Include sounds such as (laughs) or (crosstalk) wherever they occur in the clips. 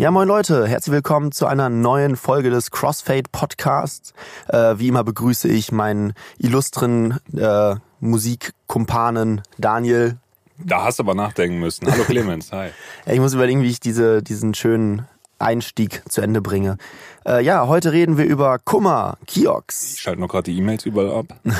Ja, moin Leute, herzlich willkommen zu einer neuen Folge des Crossfade Podcasts. Äh, wie immer begrüße ich meinen illustren äh, Musikkumpanen Daniel. Da hast du aber nachdenken müssen. Hallo Clemens, hi. (laughs) Ich muss überlegen, wie ich diese, diesen schönen Einstieg zu Ende bringe. Äh, ja, heute reden wir über Kummer, Kiox. Ich schalte noch gerade die E-Mails überall ab. (laughs)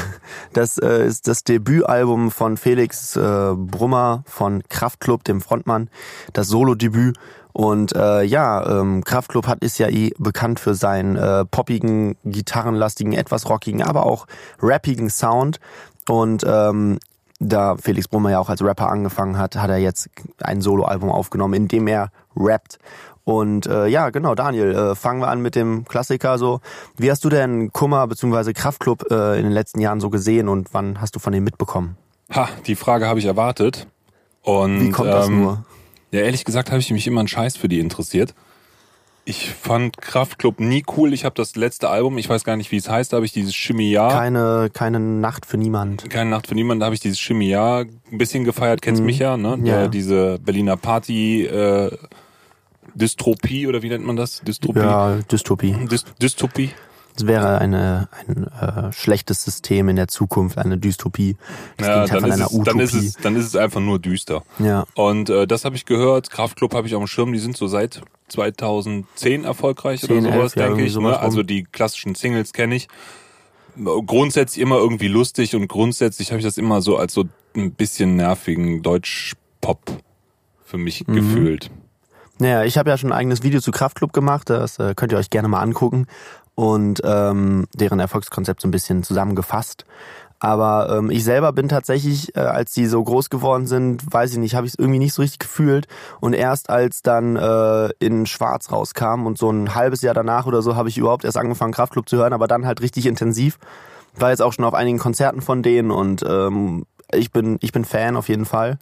Das äh, ist das Debütalbum von Felix äh, Brummer von Kraftklub, dem Frontmann. Das Solo-Debüt. Und äh, ja, ähm, Kraftklub hat ist ja eh bekannt für seinen äh, poppigen, gitarrenlastigen, etwas rockigen, aber auch rappigen Sound. Und ähm, da Felix Brummer ja auch als Rapper angefangen hat, hat er jetzt ein Soloalbum aufgenommen, in dem er rappt. Und äh, ja, genau, Daniel, äh, fangen wir an mit dem Klassiker. So, wie hast du denn Kummer bzw. Kraftklub äh, in den letzten Jahren so gesehen und wann hast du von dem mitbekommen? Ha, die Frage habe ich erwartet. Und, Wie kommt das ähm, nur? Ja, ehrlich gesagt habe ich mich immer einen Scheiß für die interessiert. Ich fand Kraftklub nie cool. Ich habe das letzte Album, ich weiß gar nicht, wie es heißt, da habe ich dieses Chemie Jahr. Keine, keine Nacht für niemand. Keine Nacht für niemanden, da habe ich dieses Chemie Jahr ein bisschen gefeiert. Kennst Mhm. mich ja, ne? Ja. Diese Berliner Party äh, Dystropie oder wie nennt man das? Dystropie? Ja, Dystopie. Dys Dystopie? Es wäre eine, ein äh, schlechtes System in der Zukunft, eine Dystopie. Das Ja, Gegenteil dann von ist, einer es, Utopie. dann, ist es, dann ist es einfach nur düster. ja. Und äh, das habe ich gehört. Kraftklub habe ich auf dem Schirm. Die sind so seit 2010 erfolgreich 10, oder sowas, 11, ja, denke irgendwie ich. Ne? Also die klassischen Singles kenne ich. Grundsätzlich immer irgendwie lustig und grundsätzlich habe ich das immer so als so ein bisschen nervigen Deutsch-Pop für mich Mhm. gefühlt. Naja, ich habe ja schon ein eigenes Video zu Kraftklub gemacht, das äh, könnt ihr euch gerne mal angucken und ähm, deren Erfolgskonzept so ein bisschen zusammengefasst. Aber ähm, ich selber bin tatsächlich, äh, als die so groß geworden sind, weiß ich nicht, habe ich es irgendwie nicht so richtig gefühlt. Und erst als dann äh, in Schwarz rauskam und so ein halbes Jahr danach oder so, habe ich überhaupt erst angefangen, Kraftklub zu hören, aber dann halt richtig intensiv. War jetzt auch schon auf einigen Konzerten von denen und ähm, ich bin, ich bin Fan auf jeden Fall.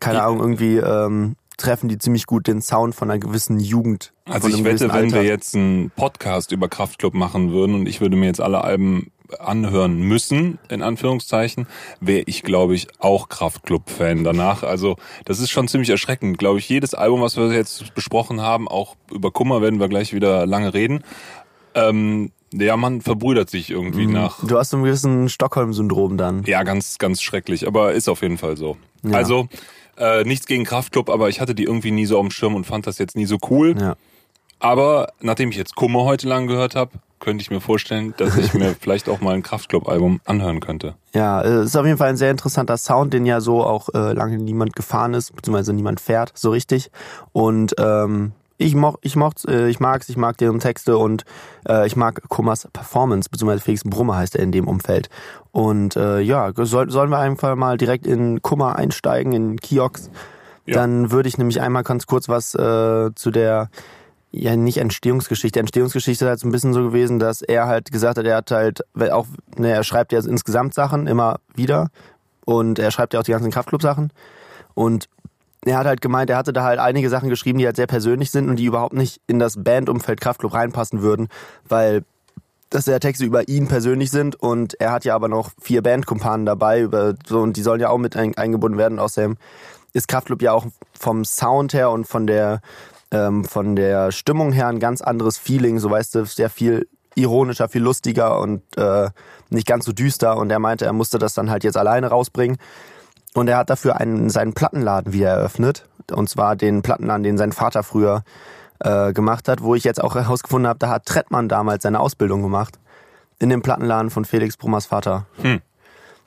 Keine. Ahnung, irgendwie ähm, treffen die ziemlich gut den Sound von einer gewissen Jugend. Also ich wette, wenn wir jetzt einen Podcast über Kraftklub machen würden und ich würde mir jetzt alle Alben anhören müssen, in Anführungszeichen, wäre ich, glaube ich, auch Kraftklub-Fan danach. Also das ist schon ziemlich erschreckend. Glaube ich, jedes Album, was wir jetzt besprochen haben, auch über Kummer werden wir gleich wieder lange reden. Ähm, ja, man verbrüdert sich irgendwie nach. Du hast so ein gewissen Stockholm-Syndrom dann. Ja, ganz, ganz schrecklich, aber ist auf jeden Fall so. Ja. Also, äh, nichts gegen Kraftklub, aber ich hatte die irgendwie nie so auf dem Schirm und fand das jetzt nie so cool. Ja. Aber nachdem ich jetzt Kummer heute lang gehört habe, könnte ich mir vorstellen, dass ich mir (laughs) vielleicht auch mal ein Kraftklub-Album anhören könnte. Ja, ist auf jeden Fall ein sehr interessanter Sound, den ja so auch äh, lange niemand gefahren ist, beziehungsweise niemand fährt, so richtig. Und ähm, ich moch, ich mocht's, äh, ich mag's, ich mag deren Texte und äh, ich mag Kummers Performance, beziehungsweise Felix Brummer heißt er in dem Umfeld. Und äh, ja, soll, sollen wir einfach mal direkt in Kummer einsteigen, in Kiox. Ja. Dann würde ich nämlich einmal ganz kurz was äh, zu der ja nicht Entstehungsgeschichte. Entstehungsgeschichte ist halt so ein bisschen so gewesen, dass er halt gesagt hat, er hat halt auch, ne, er schreibt ja insgesamt Sachen immer wieder und er schreibt ja auch die ganzen Kraftclub-Sachen und er hat halt gemeint, er hatte da halt einige Sachen geschrieben, die halt sehr persönlich sind und die überhaupt nicht in das Bandumfeld Kraftclub reinpassen würden, weil dass ja Texte über ihn persönlich sind und er hat ja aber noch vier Bandkumpanen dabei über so und die sollen ja auch mit ein, eingebunden werden. Außerdem ist Kraftclub ja auch vom Sound her und von der ähm, von der Stimmung her ein ganz anderes Feeling. So weißt du, sehr viel ironischer, viel lustiger und äh, nicht ganz so düster. Und er meinte, er musste das dann halt jetzt alleine rausbringen. Und er hat dafür einen, seinen Plattenladen wieder eröffnet. Und zwar den Plattenladen, den sein Vater früher äh, gemacht hat, wo ich jetzt auch herausgefunden habe, da hat Trettmann damals seine Ausbildung gemacht. In dem Plattenladen von Felix Brummers Vater. Hm.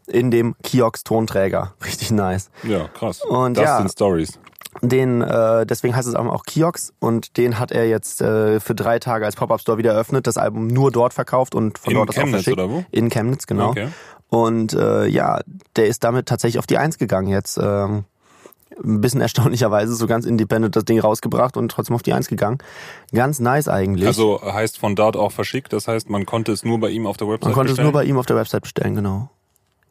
In dem Kiox Tonträger. (laughs) Richtig nice. Ja, krass. Und das ja. sind Stories. Den, äh, deswegen heißt es auch, auch Kiox und den hat er jetzt äh, für drei Tage als Pop-Up-Store wieder eröffnet, das Album nur dort verkauft und von In dort aus auch Chemnitz verschickt. oder wo? In Chemnitz, genau. Okay. Und äh, ja, der ist damit tatsächlich auf die Eins gegangen jetzt. Ähm, ein bisschen (laughs) erstaunlicherweise, so ganz independent das Ding rausgebracht und trotzdem auf die Eins gegangen. Ganz nice eigentlich. Also heißt von dort auch verschickt, das heißt, man konnte es nur bei ihm auf der Website man konnte bestellen? es nur bei ihm auf der Website bestellen, genau.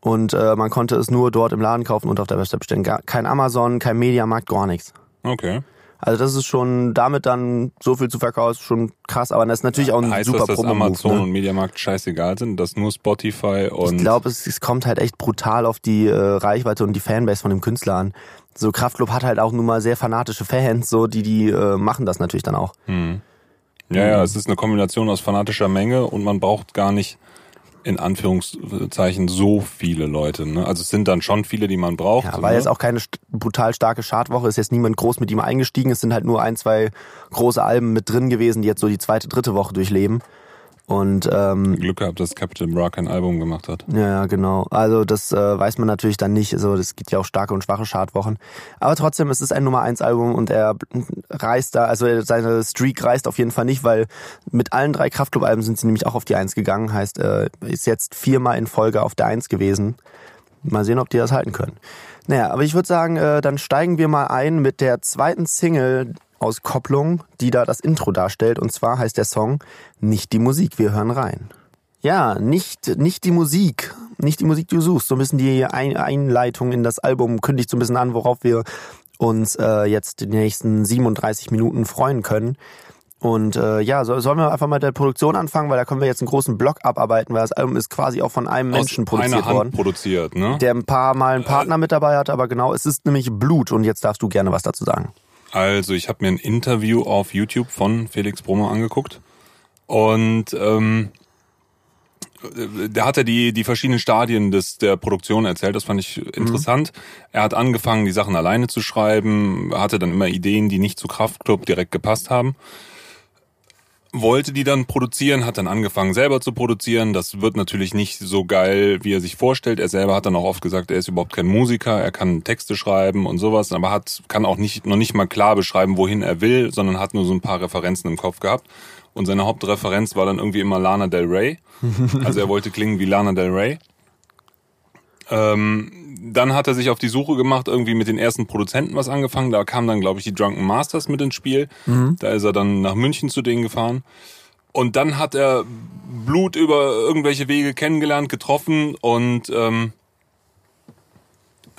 Und äh, man konnte es nur dort im Laden kaufen und auf der Website bestellen. Gar, kein Amazon, kein Mediamarkt, gar nichts. Okay. Also das ist schon damit dann so viel zu verkaufen, ist schon krass. Aber das ist natürlich auch ein heißt super das, dass Promo Amazon ne? und Mediamarkt scheißegal sind, dass nur Spotify und Ich glaube, es, es kommt halt echt brutal auf die äh, Reichweite und die Fanbase von dem Künstler an. So Kraftklub hat halt auch nun mal sehr fanatische Fans, so die die äh, machen das natürlich dann auch. Hm. Ja, ja, es ist eine Kombination aus fanatischer Menge und man braucht gar nicht in Anführungszeichen so viele Leute. Ne? Also es sind dann schon viele, die man braucht. Ja, war ne? jetzt auch keine brutal starke Chartwoche, ist jetzt niemand groß mit ihm eingestiegen. Es sind halt nur ein, zwei große Alben mit drin gewesen, die jetzt so die zweite, dritte Woche durchleben. Und ähm, Glück gehabt, dass Capital Bra kein Album gemacht hat. Ja, ja, genau. Also das äh, weiß man natürlich dann nicht. Also das gibt ja auch starke und schwache Chartwochen. Aber trotzdem, es ist ein Nummer 1 Album und er reist da, also seine Streak reist auf jeden Fall nicht, weil mit allen drei Kraftclub-Alben sind sie nämlich auch auf die 1 gegangen. Heißt, äh, ist jetzt viermal in Folge auf der 1 gewesen. Mal sehen, ob die das halten können. Naja, aber ich würde sagen, äh, dann steigen wir mal ein mit der zweiten Single aus Kopplung, die da das Intro darstellt. Und zwar heißt der Song Nicht die Musik, wir hören rein. Ja, nicht, nicht die Musik, nicht die Musik, die du suchst. So ein bisschen die Ein Einleitung in das Album kündigt so ein bisschen an, worauf wir uns äh, jetzt die nächsten 37 Minuten freuen können. Und äh, ja, so, sollen wir einfach mal mit der Produktion anfangen, weil da können wir jetzt einen großen Block abarbeiten, weil das Album ist quasi auch von einem Menschen Aus einer produziert Hand worden, produziert, ne? der ein paar Mal einen Partner mit dabei hat, aber genau, es ist nämlich Blut und jetzt darfst du gerne was dazu sagen. Also ich habe mir ein Interview auf YouTube von Felix Brummer angeguckt und ähm, der hat ja die, die verschiedenen Stadien des, der Produktion erzählt, das fand ich interessant. Er hat angefangen, die Sachen alleine zu schreiben, hatte dann immer Ideen, die nicht zu Kraftklub direkt gepasst haben. Wollte die dann produzieren, hat dann angefangen selber zu produzieren. Das wird natürlich nicht so geil, wie er sich vorstellt. Er selber hat dann auch oft gesagt, er ist überhaupt kein Musiker, er kann Texte schreiben und sowas, aber hat, kann auch nicht, noch nicht mal klar beschreiben, wohin er will, sondern hat nur so ein paar Referenzen im Kopf gehabt. Und seine Hauptreferenz war dann irgendwie immer Lana Del Rey. Also er wollte klingen wie Lana Del Rey. Ähm, dann hat er sich auf die Suche gemacht, irgendwie mit den ersten Produzenten was angefangen. Da kamen dann, glaube ich, die Drunken Masters mit ins Spiel. Da ist er dann nach München zu denen gefahren. Und dann hat er Blut über irgendwelche Wege kennengelernt, getroffen und ähm,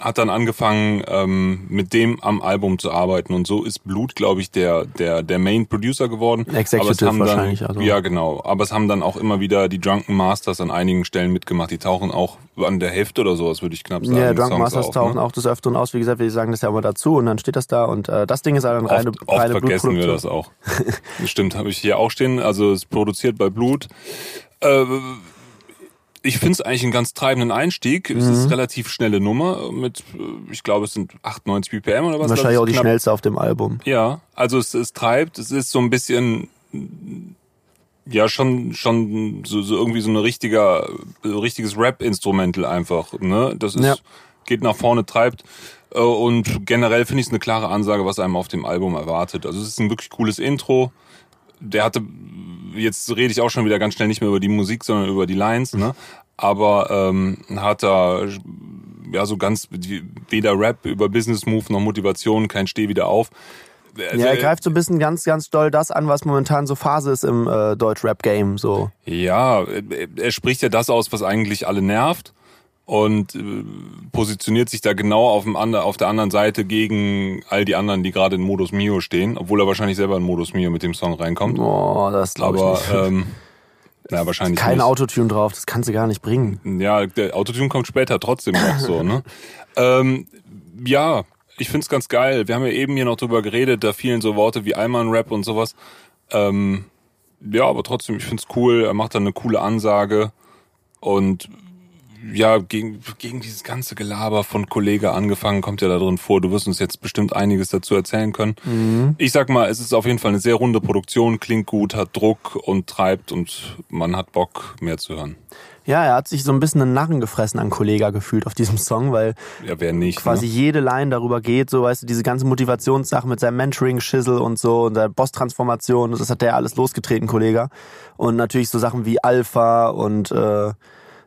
hat dann angefangen, ähm, mit dem am Album zu arbeiten. Und so ist Blut, glaube ich, der, der, der Main Producer geworden. Executive Aber es haben wahrscheinlich, Dann, also. Ja, genau. Aber es haben dann auch immer wieder die Drunken Masters an einigen Stellen mitgemacht. Die tauchen auch an der Hälfte oder sowas, würde ich knapp sagen. Ja, des Drunk Songs Masters auf, tauchen ne? auch des Öfteren aus. Wie gesagt, wir sagen das ja immer dazu und dann steht das da und äh, das Ding ist halt eine reine, Oft, oft reine vergessen wir das auch. (laughs) Stimmt, habe ich hier auch stehen. Also es produziert bei Blut. Äh, ich finde es eigentlich einen ganz treibenden Einstieg. Es Mhm. ist relativ schnelle Nummer mit, äh, ich glaube, es sind 98 BPM oder was. Wahrscheinlich auch die knapp- schnellste auf dem Album. Ja, also es, es treibt. Es ist so ein bisschen, ja schon schon so, so irgendwie so eine richtiger, richtiges Rap-Instrumental einfach. Ne, das ist Ja. geht nach vorne, treibt. Äh, Und generell finde ich es eine klare Ansage, was einem auf dem Album erwartet. Also es ist ein wirklich cooles Intro. Der hatte, jetzt rede ich auch schon wieder ganz schnell nicht mehr über die Musik, sondern über die Lines, ne? Aber ähm, hat da ja so ganz weder Rap über Business Move noch Motivation, kein Steh wieder auf. Also, ja, er greift so ein bisschen ganz, ganz doll das an, was momentan so Phase ist im äh, Deutsch-Rap-Game. So. Ja, er- er spricht ja das aus, was eigentlich alle nervt und äh, positioniert sich da genau auf, dem ander, auf der anderen Seite gegen all die anderen, die gerade in Modus Mio stehen, obwohl er wahrscheinlich selber in Modus Mio mit dem Song reinkommt. Oh, das glaube ich Aber nicht. ähm, na, wahrscheinlich Kein nicht. Autotune drauf, das kannst du gar nicht bringen. Ja, der Autotune kommt später trotzdem noch so, ne? (laughs) ähm, ja, ich find's ganz geil. Wir haben ja eben hier noch drüber geredet, da fielen so Worte wie Allman-Rap und sowas. Ähm, ja, aber trotzdem, ich find's cool. Er macht da eine coole Ansage und ja, gegen, gegen dieses ganze Gelaber von Kollege angefangen kommt ja da drin vor. Du wirst uns jetzt bestimmt einiges dazu erzählen können. Ich sag mal, es ist auf jeden Fall eine sehr runde Produktion, klingt gut, hat Druck und treibt und man hat Bock, mehr zu hören. Ja, er hat sich so ein bisschen einen Narren gefressen an Kollega gefühlt auf diesem Song, weil Ja, wer nicht. quasi ne? jede Line darüber geht, so weißt du, diese ganze Motivationssache mit seinem Mentoring-Schissel und so und der Boss-Transformation, das hat der alles losgetreten, Kollege. Und natürlich so Sachen wie Alpha und äh,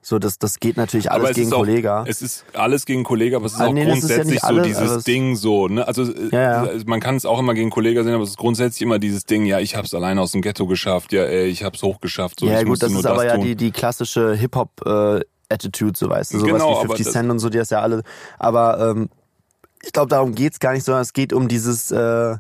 so, das, das geht natürlich alles es gegen auch, Kollega. Es ist alles gegen Kollege, aber es ist Ah, auch nee, das ist ja grundsätzlich alles, so aber dieses es- Ding so, ne? Also äh, Ja, ja. man kann es auch immer gegen Kollege sehen, aber es ist grundsätzlich immer dieses Ding, ja, ich hab's alleine aus dem Ghetto geschafft, ja, ey, ich hab's hochgeschafft, so ja, ich gut, das nur ist aber das ja tun. die, die klassische Hip-Hop äh, Attitude, so weißt du, sowas Genau, wie aber 50 das- Cent und so, die das ja alle. Aber ähm, ich glaube, darum geht's gar nicht, sondern es geht um dieses, äh,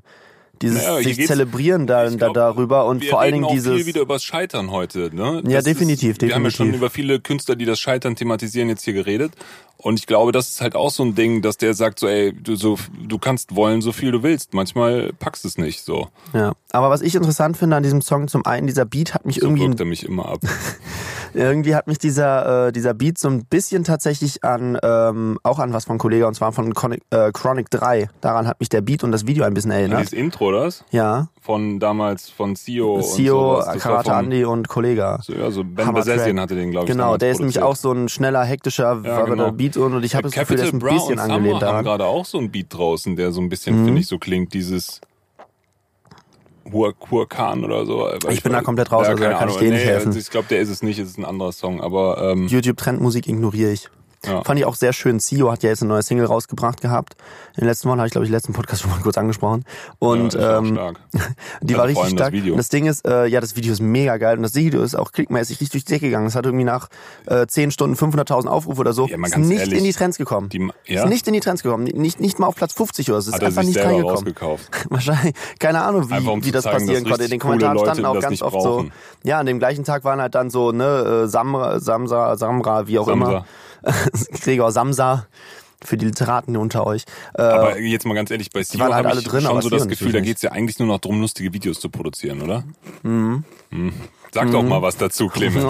dieses hier sich zelebrieren da, Ich da glaub, darüber und vor allen Dingen dieses viel wieder übers Scheitern heute. Ne? Ja, Das definitiv, Ist, wir haben ja schon definitiv. über viele Künstler, die das Scheitern thematisieren, jetzt hier geredet. Und ich glaube, das ist halt auch so ein Ding, dass der sagt so, ey, du, so, du kannst wollen, so viel du willst. Manchmal packst es nicht so. ja. Aber was ich interessant finde an diesem Song, zum einen dieser Beat hat mich So irgendwie wirkt er mich immer ab. (laughs) irgendwie hat mich dieser äh, dieser Beat so ein bisschen tatsächlich an ähm, auch an was von Kollega und zwar von Chronic, äh, Chronic 3. Daran hat mich der Beat und das Video ein bisschen erinnert. Dieses Intro, was? Ja, Von damals, von Sio. Sio, und sowas. Das war Karate Andy und Kollega. So, ja, so Ben. Besessian hatte den, glaube ich. Genau, der ist nämlich produziert. auch so ein schneller, hektischer Ja, genau. Beat und und ich habe das Gefühl, der ist ein bisschen Summer angelehnt haben daran. gerade auch so ein Beat draußen, der so ein bisschen, Mhm. finde ich, so klingt, dieses Huracan oder so. Ich bin da komplett raus, also da kann ich Ahnung. dir nicht Nee, helfen. also Ich glaube, der ist es nicht, es ist ein anderer Song, aber ähm, YouTube-Trendmusik ignoriere ich. Ja. Fand ich auch sehr schön. Sio hat ja jetzt eine neue Single rausgebracht gehabt. In den letzten Wochen habe ich, glaube ich, letzten Podcast schon mal kurz angesprochen. Und ja, ähm, stark. (laughs) die Also war richtig das stark. Und das Ding ist, äh, ja, das Video ist mega geil. Und das Video ist auch klickmäßig richtig durch die Decke gegangen. Es hat irgendwie nach äh, 10 Stunden 500.000 Aufrufe oder so. Ja, ist nicht ehrlich, in die Trends gekommen. die- ja? Ist nicht in die Trends gekommen. Nicht, nicht mal auf Platz 50 oder so. Es ist Hat einfach nicht reingekommen. (laughs) Wahrscheinlich, keine Ahnung, wie, um wie das zeigen, passieren konnte. In den Kommentaren Leute standen auch das ganz oft so, brauchen. ja, an dem gleichen Tag waren halt dann so, ne, äh, Samra, Samsa, Samra, wie auch Samsa. immer. (laughs) Gregor Samsa, für die Literaten unter euch. Äh, Aber jetzt mal ganz ehrlich, bei waren halt habe alle ich drin, schon so das Gefühl, da natürlich geht's ja eigentlich nur noch drum, lustige Videos zu produzieren, oder? Mhm. Sag doch mal was dazu, Clemens.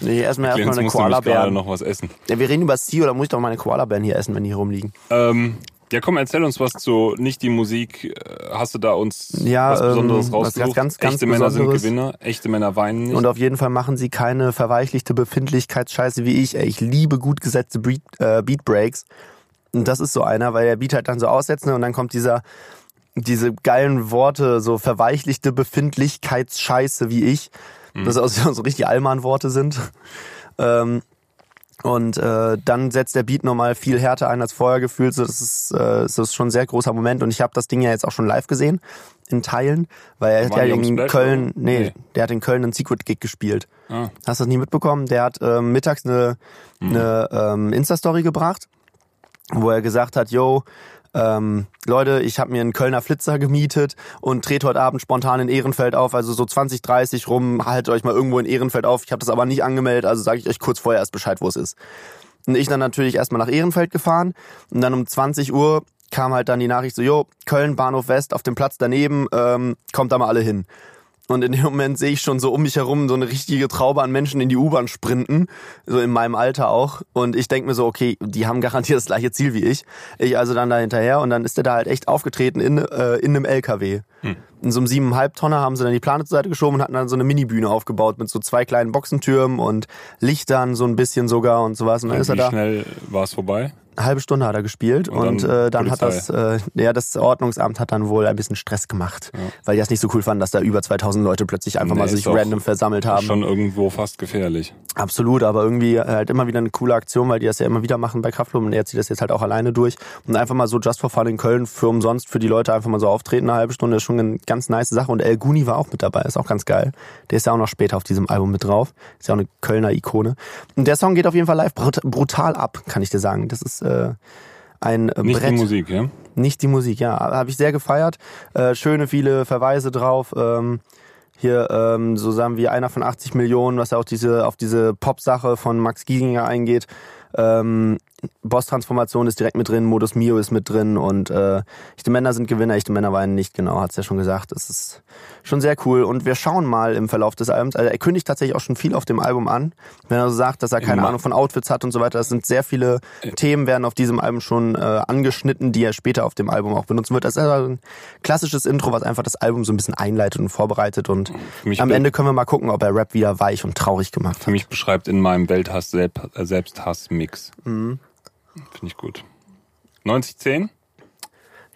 Nee, erstmal erstmal eine musste nämlich gerade Koala-Bär. noch was essen. Ja, wir reden über Sio, da muss ich doch meine Koala-Bären hier essen, wenn die hier rumliegen. Ähm, ja, komm, erzähl uns was zu nicht die Musik. Äh, Hast du da uns Ja, was Besonderes ähm, was rausgesucht? ganz, ganz Echte Männer sind Besonderes. Gewinner, echte Männer weinen nicht. Und auf jeden Fall machen sie keine verweichlichte Befindlichkeitsscheiße wie ich. Ey, ich liebe gut gesetzte Beat, äh, Beat Breaks. Und das ist so einer, weil der Beat halt dann so aussetzt ne, und dann kommt dieser diese geilen Worte, so verweichlichte Befindlichkeitsscheiße wie ich. Mhm. Das auch so, so richtig Allmann-Worte sind. Ähm, und äh, dann setzt der Beat nochmal viel härter ein als vorher gefühlt. So, das ist, äh, das ist schon ein sehr großer Moment. Und ich habe das Ding ja jetzt auch schon live gesehen, in Teilen, weil er hat ja in Köln, nee, Nee. der hat in Köln einen Secret Gig gespielt. Ah. Hast du das nie mitbekommen? Der hat ähm, mittags eine, eine ähm, Insta-Story gebracht, wo er gesagt hat, yo, ähm, Leute, ich habe mir einen Kölner Flitzer gemietet und trete heute Abend spontan in Ehrenfeld auf, also so 20, 30 rum, haltet euch mal irgendwo in Ehrenfeld auf. Ich habe das aber nicht angemeldet, also sage ich euch kurz vorher erst Bescheid, wo es ist. Und ich dann natürlich erstmal nach Ehrenfeld gefahren und dann um 20 Uhr kam halt dann die Nachricht so, jo, Köln, Bahnhof West, auf dem Platz daneben, ähm, kommt da mal alle hin. Und in dem Moment sehe ich schon so um mich herum so eine richtige Traube an Menschen in die U-Bahn sprinten, so in meinem Alter auch. Und ich denk mir so, okay, die haben garantiert das gleiche Ziel wie ich. Ich also dann da hinterher und dann ist der da halt echt aufgetreten in, äh, in einem LKW. In so einem siebeneinhalb Tonner haben sie dann die Plane zur Seite geschoben und hatten dann so eine Minibühne aufgebaut mit so zwei kleinen Boxentürmen und Lichtern so ein bisschen sogar und sowas. Und dann ist er Wie da. schnell war es vorbei? Eine halbe Stunde hat er gespielt Und und, dann äh, dann hat das, äh, ja, das Ordnungsamt hat dann wohl ein bisschen Stress gemacht, weil die das nicht so cool fanden, dass da über 2000 Leute plötzlich einfach Nee, mal sich random versammelt haben. Schon irgendwo fast gefährlich. Absolut, aber irgendwie halt immer wieder eine coole Aktion, weil die das ja immer wieder machen bei Kraftklub und er zieht das jetzt halt auch alleine durch und einfach mal so Just for Fun in Köln für umsonst für die Leute einfach mal so auftreten, eine halbe Stunde ist schon eine ganz nice Sache und El Guni war auch mit dabei, ist auch ganz geil. Der ist ja auch noch später auf diesem Album mit drauf, ist ja auch eine Kölner Ikone. Und der Song geht auf jeden Fall live brut brutal ab, kann ich dir sagen. Das ist äh, ein äh, Nicht Brett. die Musik, ja? Nicht die Musik, ja. Habe ich sehr gefeiert. Äh, schöne viele Verweise drauf. Ähm, hier, ähm, so sagen wir, einer von 80 Millionen, was ja auch diese, auf diese Pop-Sache von Max Giesinger eingeht. Ähm, Boss-Transformation ist direkt mit drin, Modus Mio ist mit drin und äh, echte Männer sind Gewinner, echte Männer weinen nicht, genau, hat's ja schon gesagt. Das ist schon sehr cool und wir schauen mal im Verlauf des Albums. Also er kündigt tatsächlich auch schon viel auf dem Album an, wenn er so sagt, dass er keine Immer. Ahnung von Outfits hat und so weiter. Das sind sehr viele Themen werden auf diesem Album schon äh, angeschnitten, die er später auf dem Album auch benutzen wird. Das ist also ein klassisches Intro, was einfach das Album so ein bisschen einleitet und vorbereitet und Für mich am Ende können wir mal gucken, ob er Rap wieder weich und traurig gemacht Für hat. mich beschreibt in meinem Welthass Selb äh, Selbsthass-Mix. Mhm. Finde ich gut. 90-10?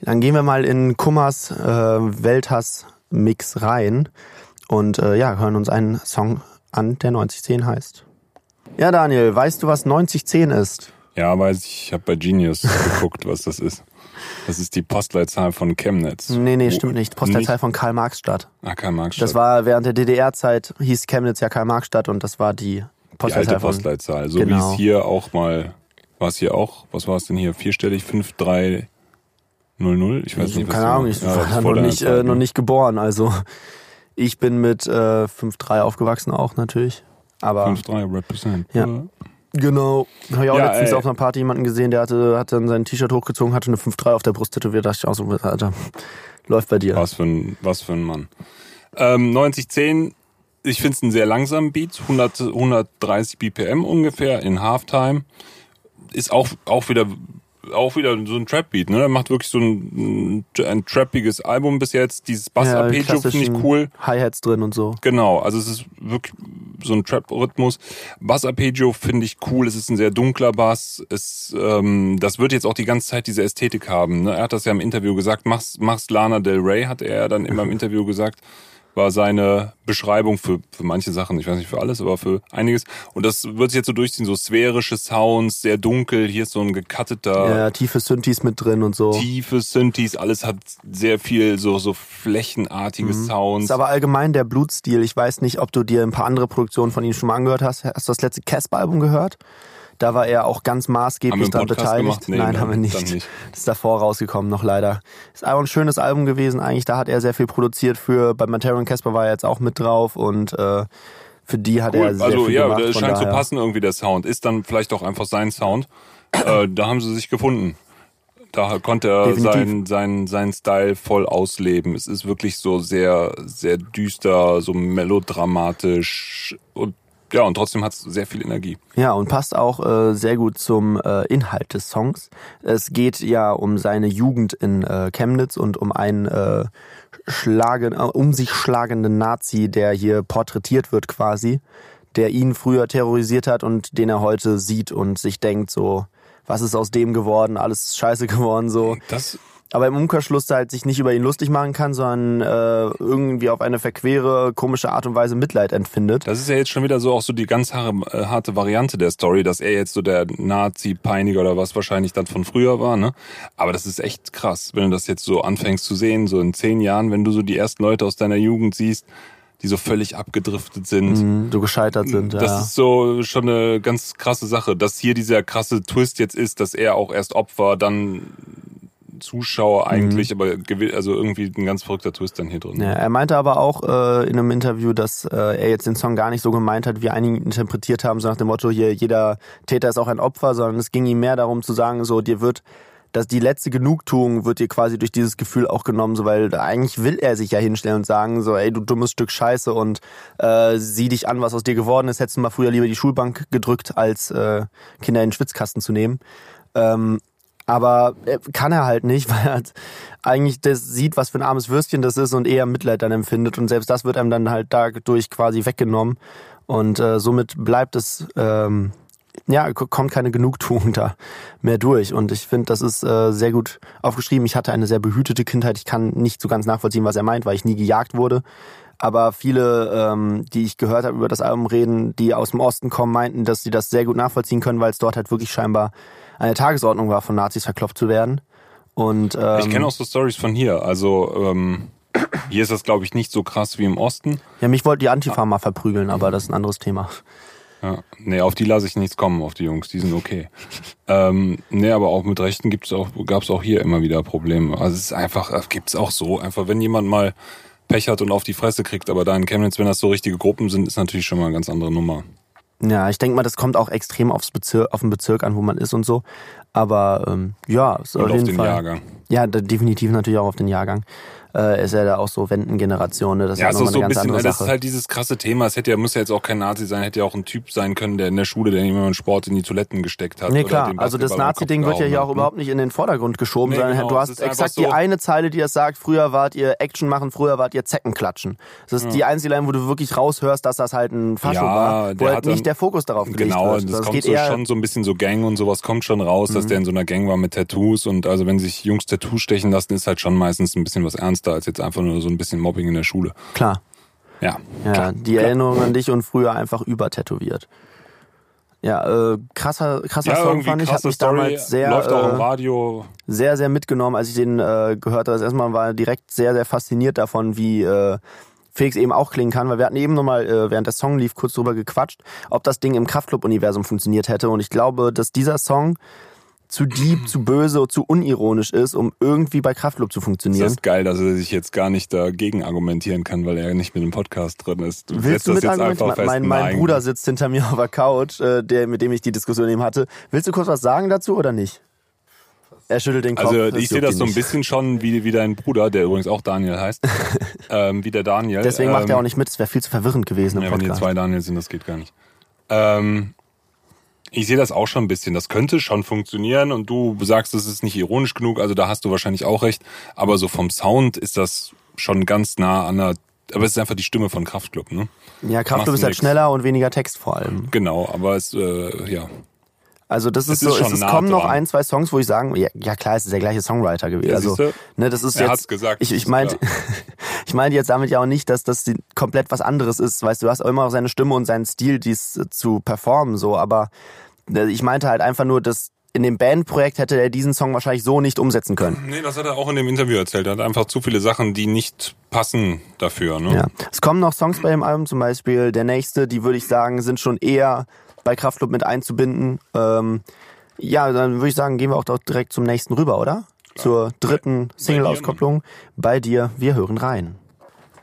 Dann gehen wir mal in Kummers äh, Welthass-Mix rein und äh, ja, hören uns einen Song an, der 9010 heißt. Ja, Daniel, weißt du, was 9010 ist? Ja, weiß ich. Ich habe bei Genius (laughs) geguckt, was das ist. Das ist die Postleitzahl von Chemnitz. Nee, nee, stimmt nicht. Postleitzahl von Karl-Marx-Stadt. Ah, Karl-Marx. Das war während der DDR-Zeit, hieß Chemnitz ja Karl-Marx-Stadt und das war die die alte Postleitzahl von... Postleitzahl. So wie Genau. es hier auch mal, war es hier auch, was war es denn hier? Vierstellig, 5, 3, 00? Ich weiß Ich, nicht, was keine Ahnung, ich Ja, war noch nicht, Zeit, äh, noch nicht geboren. Also ich bin mit äh, 5-3 aufgewachsen auch natürlich. Aber 5-3 Represent. Ja. Genau. Habe ich auch Ja, letztens ey. auf einer Party jemanden gesehen, der hatte, hat dann sein T-Shirt hochgezogen, hatte eine 5-3 auf der Brust tätowiert. Da dachte ich auch so, Alter, läuft bei dir. Was für ein, was für ein Mann. Ähm, 9010, ich finde es einen sehr langsamen Beat, 100, 130 BPM ungefähr in Halftime. Ist auch, auch wieder auch wieder so ein Trap-Beat, ne? Er macht wirklich so ein, ein trappiges Album bis jetzt. Dieses Bass-Arpeggio finde ich cool. Hi-Hats drin und so. Genau, also es ist wirklich so ein Trap-Rhythmus. Bass-Arpeggio finde ich cool. Es ist ein sehr dunkler Bass. Es, ähm, das wird jetzt auch die ganze Zeit diese Ästhetik haben. Ne? Er hat das ja im Interview gesagt. Mach's, mach's Lana Del Rey, hat er dann immer im (laughs) Interview gesagt. War seine Beschreibung für, für manche Sachen, ich weiß nicht für alles, aber für einiges. Und das wird sich jetzt so durchziehen, so sphärische Sounds, sehr dunkel. Hier ist so ein gecutteter, Ja, tiefe Synthes mit drin und so. tiefe Synthes. Alles hat sehr viel so, so flächenartige Sounds. Ist aber allgemein der Blutstil. Ich weiß nicht, ob du dir ein paar andere Produktionen von ihm schon mal angehört hast. Hast du das letzte Casper-Album gehört? Da war er auch ganz maßgeblich daran beteiligt. Nee, Nein, haben wir nicht. nicht. Das ist davor rausgekommen, noch leider. Ist aber ein schönes Album gewesen eigentlich. Da hat er sehr viel produziert für. Bei Matero und Casper war er jetzt auch mit drauf und äh, für die hat er Cool. sehr Also viel ja, gemacht. das von scheint zu daher. passen irgendwie der Sound. Ist dann vielleicht auch einfach sein Sound. äh, da haben sie sich gefunden. Da konnte er seinen sein, sein Style voll ausleben. Es ist wirklich so sehr, sehr düster, so melodramatisch und ja, und trotzdem hat es sehr viel Energie. Ja, und passt auch äh, sehr gut zum äh, Inhalt des Songs. Es geht ja um seine Jugend in äh, Chemnitz und um einen äh, schlagen, äh, um sich schlagenden Nazi, der hier porträtiert wird quasi, der ihn früher terrorisiert hat und den er heute sieht und sich denkt so, was ist aus dem geworden? Alles scheiße geworden so. Das Aber im Umkehrschluss halt sich nicht über ihn lustig machen kann, sondern äh, irgendwie auf eine verquere, komische Art und Weise Mitleid empfindet. Das ist ja jetzt schon wieder so auch so die ganz harte, äh, harte Variante der Story, dass er jetzt so der Nazi-Peiniger oder was wahrscheinlich dann von früher war, ne? Aber das ist echt krass, wenn du das jetzt so anfängst zu sehen, so in zehn Jahren, wenn du so die ersten Leute aus deiner Jugend siehst, die so völlig abgedriftet sind. Mhm, so gescheitert sind. Das ja. ist so schon eine ganz krasse Sache, dass hier dieser krasse Twist jetzt ist, dass er auch erst Opfer, dann Zuschauer eigentlich, aber gewi- also irgendwie ein ganz verrückter Twist dann hier drin. Ja, er meinte aber auch äh, in einem Interview, dass äh, er jetzt den Song gar nicht so gemeint hat, wie einige interpretiert haben, so nach dem Motto, hier jeder Täter ist auch ein Opfer, sondern es ging ihm mehr darum zu sagen, so dir wird dass die letzte Genugtuung wird dir quasi durch dieses Gefühl auch genommen, so weil eigentlich will er sich ja hinstellen und sagen so, ey du dummes Stück Scheiße und äh, sieh dich an, was aus dir geworden ist, hättest du mal früher lieber die Schulbank gedrückt, als äh, Kinder in den Schwitzkasten zu nehmen. Ähm, aber äh, kann er halt nicht, (laughs) weil er eigentlich das sieht, was für ein armes Würstchen das ist und eher Mitleid dann empfindet und selbst das wird einem dann halt dadurch quasi weggenommen und äh, somit bleibt es ähm, ja kommt keine Genugtuung (laughs) da mehr durch und ich finde, das ist äh, sehr gut aufgeschrieben. Ich hatte eine sehr behütete Kindheit. Ich kann nicht so ganz nachvollziehen, was er meint, weil ich nie gejagt wurde. Aber viele, ähm, die ich gehört habe über das Album reden, die aus dem Osten kommen, meinten, dass sie das sehr gut nachvollziehen können, weil es dort halt wirklich scheinbar eine Tagesordnung war, von Nazis verklopft zu werden. Und ähm, Ich kenne auch so Stories von hier. Also ähm, hier ist das, glaube ich, nicht so krass wie im Osten. ja, mich wollte die Antifa mal verprügeln, aber das ist ein anderes Thema. Ja. Nee, auf die lasse ich nichts kommen, auf die Jungs, die sind okay. ähm, nee, aber auch mit Rechten gibt's auch, gab's auch hier immer wieder Probleme. Also es ist einfach, äh, gibt's auch so. Einfach, wenn jemand mal Pech hat und auf die Fresse kriegt, aber da in Chemnitz, wenn das so richtige Gruppen sind, ist natürlich schon mal eine ganz andere Nummer. Ja, ich denke mal, das kommt auch extrem aufs Bezirk, auf den Bezirk an, wo man ist und so. Aber ähm, ja, ist Und auf auf jeden den Fall. Jahrgang. Ja, definitiv natürlich auch auf den Jahrgang. Äh, ist ja da auch so Wendengeneration, ne? Das Ja, ist ja nochmal so ein bisschen, andere das ist halt dieses krasse Thema. Es hätte ja, muss ja jetzt auch kein Nazi sein, hätte ja auch ein Typ sein können, der in der Schule, der jemand Sport in die Toiletten gesteckt hat. Nee, klar. Also das Nazi-Ding wird ja hier auch hat, ne? überhaupt nicht in den Vordergrund geschoben, Nee, sondern genau, du hast exakt so- die eine Zeile, die es sagt, früher wart ihr Action machen, früher wart ihr Zeckenklatschen. Das ist die einzige Line, wo du wirklich raushörst, dass das halt ein Fascho Ja, war, wo halt nicht der Fokus darauf gelegt Genau, wird. das Das kommt geht so eher, Mhm. schon so ein bisschen so Gang und sowas kommt schon raus, dass der in so einer Gang war mit Tattoos und also wenn sich Jungs Tattoos stechen lassen, ist halt schon meistens ein bisschen was ernster als jetzt einfach nur so ein bisschen Mobbing in der Schule. klar. Ja, Ja, klar. die Erinnerung an dich und früher einfach übertätowiert. Ja, äh, krasser, krasser Ja, Song fand ich, hat mich Story, damals sehr, läuft auch im äh, Radio. sehr, sehr mitgenommen, als ich den äh, gehört habe. Das erste Mal war direkt sehr, sehr fasziniert davon, wie äh, Felix eben auch klingen kann, weil wir hatten eben nochmal, äh, während der Song lief, kurz drüber gequatscht, ob das Ding im Kraftclub-Universum funktioniert hätte. Und ich glaube, dass dieser Song zu deep, zu böse, zu unironisch ist, um irgendwie bei Kraftclub zu funktionieren. Das ist geil, dass er sich jetzt gar nicht dagegen argumentieren kann, weil er nicht mit dem Podcast drin ist. Du Willst du mit argumentieren? Mein, mein Bruder sitzt hinter mir auf der Couch, äh, der, mit dem ich die Diskussion eben hatte. Willst du kurz was sagen dazu oder nicht? Er schüttelt den Kopf. Also ich sehe das so ein bisschen schon wie, wie dein Bruder, der übrigens auch Daniel heißt. (laughs) ähm, wie der Daniel. Deswegen ähm, macht er auch nicht mit, es wäre viel zu verwirrend gewesen im ja, Podcast. Wenn hier zwei Daniel sind, das geht gar nicht. Ähm, ich sehe das auch schon ein bisschen. Das könnte schon funktionieren und du sagst, es ist nicht ironisch genug, also da hast du wahrscheinlich auch recht. Aber so vom Sound ist das schon ganz nah an der. Aber es ist einfach die Stimme von Kraftklub, ne? Ja, Kraftklub ist halt schneller und weniger Text vor allem. Genau, aber es, äh, ja. Also das ist, ist so, es, es kommen dran. noch ein, zwei Songs, wo ich sagen, ja, ja klar, es ist der gleiche Songwriter gewesen. Ja, also, ne, das ist er jetzt. Hat's gesagt. Ich, ich meinte, (laughs) ich meinte jetzt damit ja auch nicht, dass das komplett was anderes ist. Weißt du, du hast auch immer noch seine Stimme und seinen Stil, dies zu performen, so. Aber äh, ich meinte halt einfach nur, dass in dem Bandprojekt hätte er diesen Song wahrscheinlich so nicht umsetzen können. Nee, das hat er auch in dem Interview erzählt. Er hat einfach zu viele Sachen, die nicht passen dafür. Ne? Ja. Es kommen noch Songs bei dem Album, zum Beispiel der nächste, die würde ich sagen, sind schon eher bei Kraftclub mit einzubinden. Ähm, ja, dann würde ich sagen, gehen wir auch doch direkt zum nächsten rüber, oder? Zur dritten Single-Auskopplung. Bei dir, wir hören rein.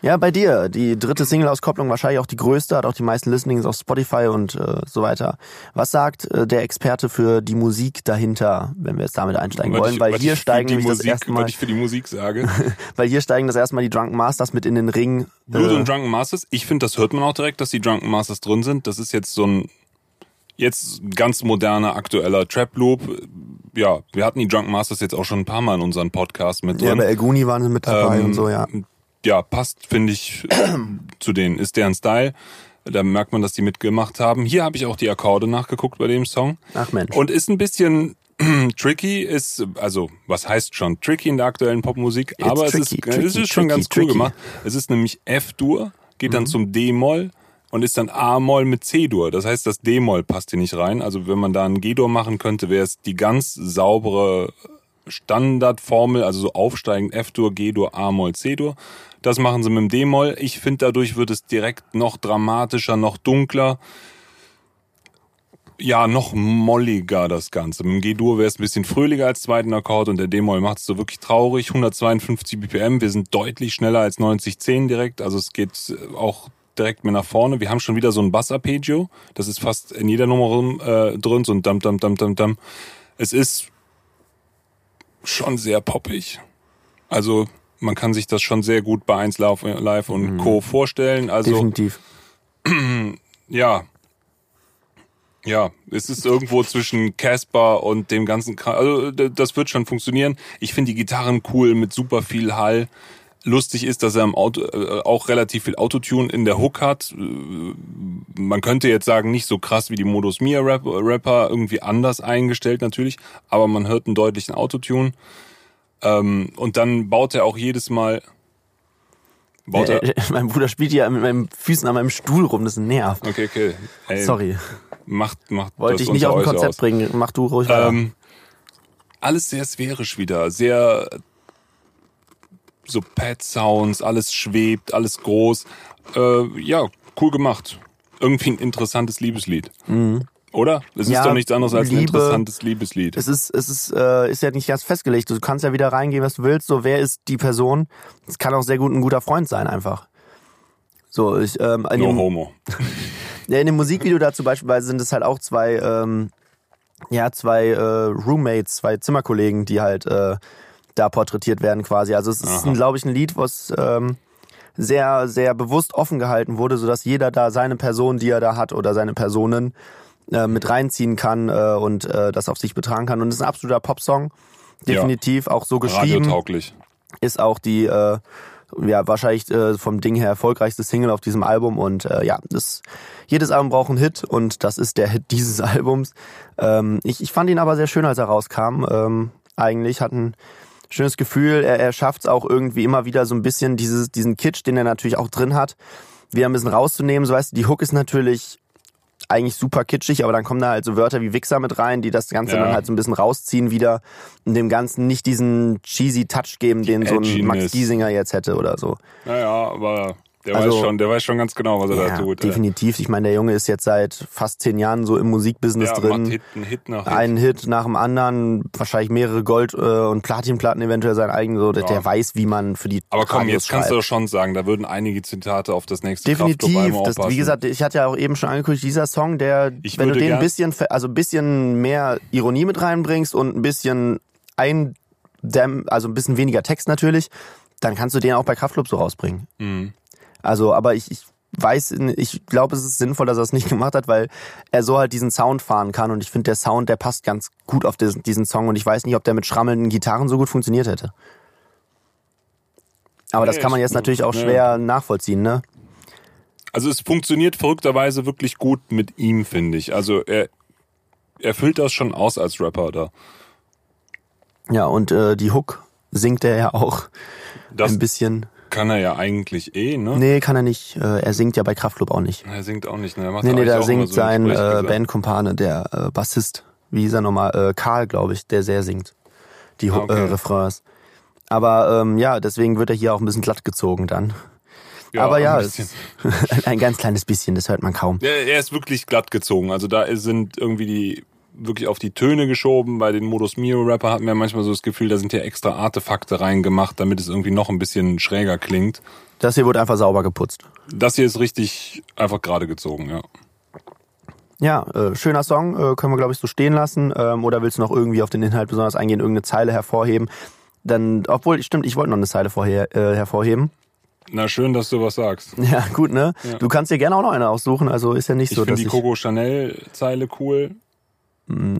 Ja, bei dir, die dritte Single-Auskopplung, wahrscheinlich auch die größte, hat auch die meisten Listenings auf Spotify und äh, so weiter. Was sagt äh, der Experte für die Musik dahinter, wenn wir jetzt damit einsteigen was wollen? Ich, weil hier steigen nämlich Musik, das erste Mal. Was ich für die Musik sage. (laughs) weil hier steigen das erste Mal die Drunken Masters mit in den Ring. Blut äh, und Drunken Masters. Ich finde, das hört man auch direkt, dass die Drunken Masters drin sind. Das ist jetzt so ein Jetzt ganz moderner, aktueller Trap Loop. Ja, wir hatten die Drunk Masters jetzt auch schon ein paar Mal in unseren Podcast mit drin. Ja, bei Elguni waren sie mit dabei ähm, und so, ja. Ja, passt, finde ich, (clears throat) zu denen. Ist deren Style. Da merkt man, dass die mitgemacht haben. Hier habe ich auch die Akkorde nachgeguckt bei dem Song. Ach Mensch. Und ist ein bisschen (clears throat) tricky, ist, also, was heißt schon tricky in der aktuellen Popmusik? It's aber tricky, es ist, tricky, es ist schon tricky, ganz cool gemacht. Es ist nämlich F-Dur, geht dann Mhm. zum D-Moll und ist dann A-Moll mit C-Dur. Das heißt, das D-Moll passt hier nicht rein. Also wenn man da einen G-Dur machen könnte, wäre es die ganz saubere Standardformel, also so aufsteigend F-Dur, G-Dur, A-Moll, C-Dur. Das machen sie mit dem D-Moll. Ich finde, dadurch wird es direkt noch dramatischer, noch dunkler. Ja, noch molliger das Ganze. Mit dem G-Dur wäre es ein bisschen fröhlicher als zweiten Akkord und der D-Moll macht es so wirklich traurig. 152 BPM, wir sind deutlich schneller als 9010 direkt. Also es geht auch direkt mehr nach vorne. Wir haben schon wieder so ein Bass-Arpeggio. Das ist fast in jeder Nummer äh, drin, so ein Dam, Dam, Dam, Dam, Dam. Es ist schon sehr poppig. Also man kann sich das schon sehr gut bei 1 Live und Co. vorstellen. Also Definitiv. (clears throat) ja. Ja, es ist irgendwo zwischen Casper und dem ganzen Kram. Also das wird schon funktionieren. Ich finde die Gitarren cool mit super viel Hall. Lustig ist, dass er im Auto äh, auch relativ viel Autotune in der Hook hat. Äh, Man könnte jetzt sagen, nicht so krass wie die Modus Mia Rap Rapper, irgendwie anders eingestellt natürlich, aber man hört einen deutlichen Autotune. Ähm, und dann baut er auch jedes Mal baut er Äh, mein Bruder spielt hier mit meinen Füßen an meinem Stuhl rum, das nervt. Okay, okay. Ey, Sorry. Macht, macht Wollte ich nicht auf ein Konzept aus. bringen. Mach du ruhig. Ähm, alles sehr sphärisch wieder, sehr so Pad-Sounds, alles schwebt, alles groß. Äh, ja, cool gemacht. Irgendwie ein interessantes Liebeslied. Oder? Es Mhm. Ja, ist doch nichts anderes als ein Liebe- interessantes Liebeslied. Es ist, es ist, äh, ist ja nicht ganz festgelegt. Du kannst ja wieder reingehen, was du willst. So, wer ist die Person? Es kann auch sehr gut ein guter Freund sein, einfach. So, ich, ähm, in, No dem, homo. (laughs) ja, in dem Musikvideo dazu beispielsweise sind es halt auch zwei, ähm, ja, zwei äh, Roommates, zwei Zimmerkollegen, die halt äh, da porträtiert werden quasi. Also es ist, glaube ich, ein Lied, was ähm, sehr, sehr bewusst offen gehalten wurde, sodass jeder da seine Person, die er da hat, oder seine Personen äh, mit reinziehen kann äh, und äh, das auf sich betragen kann. Und es ist ein absoluter Popsong. Definitiv auch so geschrieben. Radiotauglich. Ist auch die äh, ja wahrscheinlich äh, vom Ding her erfolgreichste Single auf diesem Album und äh, ja, das jedes Album braucht einen Hit und das ist der Hit (laughs) dieses Albums. Ähm, ich, ich fand ihn aber sehr schön, als er rauskam. Ähm, eigentlich hat ein schönes Gefühl. Er, er schafft es auch irgendwie immer wieder so ein bisschen dieses, diesen Kitsch, den er natürlich auch drin hat, wieder ein bisschen rauszunehmen. So weißt du, die Hook ist natürlich eigentlich super kitschig, aber dann kommen da halt so Wörter wie Wichser mit rein, die das Ganze Ja. dann halt so ein bisschen rausziehen wieder und dem Ganzen nicht diesen cheesy Touch geben, den so ein Max. Giesinger jetzt hätte oder so. Naja, aber Der Also- weiß schon, der weiß schon ganz genau, was er da Ja, tut. äh. definitiv. Ich meine, der Junge ist jetzt seit fast zehn Jahren so im Musikbusiness Ja, drin. Hit, einen Hit nach. Einen Hit nach dem anderen, wahrscheinlich mehrere Gold- äh, und Platinplatten eventuell sein eigen, so, der, Ja. der weiß, wie man für die Aber komm, Radios jetzt kannst du schreibt. doch schon sagen, da würden einige Zitate auf das nächste Definitiv. Das, wie gesagt, ich hatte ja auch eben schon angekündigt, dieser Song, der, Ich wenn du den ein bisschen, also ein bisschen mehr Ironie mit reinbringst und ein bisschen eindämmen, also ein bisschen weniger Text natürlich, dann kannst du den auch bei Kraftclub so rausbringen. Mhm. Also, aber ich, ich weiß, ich glaube, es ist sinnvoll, dass er es nicht (laughs) gemacht hat, weil er so halt diesen Sound fahren kann und ich finde, der Sound, der passt ganz gut auf diesen, diesen Song und ich weiß nicht, ob der mit schrammelnden Gitarren so gut funktioniert hätte. Aber das Nee, kann man jetzt natürlich auch nee. schwer nachvollziehen, ne? Also es funktioniert verrückterweise wirklich gut mit ihm, finde ich. Also er, er füllt das schon aus als Rapper da. Ja, und äh, die Hook singt er ja auch Das ein bisschen. Kann er ja eigentlich eh, ne? Nee, kann er nicht. Äh, er singt ja bei Kraftclub auch nicht. Er singt auch nicht, ne? Er Nee, nee, da singt so sein äh. Bandkumpane, der äh, Bassist. Wie hieß er nochmal? Äh, Karl, glaube ich, der sehr singt. Die Ah, okay. äh, Refrains. Aber ähm, ja, deswegen wird er hier auch ein bisschen glatt gezogen dann. Aber ja, ein (laughs) ein ganz kleines bisschen, das hört man kaum. Ja, er ist wirklich glatt gezogen. Also da sind irgendwie die wirklich auf die Töne geschoben. Bei den Modus Mio Rapper hat man ja manchmal so das Gefühl, da sind ja extra Artefakte reingemacht, damit es irgendwie noch ein bisschen schräger klingt. Das hier wurde einfach sauber geputzt. Das hier ist richtig einfach gerade gezogen, ja. Ja, äh, schöner Song, äh, können wir glaube ich so stehen lassen. Ähm, oder willst du noch irgendwie auf den Inhalt besonders eingehen, irgendeine Zeile hervorheben? Dann, obwohl, stimmt, ich wollte noch eine Zeile vorher, äh, hervorheben. Na schön, dass du was sagst. (laughs) Ja, gut, ne? Du kannst dir gerne auch noch eine aussuchen, also ist ja nicht Ich so, finde dass die ich... Coco Chanel Zeile cool.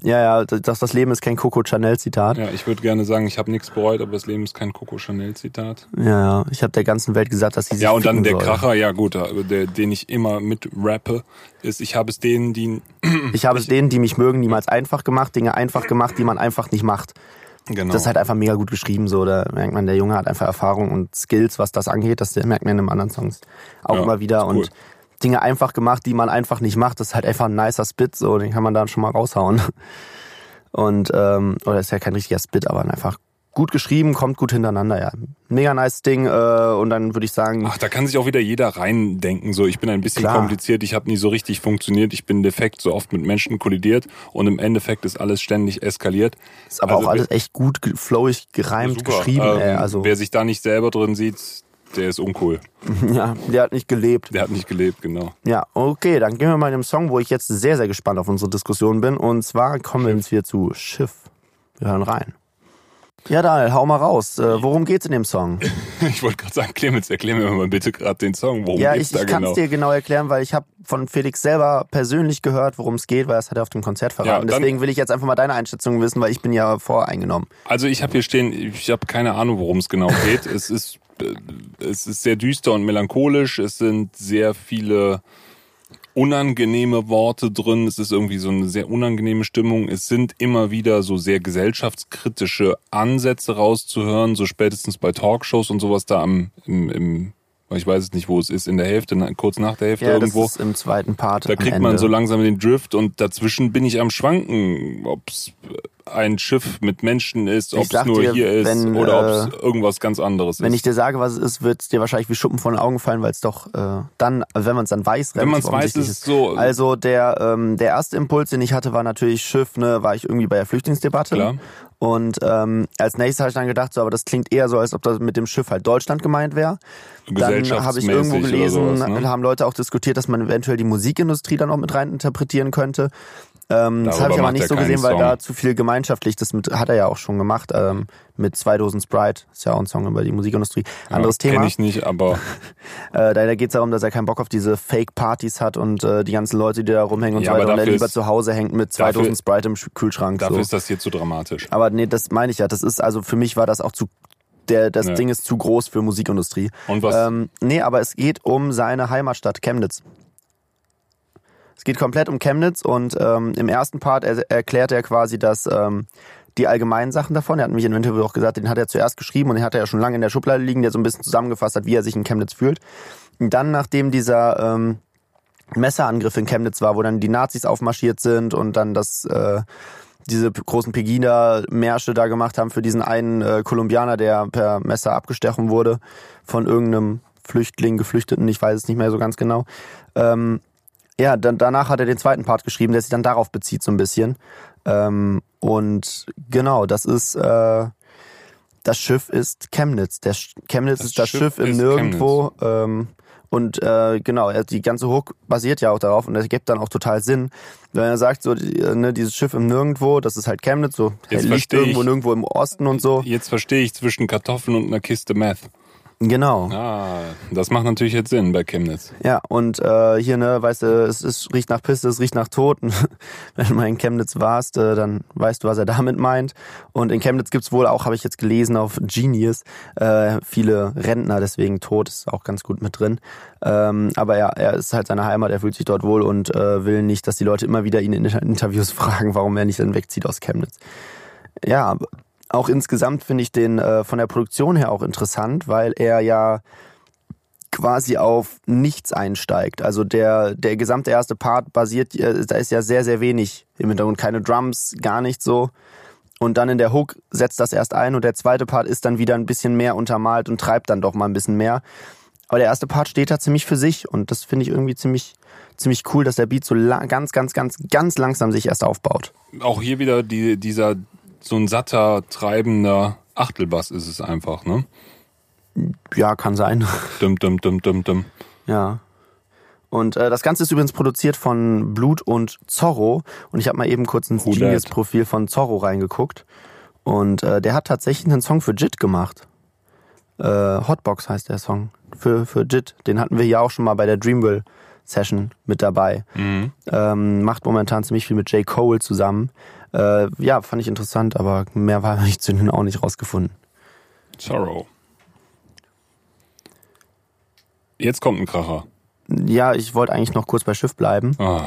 Ja, ja, das, das Leben ist kein Coco Chanel Zitat. Ja, ich würde gerne sagen, ich habe nichts bereut, aber das Leben ist kein Coco Chanel Zitat. Ja, ja, ich habe der ganzen Welt gesagt, dass sie sich Ja, und dann der soll. Kracher, ja gut, der, den ich immer mit rappe, ist, ich habe es denen, die (clears throat) Ich habe es denen, die mich mögen, niemals einfach gemacht, Dinge einfach gemacht, die man einfach nicht macht. genau. Das ist halt einfach mega gut geschrieben, so. Da merkt man, der Junge hat einfach Erfahrung und Skills, was das angeht. Das merkt man in einem anderen Songs auch Ja, immer wieder. cool. Und Dinge einfach gemacht, die man einfach nicht macht. Das ist halt einfach ein nicer Spit, so. Den kann man dann schon mal raushauen. Und, ähm, oder ist ja kein richtiger Spit, aber einfach gut geschrieben, kommt gut hintereinander, ja. Mega nice Ding. Äh, und dann würde ich sagen, Ach, da kann sich auch wieder jeder reindenken. So, ich bin ein bisschen Klar. kompliziert, ich habe nie so richtig funktioniert, ich bin defekt, so oft mit Menschen kollidiert und im Endeffekt ist alles ständig eskaliert. ist aber Also auch alles echt gut, flowig, gereimt, Super. geschrieben. Ähm, ey, also, Wer sich da nicht selber drin sieht, der ist uncool. (laughs) ja, der hat nicht gelebt. Der hat nicht gelebt, genau. Ja, okay, dann gehen wir mal in den Song, wo ich jetzt sehr, sehr gespannt auf unsere Diskussion bin. Und zwar kommen wir jetzt wieder zu Schiff. Wir hören rein. Ja, Daniel, hau mal raus. Äh, worum geht's in dem Song? (laughs) Ich wollte gerade sagen, Clemens, erklär mir mal bitte gerade den Song. Worum ja, geht's ich, da ich kann es genau? dir genau erklären, weil ich habe von Felix selber persönlich gehört, worum es geht, weil das hat er auf dem Konzert Ja, verraten. dann- Deswegen will ich jetzt einfach mal deine Einschätzung wissen, weil ich bin ja voreingenommen. Also ich habe hier stehen, ich habe keine Ahnung, worum es genau geht. (laughs) es ist es ist sehr düster und melancholisch. Es sind sehr viele unangenehme Worte drin. Es ist irgendwie so eine sehr unangenehme Stimmung. Es sind immer wieder so sehr gesellschaftskritische Ansätze rauszuhören, so spätestens bei Talkshows und sowas da am im, im ich weiß es nicht, wo es ist, in der Hälfte, kurz nach der Hälfte Ja, irgendwo. das ist im zweiten Part. Da kriegt man so langsam den Drift und dazwischen bin ich am Schwanken, ob es ein Schiff mit Menschen ist, ob es nur dir, hier ist wenn, oder ob äh, es irgendwas ganz anderes Wenn ist. ich dir sage, was es ist, wird es dir wahrscheinlich wie Schuppen von den Augen fallen, weil es doch äh, dann, wenn man es dann weiß, Wenn man's relativ weiß, ist es so. Also der ähm, der erste Impuls, den ich hatte, war natürlich Schiff, ne, war ich irgendwie bei der Flüchtlingsdebatte. Klar. Und ähm, als nächstes habe ich dann gedacht, so, aber das klingt eher so, als ob das mit dem Schiff halt Deutschland gemeint wäre. Dann habe ich irgendwo gelesen, sowas, ne? haben Leute auch diskutiert, dass man eventuell die Musikindustrie dann auch mit rein interpretieren könnte. Ähm, das habe ich aber nicht so gesehen, weil Song. da zu viel gemeinschaftlich, das mit, hat er ja auch schon gemacht, ähm, mit 2000 Sprite, ist ja auch ein Song über die Musikindustrie. Anderes ja, Thema. Kenn ich nicht, aber (laughs) Äh, da geht es darum, dass er keinen Bock auf diese Fake-Partys hat und äh, die ganzen Leute, die da rumhängen und Ja, so weiter. Und er lieber ist- zu Hause hängt mit 2000 dafür- Sprite im Sch- Kühlschrank. dafür so. ist das hier zu dramatisch. Aber nee, das meine ich ja. Das ist also für mich war das auch zu. Der, das Ja. Ding ist zu groß für Musikindustrie. Und was? Ähm, nee, aber es geht um seine Heimatstadt Chemnitz. Es geht komplett um Chemnitz und ähm, im ersten Part er, erklärt er quasi, dass ähm, die allgemeinen Sachen davon, er hat mich in Interview auch gesagt, den hat er zuerst geschrieben und den hat er ja schon lange in der Schublade liegen, der so ein bisschen zusammengefasst hat, wie er sich in Chemnitz fühlt. Und dann, nachdem dieser ähm, Messerangriff in Chemnitz war, wo dann die Nazis aufmarschiert sind und dann das äh, diese großen Pegida-Märsche da gemacht haben für diesen einen äh, Kolumbianer, der per Messer abgestechen wurde von irgendeinem Flüchtlingen, Geflüchteten, ich weiß es nicht mehr so ganz genau. Ähm, ja, dann, danach hat er den zweiten Part geschrieben, der sich dann darauf bezieht so ein bisschen. Ähm, und genau, das ist äh, das Schiff ist Chemnitz. Der Sch Chemnitz das ist das Schiff, Schiff im Nirgendwo. Ähm, und äh, genau, die ganze Hook basiert ja auch darauf und das gibt dann auch total Sinn. Wenn er sagt, so ne, dieses Schiff im Nirgendwo, das ist halt Chemnitz, so Jetzt liegt irgendwo ich, nirgendwo im Osten und so. Jetzt verstehe ich zwischen Kartoffeln und einer Kiste Meth. Genau. Ah, das macht natürlich jetzt Sinn bei Chemnitz. Ja, und äh, hier, ne, weißt du, es, es riecht nach Piste, es riecht nach Toten. Wenn du mal in Chemnitz warst, äh, dann weißt du, was er damit meint. Und in Chemnitz gibt's wohl auch, habe ich jetzt gelesen auf Genius, äh, viele Rentner, deswegen Tod ist auch ganz gut mit drin. Ähm, aber ja, er ist halt seine Heimat, er fühlt sich dort wohl und äh, will nicht, dass die Leute immer wieder ihn in (laughs) Interviews fragen, warum er nicht dann wegzieht aus Chemnitz. Ja, auch insgesamt finde ich den äh, von der Produktion her auch interessant, weil er ja quasi auf nichts einsteigt. Also der, der gesamte erste Part basiert, äh, da ist ja sehr, sehr wenig im Hintergrund. Keine Drums, gar nicht so. Und dann in der Hook setzt das erst ein und der zweite Part ist dann wieder ein bisschen mehr untermalt und treibt dann doch mal ein bisschen mehr. Aber der erste Part steht da ziemlich für sich und das finde ich irgendwie ziemlich, ziemlich cool, dass der Beat so ganz, ganz, ganz, ganz langsam sich erst aufbaut. Auch hier wieder die, dieser so ein satter, treibender Achtelbass ist es einfach, ne? Ja, kann sein. Dum, dum, dum, dum, dum. Ja. Und äh, das Ganze ist übrigens produziert von Blut und Zorro. Und ich habe mal eben kurz ins Genius-Profil von Zorro reingeguckt. Und äh, der hat tatsächlich einen Song für JIT gemacht. Äh, Hotbox heißt der Song. Für, für JIT. Den hatten wir ja auch schon mal bei der Dreamville Session mit dabei. Mhm. Ähm, macht momentan ziemlich viel mit J. Cole zusammen. Äh, ja, fand ich interessant, aber mehr war (laughs) ich zu denen auch nicht rausgefunden. Sorrow. Jetzt kommt ein Kracher. Ja, ich wollte eigentlich noch kurz bei Schiff bleiben. Oh.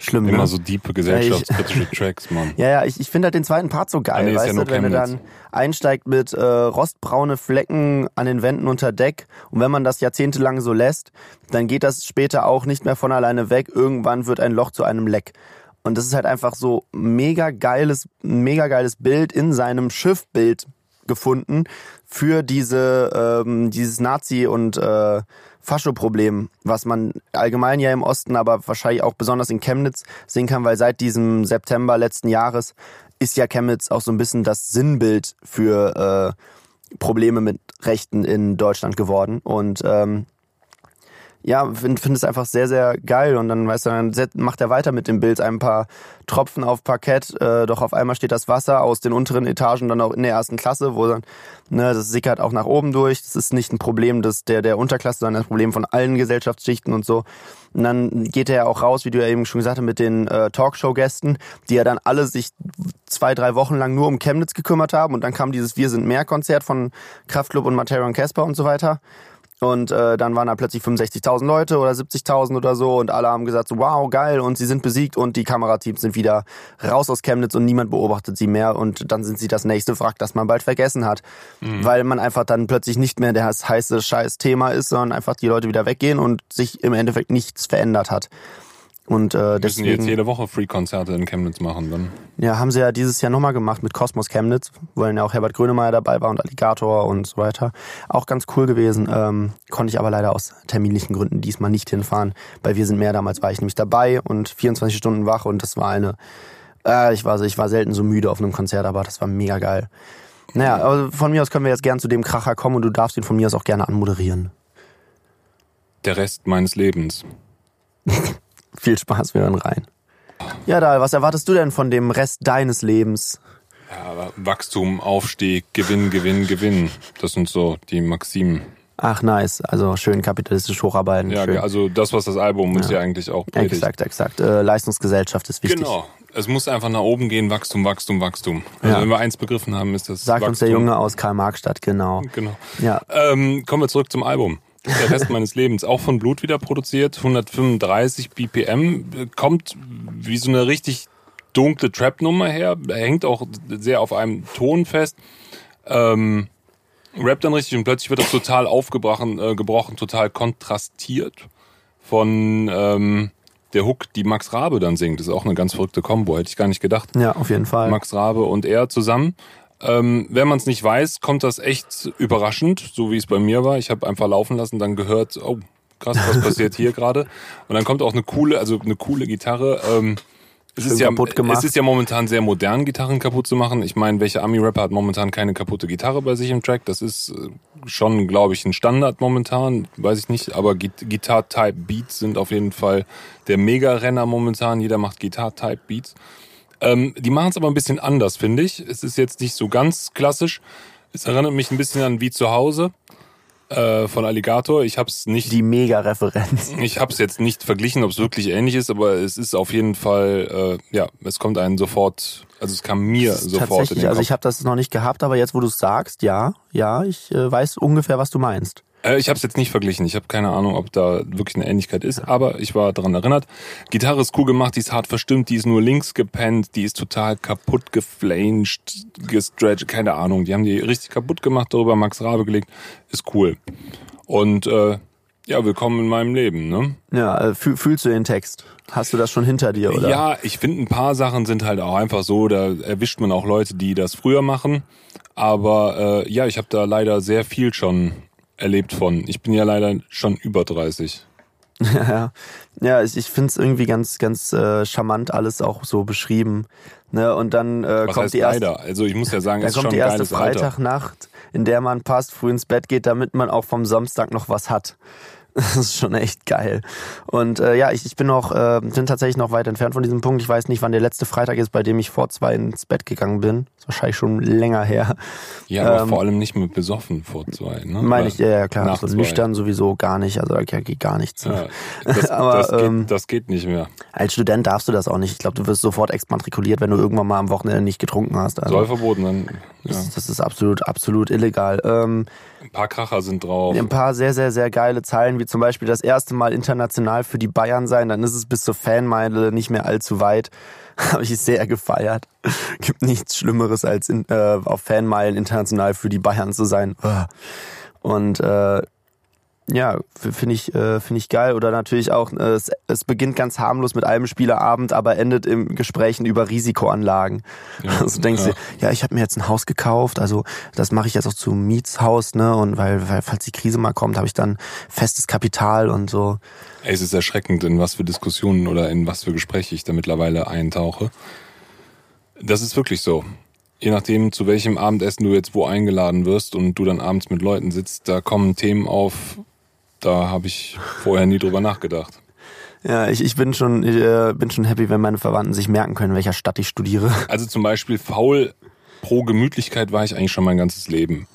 Schlimm, Immer ne? so diepe gesellschaftskritische (laughs) Tracks, Mann. Ja, ja, ich, ich finde halt den zweiten Part so geil, Ah, nee, weißt ja du, wenn er Chemnitz. dann einsteigt mit äh, rostbraune Flecken an den Wänden unter Deck und wenn man das jahrzehntelang so lässt, dann geht das später auch nicht mehr von alleine weg. Irgendwann wird ein Loch zu einem Leck. Und das ist halt einfach so mega geiles, mega geiles Bild in seinem Schiffbild gefunden für diese ähm, dieses Nazi und äh, Fascho-Problem, was man allgemein ja im Osten, aber wahrscheinlich auch besonders in Chemnitz sehen kann, weil seit diesem September letzten Jahres ist ja Chemnitz auch so ein bisschen das Sinnbild für äh, Probleme mit Rechten in Deutschland geworden. Und ähm, ja, finde find es einfach sehr, sehr geil. Und dann, weißt du, dann macht er weiter mit dem Bild ein paar Tropfen auf Parkett, äh, doch auf einmal steht das Wasser aus den unteren Etagen dann auch in der ersten Klasse, wo dann, ne, das sickert auch nach oben durch. Das ist nicht ein Problem des, der, der Unterklasse, sondern ein Problem von allen Gesellschaftsschichten und so. Und dann geht er ja auch raus, wie du ja eben schon gesagt hast, mit den äh, Talkshow-Gästen, die ja dann alle sich zwei, drei Wochen lang nur um Chemnitz gekümmert haben. Und dann kam dieses Wir sind mehr Konzert von Kraftklub und Materia und Casper und so weiter. Und äh, dann waren da plötzlich 65.000 Leute oder 70.000 oder so und alle haben gesagt, so, wow, geil und sie sind besiegt und die Kamerateams sind wieder raus aus Chemnitz und niemand beobachtet sie mehr und dann sind sie das nächste Wrack, das man bald vergessen hat. Weil man einfach dann plötzlich nicht mehr das heiße scheiß Thema ist, sondern einfach die Leute wieder weggehen und sich im Endeffekt nichts verändert hat. Und äh, müssen jetzt deswegen jede Woche Free-Konzerte in Chemnitz machen. Dann. ja, haben sie ja dieses Jahr nochmal gemacht mit Kosmos Chemnitz, wo dann ja auch Herbert Grönemeyer dabei war und Alligator und so weiter. Auch ganz cool gewesen. Ähm, konnte ich aber leider aus terminlichen Gründen diesmal nicht hinfahren. Bei Wir sind mehr damals war ich nämlich dabei und 24 Stunden wach und das war eine. Äh, ich war ich war selten so müde auf einem Konzert, aber das war mega geil. Naja, aber von mir aus können wir jetzt gern zu dem Kracher kommen und du darfst ihn von mir aus auch gerne anmoderieren. Der Rest meines Lebens. (laughs) Viel Spaß, wir hören rein. Ja, Dahl, was erwartest du denn von dem Rest deines Lebens? Ja, Wachstum, Aufstieg, Gewinn, Gewinn, Gewinn. Das sind so die Maximen. Ach, nice. Also schön kapitalistisch hocharbeiten. Ja, schön. also das, was das Album uns ja eigentlich auch predigt. Exakt, exakt. Äh, Leistungsgesellschaft ist wichtig. Genau. Es muss einfach nach oben gehen, Wachstum, Wachstum, Wachstum. Also Ja. wenn wir eins begriffen haben, ist das Sagt Wachstum. uns der Junge aus Karl-Marx-Stadt, genau. Genau. Ja. Ähm, kommen wir zurück zum Album. Der Rest meines Lebens, auch von Blut wieder produziert, 135 BPM, kommt wie so eine richtig dunkle Trap-Nummer her, hängt auch sehr auf einem Ton fest, ähm, rappt dann richtig und plötzlich wird das total aufgebrochen, äh, gebrochen, total kontrastiert von ähm, der Hook, die Max Rabe dann singt. Das ist auch eine ganz verrückte Kombo, hätte ich gar nicht gedacht. Ja, auf jeden Fall. Max Rabe und er zusammen. Ähm, wenn man es nicht weiß, kommt das echt überraschend, so wie es bei mir war. Ich habe einfach laufen lassen, dann gehört, oh, krass, was passiert hier gerade? Und dann kommt auch eine coole, also eine coole Gitarre. Ähm, es ist, ja, es ist ja momentan sehr modern, Gitarren kaputt zu machen. Ich meine, welcher Ami-Rapper hat momentan keine kaputte Gitarre bei sich im Track? Das ist äh, schon, glaube ich, ein Standard momentan. Weiß ich nicht, aber Guitar-Type-Beats sind auf jeden Fall der Mega-Renner momentan. Jeder macht Guitar-Type-Beats. Ähm, die machen es aber ein bisschen anders, finde ich. Es ist jetzt nicht so ganz klassisch. Es erinnert mich ein bisschen an wie zu Hause äh, von Alligator. Ich habe es nicht. Die Mega-Referenz. (laughs) Ich habe es jetzt nicht verglichen, ob es wirklich ähnlich ist, aber es ist auf jeden Fall, äh, ja, es kommt einen sofort, also es kam mir sofort. Tatsächlich, in den also ich habe das noch nicht gehabt, aber jetzt, wo du es sagst, ja, ja, ich äh, weiß ungefähr, was du meinst. Äh, ich habe es jetzt nicht verglichen. Ich habe keine Ahnung, ob da wirklich eine Ähnlichkeit ist, aber ich war daran erinnert. Gitarre ist cool gemacht, die ist hart verstimmt, die ist nur links gepennt, die ist total kaputt geflamed, gestretched, keine Ahnung. Die haben die richtig kaputt gemacht, darüber Max Rabe gelegt. Ist cool. Und äh, ja, willkommen in meinem Leben, ne? Ja, äh, fühl, fühlst du den Text? Hast du das schon hinter dir, oder? Ja, ich finde, ein paar Sachen sind halt auch einfach so, da erwischt man auch Leute, die das früher machen. Aber äh, ja, ich habe da leider sehr viel schon erlebt von. Ich bin ja leider schon über 30. (laughs) Ja, ja ich, ich finde es irgendwie ganz, ganz äh, charmant alles auch so beschrieben. Ne? Und dann äh, Was kommt die erste, leider? Also ich muss ja sagen, (laughs) dann es ist kommt schon die erste geiles Alter. Freitagnacht, in der man passt, früh ins Bett geht, damit man auch vom Samstag noch was hat. (laughs) Das ist schon echt geil. Und äh, ja, ich, ich bin noch, äh, bin tatsächlich noch weit entfernt von diesem Punkt. Ich weiß nicht, wann der letzte Freitag ist, bei dem ich vor zwei ins Bett gegangen bin. ist wahrscheinlich schon länger her. Ja, aber Ähm, vor allem nicht mit besoffen vor zwei. Ne? Meine ich, ja, ja klar. Nach So zwei. nüchtern sowieso gar nicht. Also da geht gar nichts. Ja, (laughs) das, Aber, das, geht, ähm, das geht nicht mehr. Als Student darfst du das auch nicht. Ich glaube, du wirst sofort exmatrikuliert, wenn du irgendwann mal am Wochenende nicht getrunken hast. Also, Soll verboten, dann ja. das, das ist absolut, absolut illegal. Ähm, ein paar Kracher sind drauf. ein paar sehr, sehr, sehr geile Zeilen, wie zum Beispiel das erste Mal international für die Bayern sein, dann ist es bis zur Fanmeile nicht mehr allzu weit. (laughs) Habe ich sehr gefeiert. (laughs) Gibt nichts Schlimmeres, als in, äh, auf Fanmeilen international für die Bayern zu sein. Und äh, ja, finde ich, äh, finde ich geil. Oder natürlich auch, äh, es, es beginnt ganz harmlos mit einem Spielerabend, aber endet im Gesprächen über Risikoanlagen. Ja, (laughs) Also denkst ja. du, ja, ich habe mir jetzt ein Haus gekauft, also das mache ich jetzt auch zum Mietshaus, ne? Und weil, weil falls die Krise mal kommt, habe ich dann festes Kapital und so. Ey, es ist erschreckend, in was für Diskussionen oder in was für Gespräche ich da mittlerweile eintauche. Das ist wirklich so. Je nachdem, zu welchem Abendessen du jetzt wo eingeladen wirst und du dann abends mit Leuten sitzt, da kommen Themen auf, da habe ich vorher nie drüber nachgedacht. Ja, ich, ich bin schon, ich, äh, bin schon happy, wenn meine Verwandten sich merken können, in welcher Stadt ich studiere. (laughs) Also zum Beispiel faul pro Gemütlichkeit war ich eigentlich schon mein ganzes Leben.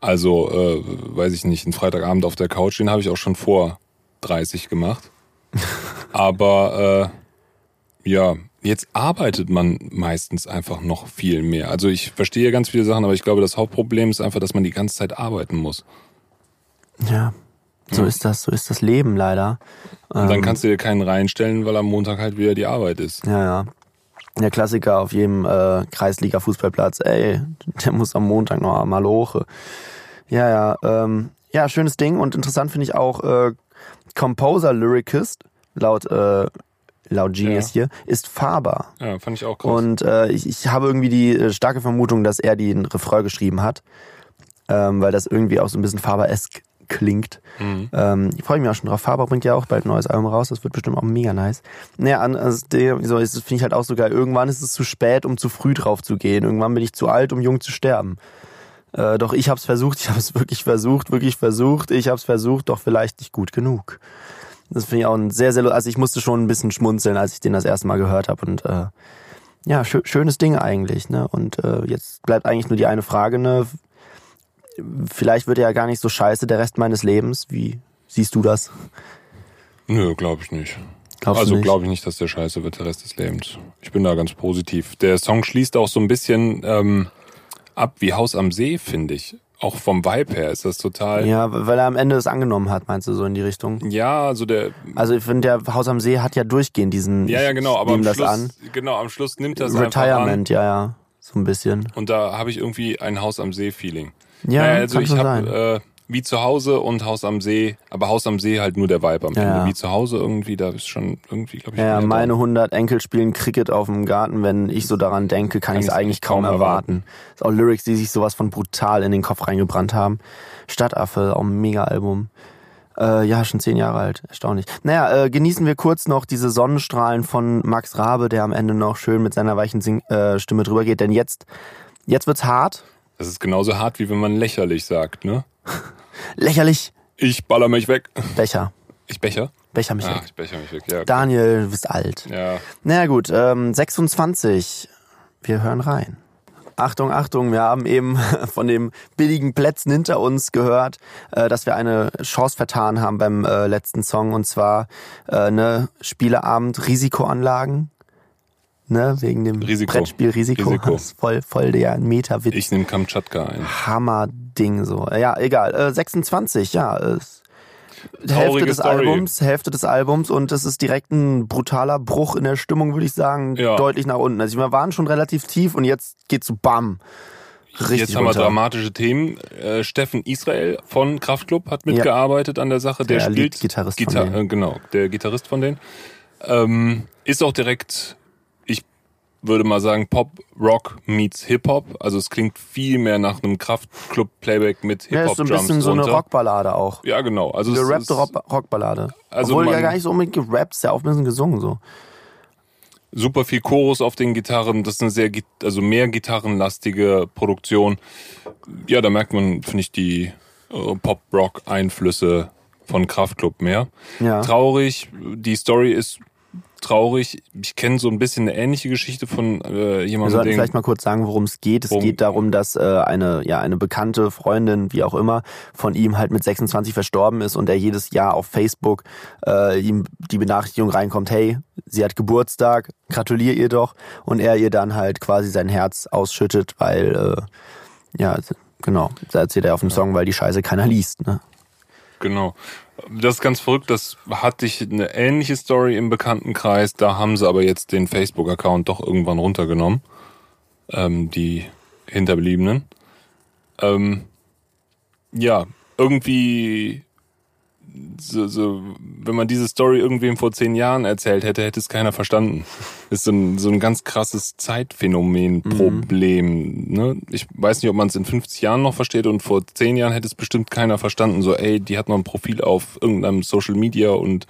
Also, äh, weiß ich nicht, ein Freitagabend auf der Couch, den habe ich auch schon vor 30 gemacht. (laughs) Aber äh, ja, jetzt arbeitet man meistens einfach noch viel mehr. Also ich verstehe ganz viele Sachen, aber ich glaube, das Hauptproblem ist einfach, dass man die ganze Zeit arbeiten muss. Ja, so ist das, so ist das Leben leider. Und dann Ähm, kannst du dir keinen reinstellen, weil am Montag halt wieder die Arbeit ist. Ja, ja. Der Klassiker auf jedem äh, Kreisliga-Fußballplatz, ey, der muss am Montag noch mal hoch. Ja, ja, ähm, ja, schönes Ding und interessant finde ich auch äh, Composer Lyricist, laut, äh, laut Genius hier, ist Faber. Ja, fand ich auch krass. Und äh, ich, ich habe irgendwie die äh, starke Vermutung, dass er den Refrain geschrieben hat, ähm, weil das irgendwie auch so ein bisschen Faber-esk klingt. Mhm. Ähm, ich freue mich auch schon drauf. Faber bringt ja auch bald ein neues Album raus. Das wird bestimmt auch mega nice. Naja, also der, so ist es finde ich halt auch so geil. Irgendwann ist es zu spät, um zu früh drauf zu gehen. Irgendwann bin ich zu alt, um jung zu sterben. Äh, doch ich habe es versucht. (laughs) Ich habe es wirklich versucht, wirklich versucht. Ich habe es versucht, doch vielleicht nicht gut genug. Das finde ich auch ein sehr, sehr, also ich musste schon ein bisschen schmunzeln, als ich den das erste Mal gehört habe und äh, ja, schö schönes Ding eigentlich, ne? Und äh, jetzt bleibt eigentlich nur die eine Frage, ne? Vielleicht wird er ja gar nicht so scheiße der Rest meines Lebens. Wie siehst du das? Nö, glaube ich nicht. Glaubst also glaube ich nicht, dass der scheiße wird der Rest des Lebens. Ich bin da ganz positiv. Der Song schließt auch so ein bisschen ähm, ab wie Haus am See, finde ich. Auch vom Vibe her ist das total. Ja, Ja, weil er am Ende es angenommen hat, meinst du so in die Richtung? also der. Also ich finde, der Haus am See hat ja durchgehend diesen. Ja, ja, genau. Aber am das Schluss, an. genau, am Schluss nimmt das einfach an. Retirement, ja, ja, so ein bisschen. Und da habe ich irgendwie ein Haus am See-Feeling. Ja, Naja, also ich schon habe äh, wie zu Hause und Haus am See, aber Haus am See halt nur der Vibe am Ja. Ende. Wie zu Hause irgendwie, da ist schon irgendwie, glaube ich, Ja, meine dran. 100 Enkel spielen Cricket auf dem Garten. Wenn ich so daran denke, kann, Kann ich es ich's eigentlich kaum kaum erwarten. Ist auch Lyrics, die sich sowas von brutal in den Kopf reingebrannt haben. Stadtaffe, auch ein Mega-Album. Äh, ja, schon zehn Jahre alt. Erstaunlich. Naja, äh, genießen wir kurz noch diese Sonnenstrahlen von Max Rabe, der am Ende noch schön mit seiner weichen Sing äh, Stimme drüber geht. Denn jetzt, jetzt wird's hart. Das ist genauso hart, wie wenn man lächerlich sagt, ne? (laughs) Lächerlich. Ich baller mich weg. Becher. Ich becher? Becher mich Ah, weg. ich becher mich weg, ja. Daniel, du bist alt. Ja. Naja gut, ähm, 26. Wir hören rein. Achtung, Achtung, wir haben eben (laughs) von dem billigen Plätzen hinter uns gehört, äh, dass wir eine Chance vertan haben beim äh, letzten Song und zwar äh, ne Spieleabend Risikoanlagen. Ne, wegen dem Risiko. Brettspiel Risiko. Das voll, voll der Meta-Witz. Ich nehme Kamtschatka ein. Hammer-Ding so. Ja, egal. Äh, 26, ja. Äh, Hälfte des Story. Albums, Hälfte des Albums und es ist direkt ein brutaler Bruch in der Stimmung, würde ich sagen, Ja. deutlich nach unten. Also wir waren schon relativ tief und jetzt geht's so bam. Richtig Jetzt haben wir dramatische Themen. Äh, Steffen Israel von Kraftklub hat mitgearbeitet an der Sache. Der, Der spielt Lead-Gitarrist von Gitar denen. äh, genau, der Gitarrist von denen. Ähm, ist auch direkt, würde mal sagen, Pop, Rock meets Hip-Hop. Also es klingt viel mehr nach einem Kraftklub-Playback mit Ja, ist so ein Hip-Hop-Drums bisschen so eine. Rockballade auch. Ja, genau. Also ist Rock Rockballade. Also Obwohl ja gar nicht so unbedingt gerappt, ist ja auch ein bisschen gesungen so. super viel Chorus auf den Gitarren. Das ist eine sehr, also mehr gitarrenlastige Produktion. Ja, da merkt man, finde ich, die äh, Pop-Rock-Einflüsse von Kraftklub mehr. Ja. Traurig, die Story ist traurig. Ich kenne so ein bisschen eine ähnliche Geschichte von äh, Wir jemandem, sollten den vielleicht mal kurz sagen, worum es geht. Es Worum- geht darum, dass äh, eine ja eine bekannte Freundin, wie auch immer, von ihm halt mit 26 verstorben ist und er jedes Jahr auf Facebook äh, ihm die Benachrichtigung reinkommt, hey, sie hat Geburtstag, gratulier ihr doch und er ihr dann halt quasi sein Herz ausschüttet, weil äh, ja genau, da erzählt er auf dem Song, weil die Scheiße keiner liest. Ne? Genau. Das ist ganz verrückt. Das hatte ich eine ähnliche Story im Bekanntenkreis. Da haben sie aber jetzt den Facebook-Account doch irgendwann runtergenommen. Ähm, die Hinterbliebenen. Ähm, ja, irgendwie, so, so, wenn man diese Story irgendwem vor zehn Jahren erzählt hätte, hätte es keiner verstanden. (laughs) Ist so ein, so ein ganz krasses Zeitphänomen-Problem. Ne? Ich weiß nicht, ob man es in 50 Jahren noch versteht und vor zehn Jahren hätte es bestimmt keiner verstanden. So, ey, die hat noch ein Profil auf irgendeinem Social Media und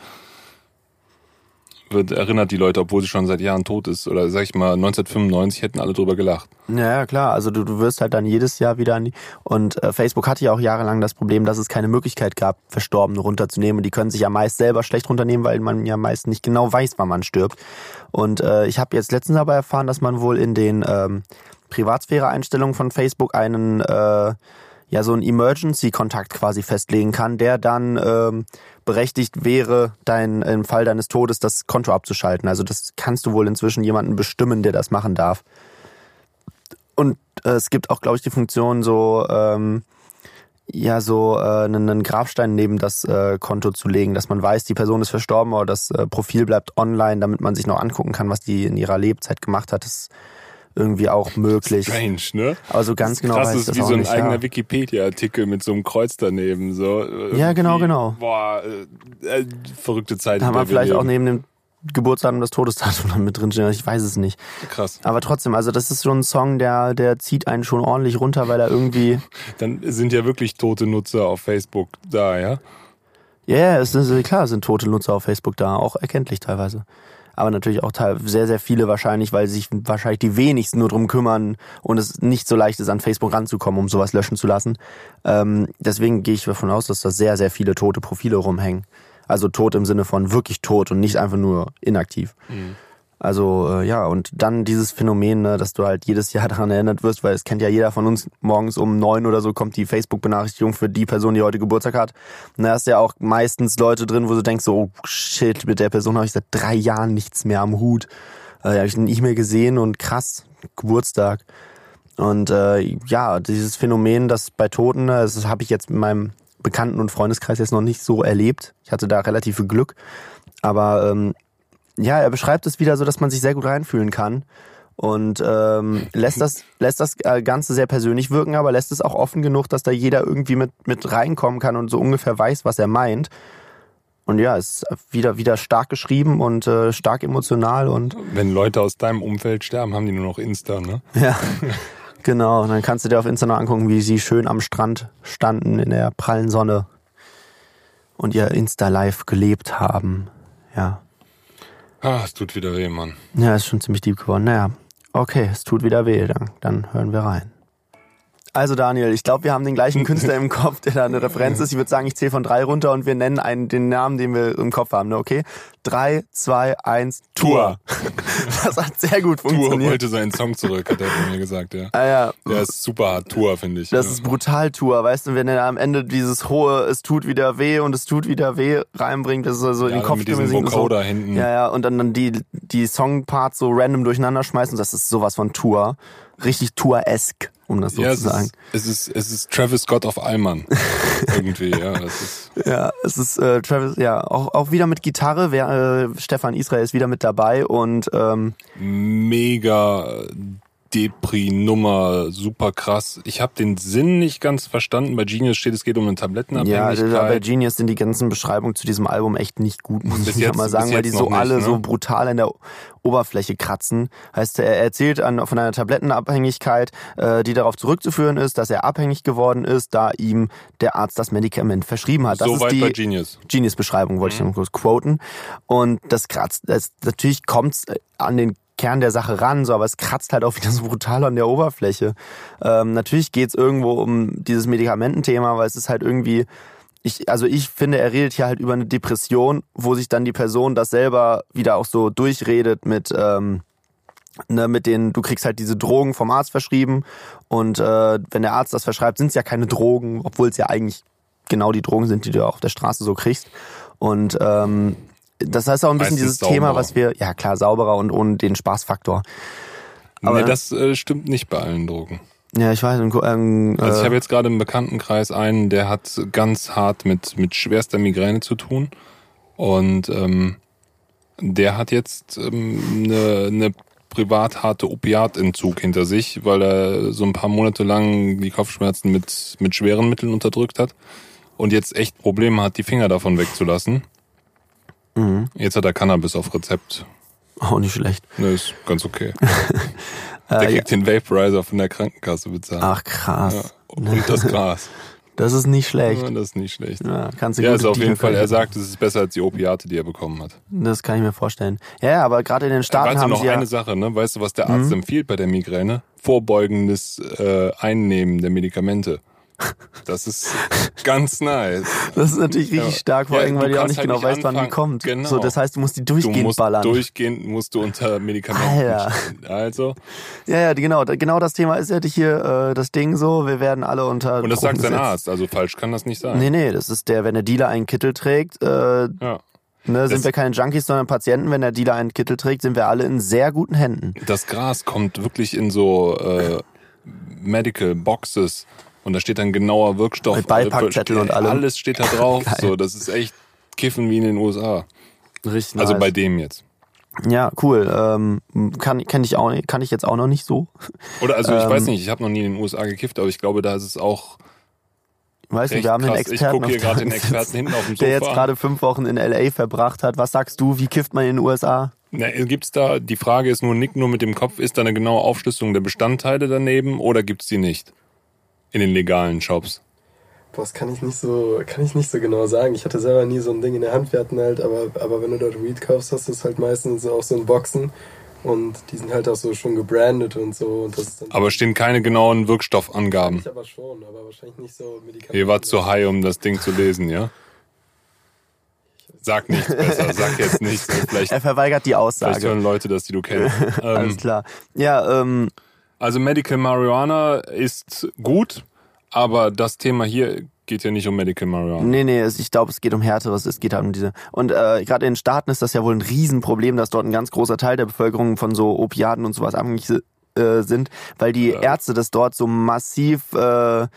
wird erinnert die Leute, obwohl sie schon seit Jahren tot ist. Oder sag ich mal, 1995 hätten alle drüber gelacht. Ja, klar. Also du, du wirst halt dann jedes Jahr wieder an die. Und äh, Facebook hatte ja auch jahrelang das Problem, dass es keine Möglichkeit gab, Verstorbene runterzunehmen. Und die können sich ja meist selber schlecht runternehmen, weil man ja meist nicht genau weiß, wann man stirbt. Und äh, ich habe jetzt letztens aber erfahren, dass man wohl in den ähm, Privatsphäre-Einstellungen von Facebook einen äh, ja so einen Emergency-Kontakt quasi festlegen kann, der dann ähm, berechtigt wäre, dein im Fall deines Todes das Konto abzuschalten. Also das kannst du wohl inzwischen jemanden bestimmen, der das machen darf. Und äh, es gibt auch, glaube ich, die Funktion, so ähm, ja so äh, einen, einen Grabstein neben das äh, Konto zu legen, dass man weiß, die Person ist verstorben oder das äh, Profil bleibt online, damit man sich noch angucken kann, was die in ihrer Lebzeit gemacht hat. Das irgendwie auch möglich. Strange, ne? Aber so ganz genau Krass, weiß ich ist das wie so ein nicht. eigener ja. Wikipedia-Artikel mit so einem Kreuz daneben. So. Ja, genau, genau. Boah, äh, äh, verrückte Zeit. Da haben wir vielleicht auch neben dem Geburtsdatum das Todesdatum (laughs) dann mit drinstehen. Ich weiß es nicht. Krass. Aber trotzdem, also das ist schon ein Song, der, der zieht einen schon ordentlich runter, weil er irgendwie, (laughs) Dann sind ja wirklich tote Nutzer auf Facebook da, ja? ja, yeah, ist klar, es sind tote Nutzer auf Facebook da, auch erkenntlich teilweise. Aber natürlich auch sehr, sehr viele wahrscheinlich, weil sich wahrscheinlich die wenigsten nur drum kümmern und es nicht so leicht ist, an Facebook ranzukommen, um sowas löschen zu lassen. Ähm, deswegen gehe ich davon aus, dass da sehr, sehr viele tote Profile rumhängen. Also tot im Sinne von wirklich tot und nicht einfach nur inaktiv. Also äh, ja, und dann dieses Phänomen, ne, dass du halt jedes Jahr (laughs) daran erinnert wirst, weil es kennt ja jeder von uns, morgens um neun oder so kommt die Facebook-Benachrichtigung für die Person, die heute Geburtstag hat. Und da hast du ja auch meistens Leute drin, wo du denkst, so, oh shit, mit der Person habe ich seit drei Jahren nichts mehr am Hut. Äh, habe ich nicht mehr gesehen und krass, Geburtstag. Und äh, ja, dieses Phänomen, das bei Toten, ne, das habe ich jetzt in meinem Bekannten- und Freundeskreis jetzt noch nicht so erlebt. Ich hatte da relativ viel Glück. Aber ähm, ja, er beschreibt es wieder so, dass man sich sehr gut reinfühlen kann. und ähm, lässt das lässt das äh, Ganze sehr persönlich wirken, aber lässt es auch offen genug, dass da jeder irgendwie mit mit reinkommen kann und so ungefähr weiß, was er meint. Und ja, es ist wieder wieder stark geschrieben und äh, stark emotional und Wenn Leute aus deinem Umfeld sterben, haben die nur noch Insta, ne? ja. Genau, und dann kannst du dir auf Insta noch angucken, wie sie schön am Strand standen in der prallen Sonne und ihr Insta-Live gelebt haben. Ja. Ah, es tut wieder weh, Mann. Ja, ist schon ziemlich deep geworden. Naja, okay, es tut wieder weh, dann, dann hören wir rein. Also Daniel, ich glaube, wir haben den gleichen Künstler im Kopf, der da eine Referenz ist. Ich würde sagen, ich zähle von drei runter und wir nennen einen, den Namen, den wir im Kopf haben. Ne? Okay? Drei, zwei, eins, Tour. (laughs) Das hat sehr gut Tour funktioniert. wollte seinen Song zurück, hat er von mir gesagt, ja. Ah, ja. Der ist super hart, Tour, finde ich. Das ja. ist brutal Tour, weißt du, wenn er am Ende dieses hohe, es tut wieder weh und es tut wieder weh reinbringt, das ist so in ja, den Kopf mit diesem Vocoder so, hinten. Ja, ja, und dann, dann die, die Songparts so random durcheinander schmeißen, das ist sowas von Tour. Richtig Tour-esque, um das so ja, zu sagen. es ist, es ist, es ist Travis Scott auf Allmann. (laughs) Irgendwie, ja. Das ist, Ja, es ist äh, Travis, ja, auch, auch wieder mit Gitarre. Wer, äh, Stefan Israel ist wieder mit dabei und ähm, mega Depri-Nummer, super krass. Ich habe den Sinn nicht ganz verstanden. Bei Genius steht, es geht um eine ja, Tablettenabhängigkeit. da bei Genius sind die ganzen Beschreibungen zu diesem Album echt nicht gut, muss Bis ich jetzt- mal sagen, weil die so nicht, alle ne? so brutal an der Oberfläche kratzen. Heißt, er erzählt an, von einer Tablettenabhängigkeit, äh, die darauf zurückzuführen ist, dass er abhängig geworden ist, da ihm der Arzt das Medikament verschrieben hat. Das Soweit ist bei die, Genius. Genius-Beschreibung, wollte ich noch kurz quoten. Und das kratzt, das, natürlich kommt's an den Kern der Sache ran, so, aber es kratzt halt auch wieder so brutal an der Oberfläche. Ähm, natürlich geht's irgendwo um dieses Medikamententhema, weil es ist halt irgendwie, ich, also ich finde, er redet hier halt über eine Depression, wo sich dann die Person das selber wieder auch so durchredet mit, ähm, ne, mit denen, du kriegst halt diese Drogen vom Arzt verschrieben und äh, wenn der Arzt das verschreibt, sind es ja keine Drogen, obwohl es ja eigentlich genau die Drogen sind, die du auf der Straße so kriegst. Und ähm, das heißt auch ein bisschen dieses Thema, sauberer. was wir, ja klar, sauberer und ohne den Spaßfaktor. Aber- nee, das äh, stimmt nicht bei allen Drogen. Ja, ich weiß. Ähm, Also ich äh, habe jetzt gerade im Bekanntenkreis einen, der hat ganz hart mit, mit schwerster Migräne zu tun. Und ähm, der hat jetzt ähm, eine, eine privat harte Opiatentzug hinter sich, weil er so ein paar Monate lang die Kopfschmerzen mit, mit schweren Mitteln unterdrückt hat und jetzt echt Probleme hat, die Finger davon wegzulassen. Mhm. Jetzt hat er Cannabis auf Rezept. auch nicht schlecht. Ne, ist ganz okay. (laughs) Der Äh, ja. kriegt den Vaporizer von der Krankenkasse bezahlt. Ach krass. Ja, und das Gras. (laughs) Das ist nicht schlecht. Ja, das ist nicht schlecht. Ja, kannst du Ja, ist auf jeden Fall, er sagt, es ist besser als die Opiate, die er bekommen hat. Das kann ich mir vorstellen. Ja, ja, aber gerade in den Staaten weißt du haben noch sie ja. eine Sache, ne? Weißt du, was der Arzt empfiehlt bei der Migräne? Vorbeugendes äh, Einnehmen der Medikamente. Das ist ganz nice. Das ist natürlich richtig Ja. stark, vor Ja, allem, weil du du auch nicht halt genau weißt, wann die kommt. Genau. So, das heißt, du musst die Du durchgehend musst ballern. durchgehend musst du unter Medikamenten Alter. stehen. Also, Ja, ja, genau. Genau das Thema ist ja hier äh, das Ding so. Wir werden alle unter. und das sagt sein Arzt, also falsch kann das nicht sein. Nee, nee, das ist der, wenn der Dealer einen Kittel trägt, äh, Ja. ne, Das- sind wir keine Junkies, sondern Patienten. Wenn der Dealer einen Kittel trägt, sind wir alle in sehr guten Händen. Das Gras kommt wirklich in so äh, Medical Boxes und da steht dann genauer Wirkstoff. Mit Beipackzettel und allem. Alles steht da drauf. (laughs) So, das ist echt Kiffen wie in den USA. Richtig. Also nice. bei dem jetzt. Ja, cool. Ähm, kann, kann ich auch, kann ich jetzt auch noch nicht so. Oder also ich Ähm, weiß nicht, ich habe noch nie in den USA gekifft, aber ich glaube, da ist es auch Weißt du, wir haben den krass. Ich Experten, gucke hier gerade den Experten hinten auf dem der jetzt Sofa. gerade fünf Wochen in LA verbracht hat. Was sagst du? Wie kifft man in den USA? Na, gibt's da, die Frage ist nur, nick nur mit dem Kopf, ist da eine genaue Aufschlüsselung der Bestandteile daneben oder gibt's die nicht? In den legalen Shops. Boah, das kann ich nicht so, kann ich nicht so genau sagen. Ich hatte selber nie so ein Ding in der Hand. Wir hatten halt, aber, aber wenn du dort Weed kaufst, hast du es halt meistens auch so in Boxen. Und die sind halt auch so schon gebrandet und so. Und das ist dann Aber stehen keine genauen Wirkstoffangaben. ich aber schon, aber wahrscheinlich nicht so Medikamente. Ihr wart zu high, um das Ding zu lesen, ja? Sag nichts besser, (laughs) sag jetzt nichts. Vielleicht, Er verweigert die vielleicht Aussage. hören Leute das, die du kennst. (laughs) Alles Ähm, klar. Ja, ähm, also Medical Marijuana ist gut, aber das Thema hier geht ja nicht um Medical Marijuana. Nee, nee, ich glaube, es geht um Härteres, es geht halt um diese. Und äh, gerade in den Staaten ist das ja wohl ein Riesenproblem, dass dort ein ganz großer Teil der Bevölkerung von so Opiaten und sowas abhängig äh, sind, weil die Ärzte das dort so massiv äh,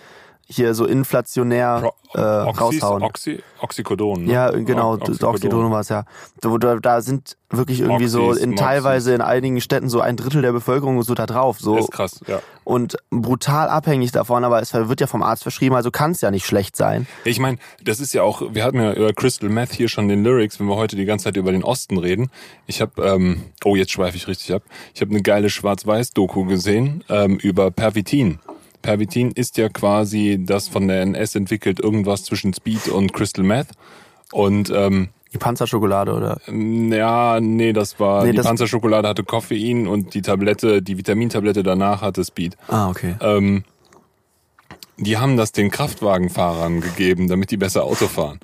hier so inflationär äh, Oxys, raushauen. Oxy, Oxycodon. Ne? Ja, genau, O- Oxycodon war es ja. Da, da, da sind wirklich irgendwie so Moxys, in Moxys. teilweise in einigen Städten so ein Drittel der Bevölkerung so da drauf. So ist krass, ja. und brutal abhängig davon, aber es wird ja vom Arzt verschrieben, also kann es ja nicht schlecht sein. Ich meine, das ist ja auch, wir hatten ja über Crystal Meth hier schon den Lyrics, wenn wir heute die ganze Zeit über den Osten reden. Ich habe, ähm, oh, jetzt schweife ich richtig ab. Ich habe eine geile Schwarz-Weiß-Doku gesehen ähm, über Pervitin. Pervitin ist ja quasi das von der NS entwickelt irgendwas zwischen Speed und Crystal Meth. Und ähm, Die Panzerschokolade oder ja, nee, das war Nee, die das- Panzerschokolade hatte Koffein und die Tablette, die Vitamintablette danach hatte Speed. Ah, okay. Ähm, die haben das den Kraftwagenfahrern gegeben, damit die besser Auto fahren.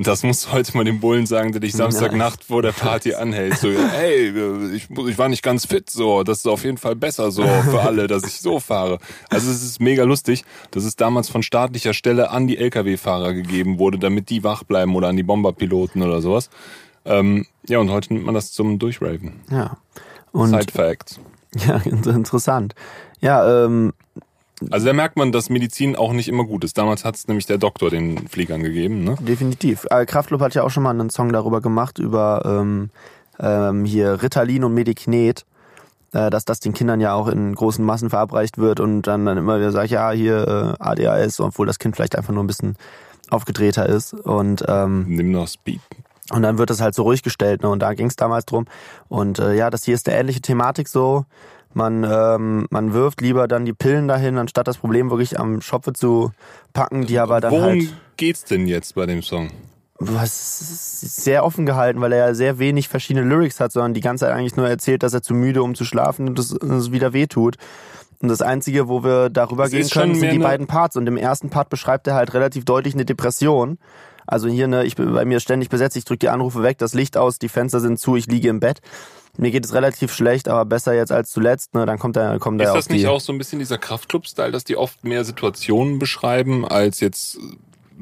Und das musst du heute mal dem Bullen sagen, der dich Samstagnacht vor der Party anhält. So, hey, ich, ich war nicht ganz fit, so, das ist auf jeden Fall besser so für (laughs) alle, dass ich so fahre. Also es ist mega lustig, dass es damals von staatlicher Stelle an die Lkw-Fahrer gegeben wurde, damit die wach bleiben oder an die Bomberpiloten oder sowas. Ähm, ja, und heute nimmt man das zum Durchraven. Ja. Und Side Facts. ja, (laughs) interessant. Ja, ähm, Also da merkt man, dass Medizin auch nicht immer gut ist. Damals hat es nämlich der Doktor den Fliegern gegeben, ne? definitiv. Äh, Kraftklub hat ja auch schon mal einen Song darüber gemacht, über ähm, ähm, hier Ritalin und Medikinet, äh, dass das den Kindern ja auch in großen Massen verabreicht wird und dann, dann immer wieder sagt, ja, hier äh, ADHS, obwohl das Kind vielleicht einfach nur ein bisschen aufgedrehter ist. Und ähm, Nimm noch Speed. Und dann wird das halt so ruhig gestellt, ne? Und da ging es damals drum. Und äh, ja, das hier ist eine ähnliche Thematik so. Man, ähm, man wirft lieber dann die Pillen dahin, anstatt das Problem wirklich am Schopfe zu packen, die aber dann Worum halt geht's denn jetzt bei dem Song? was sehr offen gehalten, weil er ja sehr wenig verschiedene Lyrics hat, sondern die ganze Zeit eigentlich nur erzählt, dass er zu müde, um zu schlafen und das, das wieder wehtut. Und das Einzige, wo wir darüber Es gehen können, sind die beiden Parts. Und im ersten Part beschreibt er halt relativ deutlich eine Depression. Also hier, ne, ich bin bei mir ständig besetzt, ich drücke die Anrufe weg, das Licht aus, die Fenster sind zu, ich liege im Bett. Mir geht es relativ schlecht, aber besser jetzt als zuletzt, ne, dann kommt er, kommt er Ist das nicht auch so ein bisschen dieser Kraftclub-Style, dass die oft mehr Situationen beschreiben als jetzt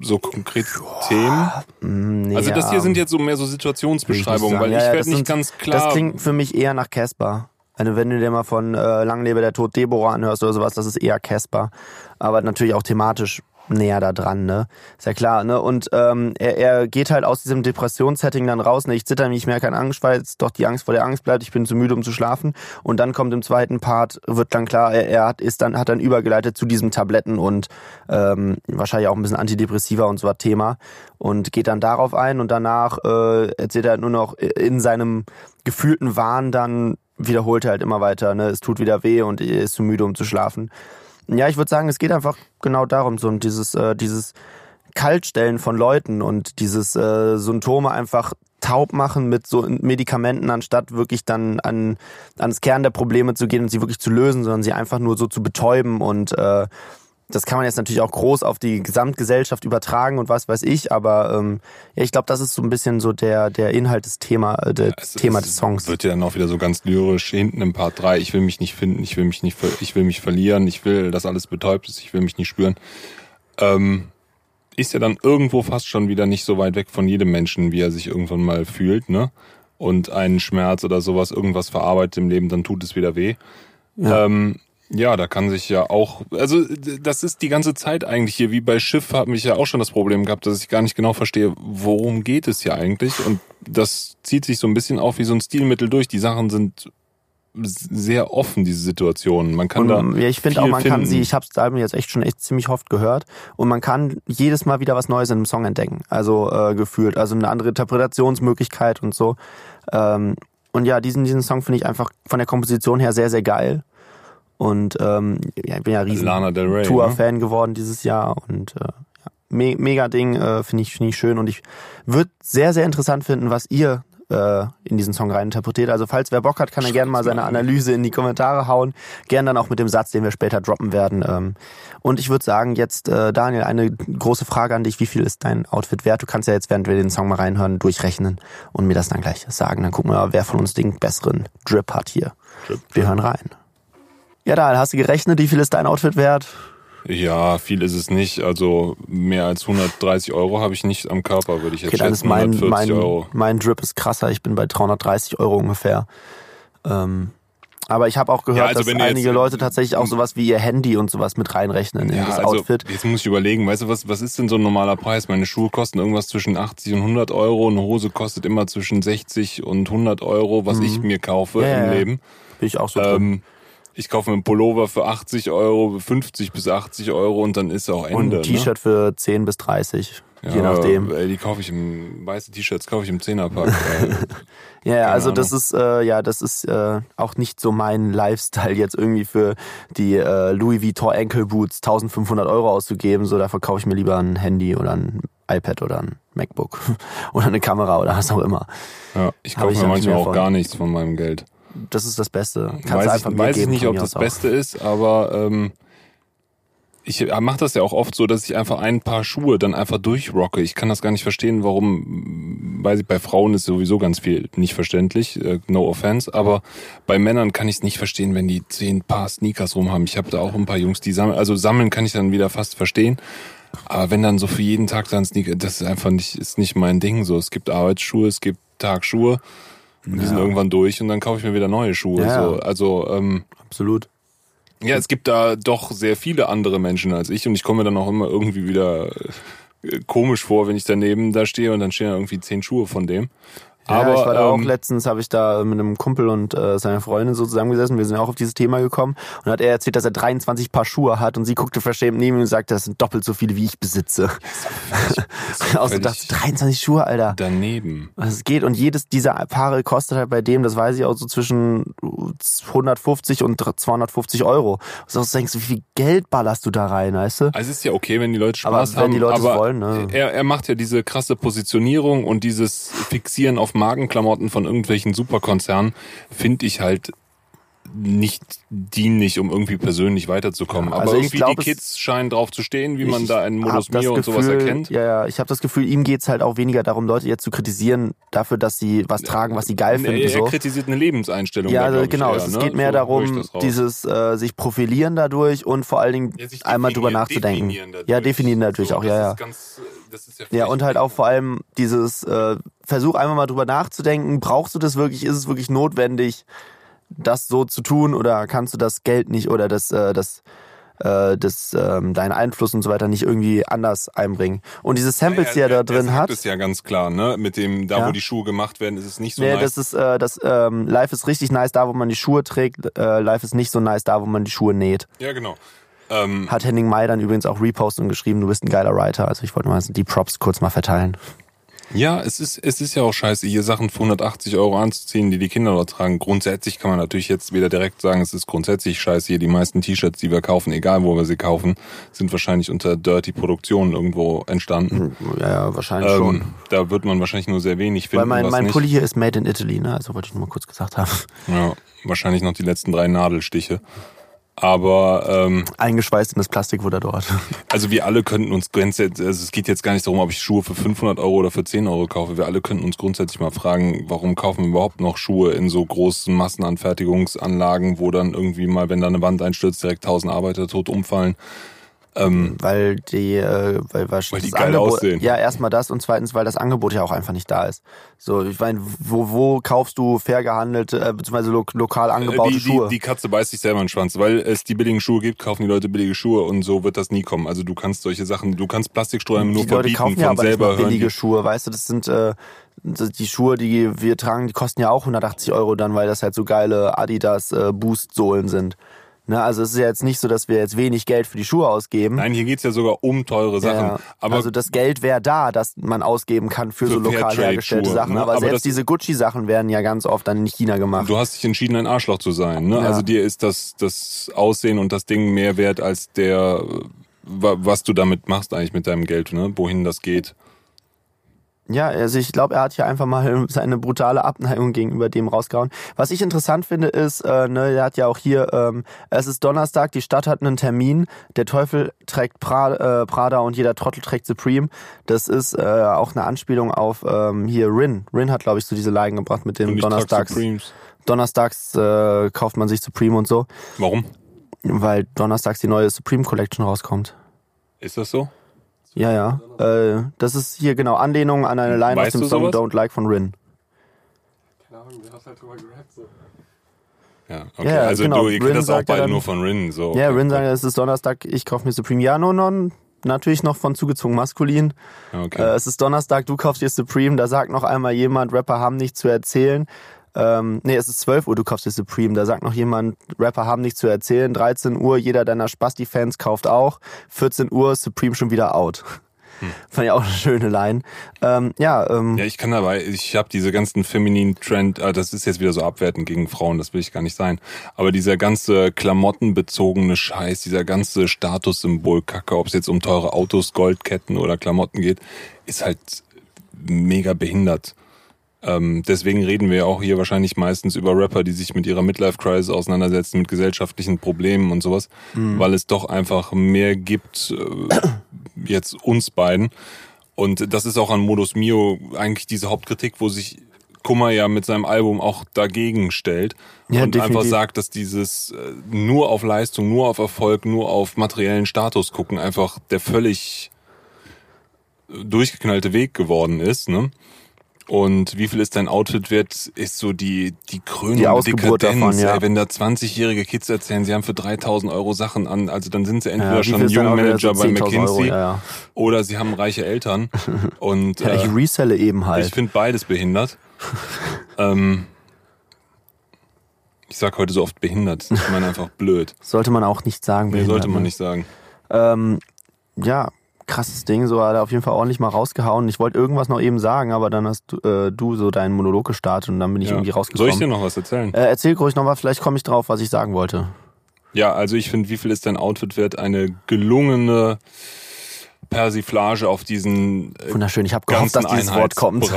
so konkrete Themen? Nee, Also das hier sind jetzt so mehr so Situationsbeschreibungen, weil ich ja, werde nicht sind- ganz klar. Das klingt für mich eher nach Casper. Also wenn du dir mal von äh, Lang lebe der Tod Deborah anhörst oder sowas, das ist eher Casper. Aber natürlich auch thematisch näher da dran, ne? Ist ja klar, ne? Und ähm, er, er geht halt aus diesem Depressionssetting dann raus, ne? Ich zitter nicht mehr, keine Angst, weil jetzt doch die Angst vor der Angst bleibt, ich bin zu müde, um zu schlafen. Und dann kommt im zweiten Part, wird dann klar, er, er hat, ist dann, hat dann übergeleitet zu diesem Tabletten und ähm, wahrscheinlich auch ein bisschen Antidepressiva und so was Thema und geht dann darauf ein und danach äh, erzählt er nur noch in seinem gefühlten Wahn dann wiederholt er halt immer weiter, ne? Es tut wieder weh und er ist zu müde, um zu schlafen. Ja, ich würde sagen, es geht einfach genau darum, so und dieses, äh, dieses Kaltstellen von Leuten und dieses äh, Symptome einfach taub machen mit so Medikamenten, anstatt wirklich dann an ans Kern der Probleme zu gehen und sie wirklich zu lösen, sondern sie einfach nur so zu betäuben und äh, das kann man jetzt natürlich auch groß auf die Gesamtgesellschaft übertragen und was weiß ich, aber ähm, ja, ich glaube, das ist so ein bisschen so der der Inhalt des Thema äh, der Es- Thema es des Songs. Wird ja dann auch wieder so ganz lyrisch hinten im Part 3. Ich will mich nicht finden, ich will mich nicht, ich will mich verlieren, ich will, dass alles betäubt ist, ich will mich nicht spüren. Ähm, ist ja dann irgendwo fast schon wieder nicht so weit weg von jedem Menschen, wie er sich irgendwann mal fühlt, ne? Und einen Schmerz oder sowas, irgendwas verarbeitet im Leben, dann tut es wieder weh. Ja. Ähm, ja, da kann sich ja auch, also das ist die ganze Zeit eigentlich hier, wie bei Schiff habe ich ja auch schon das Problem gehabt, dass ich gar nicht genau verstehe, worum geht es hier eigentlich. Und das zieht sich so ein bisschen auf wie so ein Stilmittel durch. Die Sachen sind sehr offen, diese Situationen. Man kann Und, da. ja, ich finde auch, man kann finden. sie, ich habe das Album jetzt echt schon echt ziemlich oft gehört und man kann jedes Mal wieder was Neues in einem Song entdecken. Also äh, gefühlt, also eine andere Interpretationsmöglichkeit und so. Ähm, und ja, diesen, diesen Song finde ich einfach von der Komposition her sehr, sehr geil. Und ähm, ja, ich bin ja riesen. Ne? Tour-Fan geworden dieses Jahr und äh, ja, me mega Ding, äh, finde ich, finde ich schön und ich würde sehr, sehr interessant finden, was ihr äh, in diesen Song reininterpretiert. Also falls wer Bock hat, kann er gerne mal seine mal an. Analyse in die Kommentare hauen. Gern dann auch mit dem Satz, den wir später droppen werden. Ähm, und ich würde sagen, jetzt, äh, Daniel, eine große Frage an dich. Wie viel ist dein Outfit wert? Du kannst ja jetzt, während wir den Song mal reinhören, durchrechnen und mir das dann gleich sagen. Dann gucken wir, wer von uns den besseren Drip hat hier. Drip, Wir hören rein. Ja, Daniel, hast du gerechnet? Wie viel ist dein Outfit wert? Ja, viel ist es nicht. Also mehr als 130 Euro habe ich nicht am Körper, würde ich jetzt Okay, dann ist schätzen. mein, 140 mein, Euro. mein Drip ist krasser. Ich bin bei 330 Euro ungefähr. Ähm, Aber ich habe auch gehört, Ja, also dass einige jetzt- Leute tatsächlich auch sowas wie ihr Handy und sowas mit reinrechnen in Ja, das also Outfit. jetzt muss ich überlegen, weißt du, was, was ist denn so ein normaler Preis? Meine Schuhe kosten irgendwas zwischen 80 und 100 Euro, eine Hose kostet immer zwischen 60 und 100 Euro, was ich mir kaufe Mhm. Ja, im. Leben. Bin ich auch so drin. Ich kaufe mir einen Pullover für 80 Euro, 50 bis 80 Euro und dann ist auch Und Ende. ein T-Shirt für 10 bis 30, ne? je nachdem. Ey, die kaufe ich im, weiße T-Shirts kaufe ich im Zehnerpack. (laughs) ey. Ja, ja, Keine also das Ahnung. ist äh, ja, das ist äh, auch nicht so mein (laughs) Lifestyle jetzt irgendwie für die äh, Louis Vuitton Ankle Boots 1500 Euro auszugeben. So, da verkaufe ich mir lieber ein Handy oder ein iPad oder ein MacBook (laughs) oder eine Kamera oder was auch immer. ja, ich kaufe mir auch manchmal auch von. gar nichts von meinem Geld. Das ist das Beste. Kannst du weiß einfach ich, mir weiß ich geben nicht, von ob das auch. Beste ist, aber ähm, ich mache das ja auch oft so, dass ich einfach ein paar Schuhe dann einfach durchrocke. Ich kann das gar nicht verstehen, warum, weiß ich, bei Frauen ist sowieso ganz viel nicht verständlich, äh, no offense, aber bei Männern kann ich es nicht verstehen, wenn die zehn Paar Sneakers rumhaben. Ich habe da auch ein paar Jungs, die sammeln, also sammeln kann ich dann wieder fast verstehen. Aber wenn dann so für jeden Tag dann Sneaker, das ist einfach nicht, ist nicht mein Ding so. Es gibt Arbeitsschuhe, es gibt Tagschuhe. Und die sind irgendwann durch und dann kaufe ich mir wieder neue Schuhe. So. Also ähm, Absolut. ja, es gibt da doch sehr viele andere Menschen als ich und ich komme mir dann auch immer irgendwie wieder äh, komisch vor, wenn ich daneben da stehe und dann stehen da irgendwie zehn Schuhe von dem. Ja, Aber ich war da auch ähm, letztens, habe ich da mit einem Kumpel und äh, seiner Freundin so zusammengesessen. Wir sind auch auf dieses Thema gekommen und hat er erzählt, dass er 23 Paar Schuhe hat und sie guckte verschämt neben ihm und sagte, das sind doppelt so viele, wie ich besitze. (laughs) Außer völlig dachte, 23 Schuhe, Alter. daneben. Es geht und jedes dieser Paare kostet halt bei dem, das weiß ich auch so zwischen 150 und 250 Euro. Also du denkst, wie viel Geld ballerst du da rein, weißt du? Also es ist ja okay, wenn die Leute Aber Spaß wenn haben, die Leute aber wollen, ne? er, er macht ja diese krasse Positionierung und dieses Fixieren auf Magenklamotten von irgendwelchen Superkonzernen, finde ich halt nicht dienlich, um irgendwie persönlich weiterzukommen. Aber also ich irgendwie glaub, die Kids scheinen drauf zu stehen, wie man da in Modus Mio und sowas Gefühl- erkennt. Ja, ja, ich habe das Gefühl, ihm geht's halt auch weniger darum, Leute jetzt zu kritisieren dafür, dass sie was tragen, was sie geil finden. er, er so. kritisiert eine Lebenseinstellung. Ja, da, also genau. eher, es ne? geht mehr So darum, dieses äh, sich profilieren dadurch und vor allen Dingen Ja, einmal drüber nachzudenken. definieren dadurch. Ja, definieren natürlich So, auch, das ja, ja. Ganz, ja, Ja, und halt auch vor allem dieses äh, Versuch einmal mal drüber nachzudenken, brauchst du das wirklich, ist es wirklich notwendig, das so zu tun oder kannst du das Geld nicht oder das, äh, das, äh, das, ähm, deinen Einfluss und so weiter nicht irgendwie anders einbringen. Und diese Samples, die er da drin hat, ist ja ganz klar, ne? Mit dem, da Ja. wo die Schuhe gemacht werden, ist es nicht so nee, nice. das ist, äh, das, ähm, Life ist richtig nice da, wo man die Schuhe trägt, äh, Life ist nicht so nice da, wo man die Schuhe näht. ja, genau. Ähm, Hat Henning May dann übrigens auch repostet und geschrieben, du bist ein geiler Writer. Also ich wollte mal die Props kurz mal verteilen. Ja, es ist, es ist ja auch scheiße, hier Sachen für 180 Euro anzuziehen, die die Kinder dort tragen. Grundsätzlich kann man natürlich jetzt wieder direkt sagen, es ist grundsätzlich scheiße. Hier die meisten T-Shirts, die wir kaufen, egal wo wir sie kaufen, sind wahrscheinlich unter Dirty Produktionen irgendwo entstanden. Ja, ja wahrscheinlich schon. Ähm, da wird man wahrscheinlich nur sehr wenig Weil finden. mein, was mein nicht. Pulli hier ist made in Italy, ne? Also wollte ich nur mal kurz gesagt haben. Ja, wahrscheinlich noch die letzten drei Nadelstiche. Aber ähm, Eingeschweißt in das Plastik wurde er dort. (laughs) also wir alle könnten uns grundsätzlich, also es geht jetzt gar nicht darum, ob ich Schuhe für 500 Euro oder für 10 Euro kaufe. Wir alle könnten uns grundsätzlich mal fragen, warum kaufen wir überhaupt noch Schuhe in so großen Massenanfertigungsanlagen, wo dann irgendwie mal, wenn da eine Wand einstürzt, direkt 1000 Arbeiter tot umfallen. Ähm, Weil die, äh, weil, weil, Weil die geil Angebot, aussehen. Ja, erstmal das und zweitens, weil das Angebot ja auch einfach nicht da ist. So, ich meine, wo, wo kaufst du fair gehandelte, äh, beziehungsweise lo lokal angebaute die, Schuhe? Die, die Katze beißt sich selber in den Schwanz, weil es die billigen Schuhe gibt, kaufen die Leute billige Schuhe und so wird das nie kommen. Also du kannst solche Sachen, du kannst Plastiksträume nur die Leute verbieten, kaufen von ja aber nicht selber hören billige Schuhe, weißt du, das sind äh, die Schuhe, die wir tragen, die kosten ja auch 180 Euro dann, weil das halt so geile Adidas äh, Boost Sohlen sind. Ne, also es ist ja jetzt nicht so, dass wir jetzt wenig Geld für die Schuhe ausgeben. Nein, hier geht's ja sogar um teure Sachen. Ja, Aber also das Geld wäre da, dass man ausgeben kann für, Für so lokal hergestellte Sachen. ne? Aber, Aber selbst das- diese Gucci-Sachen werden ja ganz oft dann in China gemacht. Du hast dich entschieden, ein Arschloch zu sein. Ne? Ja. Also dir ist das, das Aussehen und das Ding mehr wert als der, wa- was du damit machst eigentlich mit deinem Geld, ne? wohin das geht. Ja, also ich glaube, er hat hier einfach mal (laughs) seine brutale Abneigung gegenüber dem rausgehauen. Was ich interessant finde, ist, äh, ne, er hat ja auch hier, ähm, es ist Donnerstag, die Stadt hat einen Termin, der Teufel trägt pra, äh, Prada und jeder Trottel trägt Supreme. Das ist äh, auch eine Anspielung auf ähm, hier Rin. Rin hat, glaube ich, so diese Line gebracht mit dem Donnerstags. Donnerstags äh, kauft man sich Supreme und so, Warum? weil donnerstags die neue Supreme Collection rauskommt. Ist das so? Ja, ja. Äh, das ist hier genau Anlehnung an eine Line aus Weißt dem du Song sowas? Don't Like von Rin. Keine Ahnung, der hat halt drüber gerappt so. Ja, okay. Ja, also genau. du, ihr Rin kennt das auch beide dann- nur von Rin. So, Ja, okay, Rin sagt, es ist Donnerstag, ich kaufe mir Supreme. Ja, no, no, natürlich noch von zugezogen maskulin. Okay. Äh, es ist Donnerstag, du kaufst dir Supreme, da sagt noch einmal jemand, Rapper haben nichts zu erzählen. Ähm, nee, es ist 12 Uhr, du kaufst dir Supreme, da sagt noch jemand, Rapper haben nichts zu erzählen. 13 Uhr, jeder deiner Spasti-Fans kauft auch. 14 Uhr, Supreme schon wieder out. (laughs) Fand ich auch eine schöne Line. Ähm, ja, ähm, Ja, ich kann dabei, ich habe diese ganzen femininen Trend, ah, das ist jetzt wieder so abwertend gegen Frauen, das will ich gar nicht sein. Aber dieser ganze klamottenbezogene Scheiß, dieser ganze Statussymbol-Kacke, ob es jetzt um teure Autos, Goldketten oder Klamotten geht, ist halt mega behindert. Ähm, deswegen reden wir ja auch hier wahrscheinlich meistens über Rapper, die sich mit ihrer Midlife-Crisis auseinandersetzen, mit gesellschaftlichen Problemen und sowas, weil es doch einfach mehr gibt, äh, jetzt uns beiden. Und das ist auch an Modus Mio eigentlich diese Hauptkritik, wo sich Kummer ja mit seinem Album auch dagegen stellt Ja, und einfach definitiv. sagt, dass dieses äh, nur auf Leistung, nur auf Erfolg, nur auf materiellen Status gucken einfach der völlig durchgeknallte Weg geworden ist, ne? Und wie viel ist dein Outfit wert, ist so die, die Krönung Die der Ausgeburt Dekadenz. davon, ja. ey, wenn da 20-jährige Kids erzählen, sie haben für 3000 Euro Sachen an, also dann sind sie entweder ja, schon Jugendmanager bei 10.000 McKinsey Euro, ja, oder sie haben reiche Eltern. (laughs) Und ja, ich äh, reselle eben ich halt. finde beides behindert. (laughs) ähm, ich sag heute so oft behindert. Ich meine einfach blöd. Sollte man auch nicht sagen. Nee, sollte man ne? nicht sagen. Ähm, ja, krasses Ding, so hat er auf jeden Fall ordentlich mal rausgehauen. Ich wollte irgendwas noch eben sagen, aber dann hast du, äh, du so deinen Monolog gestartet und dann bin ich Ja. irgendwie Soll rausgekommen. ich dir noch was erzählen? äh, erzähl ruhig noch was, vielleicht komme ich drauf, was ich sagen wollte. Ja, also ich finde, wie viel ist dein Outfit wert? Eine gelungene Persiflage auf diesen äh, Wunderschön, ich habe gehofft, dass dieses Wort kommt.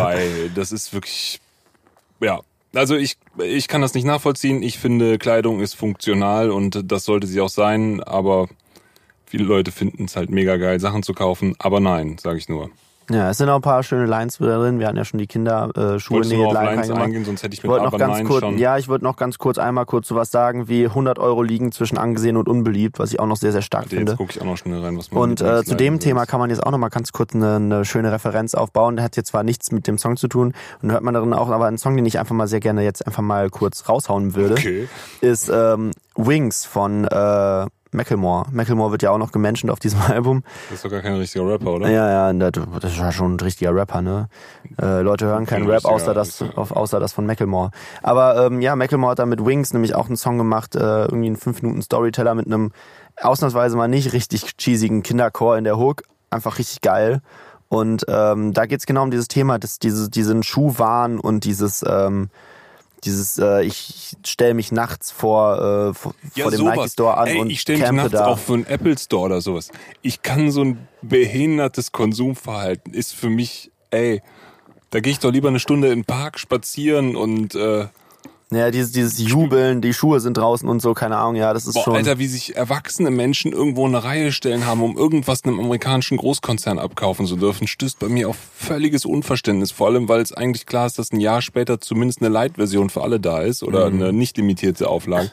Das ist wirklich, ja. Also ich, ich kann das nicht nachvollziehen. Ich finde, Kleidung ist funktional und das sollte sie auch sein, aber viele Leute finden es halt mega geil, Sachen zu kaufen. Aber nein, sage ich nur. Ja, es sind auch ein paar schöne Lines wieder drin. Wir hatten ja schon die Kinderschuhe äh, auf Line Lines eingehen, sonst hätte ich mit wollte noch ganz Nein kurz, schon. ja, ich wollte noch ganz kurz einmal kurz sowas sagen, wie 100 Euro liegen zwischen angesehen und unbeliebt, was ich auch noch sehr, sehr stark Warte, finde. Jetzt gucke ich auch noch schnell rein, was man Und äh, zu dem Thema kann man jetzt auch noch mal ganz kurz eine, eine schöne Referenz aufbauen. Der hat jetzt zwar nichts mit dem Song zu tun und hört man darin auch, aber ein Song, den ich einfach mal sehr gerne jetzt einfach mal kurz raushauen würde, Okay. ist ähm, Wings von äh, Macklemore. Macklemore wird ja auch noch gementioned auf diesem (laughs) Album. Das ist doch gar kein richtiger Rapper, oder? Ja, ja, das, ist ja schon ein richtiger Rapper, ne? Äh, Leute hören keinen Ein Rap, außer das, außer das von Macklemore. Aber ähm, ja, Macklemore hat da mit Wings nämlich auch einen Song gemacht, äh, irgendwie einen 5 Minuten Storyteller mit einem ausnahmsweise mal nicht richtig cheesigen Kinderchor in der Hook. Einfach richtig geil. Und ähm, da geht's genau um dieses Thema, das, diese, diesen Schuhwahn und dieses, ähm, dieses, äh, ich stelle mich nachts vor, äh, vor, vor dem Nike Store an Ey, und ich stelle mich nachts da. auch für einen Apple Store oder sowas. Ich kann so ein behindertes Konsumverhalten ist für mich, ey, da gehe ich doch lieber eine Stunde in den Park spazieren und äh, Ja, dieses, dieses Jubeln, die Schuhe sind draußen und so, keine Ahnung, ja, das ist boah, schon. Alter, wie sich erwachsene Menschen irgendwo in eine Reihe stellen haben, um irgendwas einem amerikanischen Großkonzern abkaufen zu dürfen, stößt bei mir auf völliges Unverständnis. Vor allem, weil es eigentlich klar ist, dass ein Jahr später zumindest eine Light-Version für alle da ist oder Mhm. eine nicht limitierte Auflage.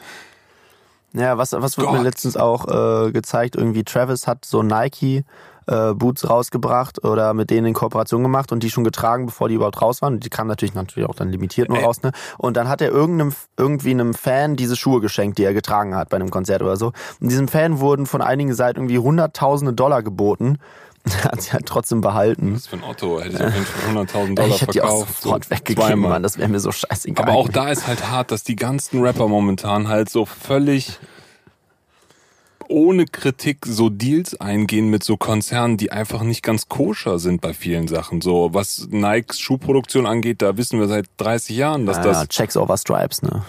Ja, was, was wird mir letztens auch äh, gezeigt? Irgendwie Travis hat so Nike äh, Boots rausgebracht oder mit denen in Kooperation gemacht und die schon getragen, bevor die überhaupt raus waren. Und die kamen natürlich natürlich auch dann limitiert nur raus, ne? Und dann hat er irgendeinem irgendwie einem Fan diese Schuhe geschenkt, die er getragen hat bei einem Konzert oder so. Und diesem Fan wurden von einigen Seiten irgendwie hunderttausende Dollar geboten. (laughs) Er hat sie halt trotzdem behalten. Was für ein Otto hätte ich auf jeden Fall 100.000 Dollar ich hätte die auch sofort so weggegeben, zweimal. Mann. Das wäre mir so scheißegal. Aber auch da ist halt hart, dass die ganzen Rapper momentan halt so völlig ohne Kritik so Deals eingehen mit so Konzernen, die einfach nicht ganz koscher sind bei vielen Sachen. So was Nikes Schuhproduktion angeht, da wissen wir seit 30 Jahren, dass ja, das Checks over Stripes, ne?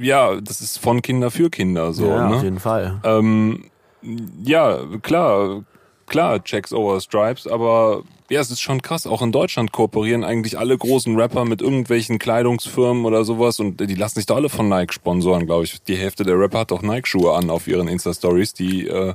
ja, das ist von Kinder für Kinder so, ja, ne? auf jeden Fall. Ähm, ja, klar, klar, Checks over Stripes, aber ja, es ist schon krass. Auch in Deutschland kooperieren eigentlich alle großen Rapper mit irgendwelchen Kleidungsfirmen oder sowas und die lassen sich da alle von Nike sponsoren, glaube ich. Die Hälfte der Rapper hat doch Nike-Schuhe an auf ihren Insta-Stories, die äh,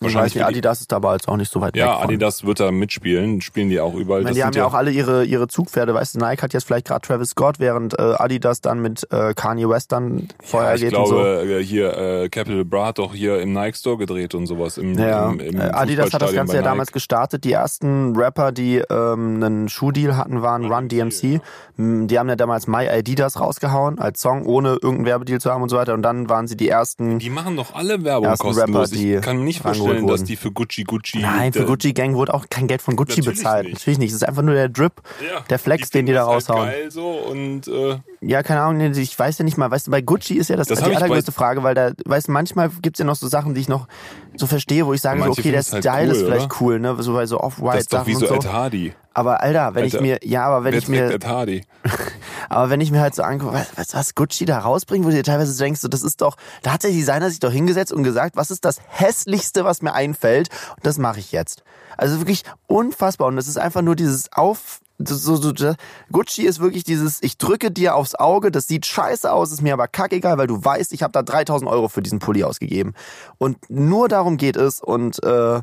Ich weiß nicht, Adidas ist aber jetzt auch nicht so weit ja, weg. von. Adidas wird da mitspielen, spielen die auch überall. Ich meine, die haben ja auch alle ihre, ihre Zugpferde, weißt du, Nike hat jetzt vielleicht gerade Travis Scott, während äh, Adidas dann mit äh, Kanye West dann vorher ja, ich geht glaube, und so. äh, hier äh, Capital Bra hat doch hier im Nike Store gedreht und sowas. Im, Ja, im, im äh, Adidas hat das Ganze ja damals gestartet. Die ersten Rapper, die ähm, einen Schuhdeal hatten, waren Run DMC. Mm, Die haben ja damals My Adidas rausgehauen als Song, ohne irgendeinen Werbedeal zu haben und so weiter. Und dann waren sie die ersten. Die machen doch alle Werbung kostenlos. Rapper, die ich kann nicht vorstellen, dass die für Gucci Gucci. Nein, für Gucci Gang wurde auch kein Geld von Gucci Natürlich bezahlt. nicht. Natürlich nicht. Es ist einfach nur der Drip, Ja, der Flex, den die da das raushauen. Halt geil so und äh, Ja, keine Ahnung, ich weiß ja nicht mal, weißt du, bei Gucci ist ja das, Das die ich allergrößte Frage, weil da, weißt du, manchmal gibt's ja noch so Sachen, die ich noch so verstehe, wo ich sage, so, okay, der halt Style ist cool, vielleicht oder? cool, ne, so bei so das Off-White ist doch Sachen wie so und Ed so. Hardy. Aber Alter, wenn ich Alter, mir, ja, aber wenn ich mir, Ed Hardy? (laughs) aber wenn ich mir halt so angucke, was, was, was Gucci da rausbringt, wo du dir teilweise so denkst, so, das ist doch, da hat der Designer sich doch hingesetzt und gesagt, was ist das hässlichste, was mir einfällt, und das mache ich jetzt. Also wirklich unfassbar und das ist einfach nur dieses Auf, so, so, so, Gucci ist wirklich dieses, ich drücke dir aufs Auge, das sieht scheiße aus, ist mir aber kackegal, weil du weißt, ich habe da 3000 Euro für diesen Pulli ausgegeben. Und nur darum geht es und äh,